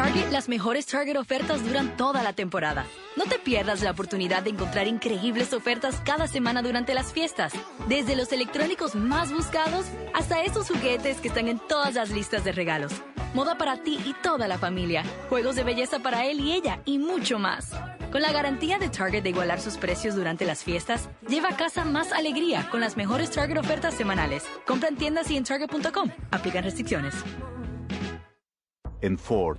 Target, las mejores Target ofertas duran toda la temporada. No te pierdas la oportunidad de encontrar increíbles ofertas cada semana durante las fiestas. Desde los electrónicos más buscados hasta esos juguetes que están en todas las listas de regalos. Moda para ti y toda la familia. Juegos de belleza para él y ella y mucho más. Con la garantía de Target de igualar sus precios durante las fiestas, lleva a casa más alegría con las mejores Target ofertas semanales. Compra en tiendas y en Target.com. Aplican restricciones. En Ford,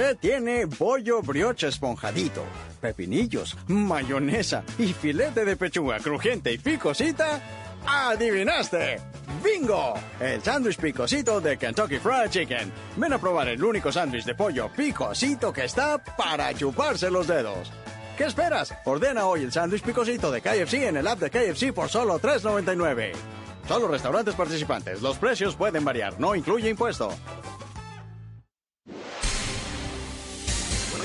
¿Qué tiene pollo brioche esponjadito, pepinillos, mayonesa y filete de pechuga crujiente y picosita? ¡Adivinaste! ¡Bingo! El sándwich picosito de Kentucky Fried Chicken. Ven a probar el único sándwich de pollo picosito que está para chuparse los dedos. ¿Qué esperas? Ordena hoy el sándwich picosito de KFC en el app de KFC por solo $3.99. Solo restaurantes participantes. Los precios pueden variar. No incluye impuesto.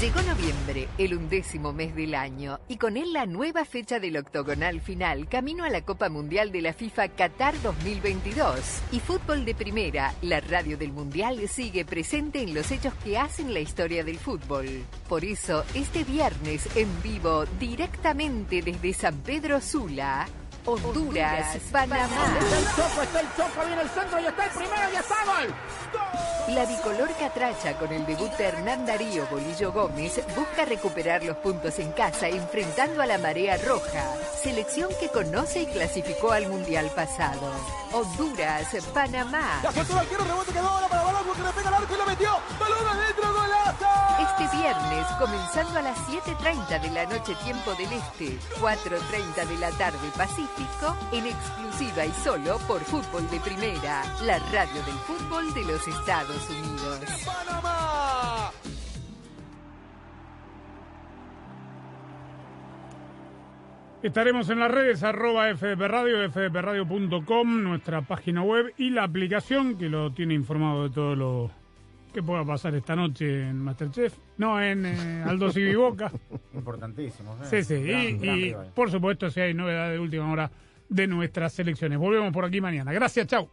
Llegó noviembre, el undécimo mes del año, y con él la nueva fecha del octogonal final camino a la Copa Mundial de la FIFA Qatar 2022. Y Fútbol de Primera, la radio del Mundial, sigue presente en los hechos que hacen la historia del fútbol. Por eso, este viernes en vivo, directamente desde San Pedro Sula, Honduras, Panamá. Está el Choco, está el Choco, viene el centro y está el primero y está gol. La bicolor catracha con el debut de Hernán Darío Bolillo Gómez busca recuperar los puntos en casa enfrentando a la marea roja, selección que conoce y clasificó al mundial pasado. Honduras, Panamá. La rebote quedó ahora para Balón que le pega al arco y lo metió. Balón. Este viernes, comenzando a las 7.30 de la noche tiempo del Este, 4.30 de la tarde Pacífico, en exclusiva y solo por Fútbol de Primera, la radio del fútbol de los Estados Unidos. Panamá. Estaremos en las redes arroba FDP Radio, fdpradio.com, nuestra página web y la aplicación que lo tiene informado de todo lo que pueda pasar esta noche en Masterchef. No, en eh, Aldo y Boca. Importantísimo. ¿eh? Sí, sí. Gran- y gran y, por supuesto, si hay novedades de última hora de nuestras selecciones. Volvemos por aquí mañana. Gracias, chao.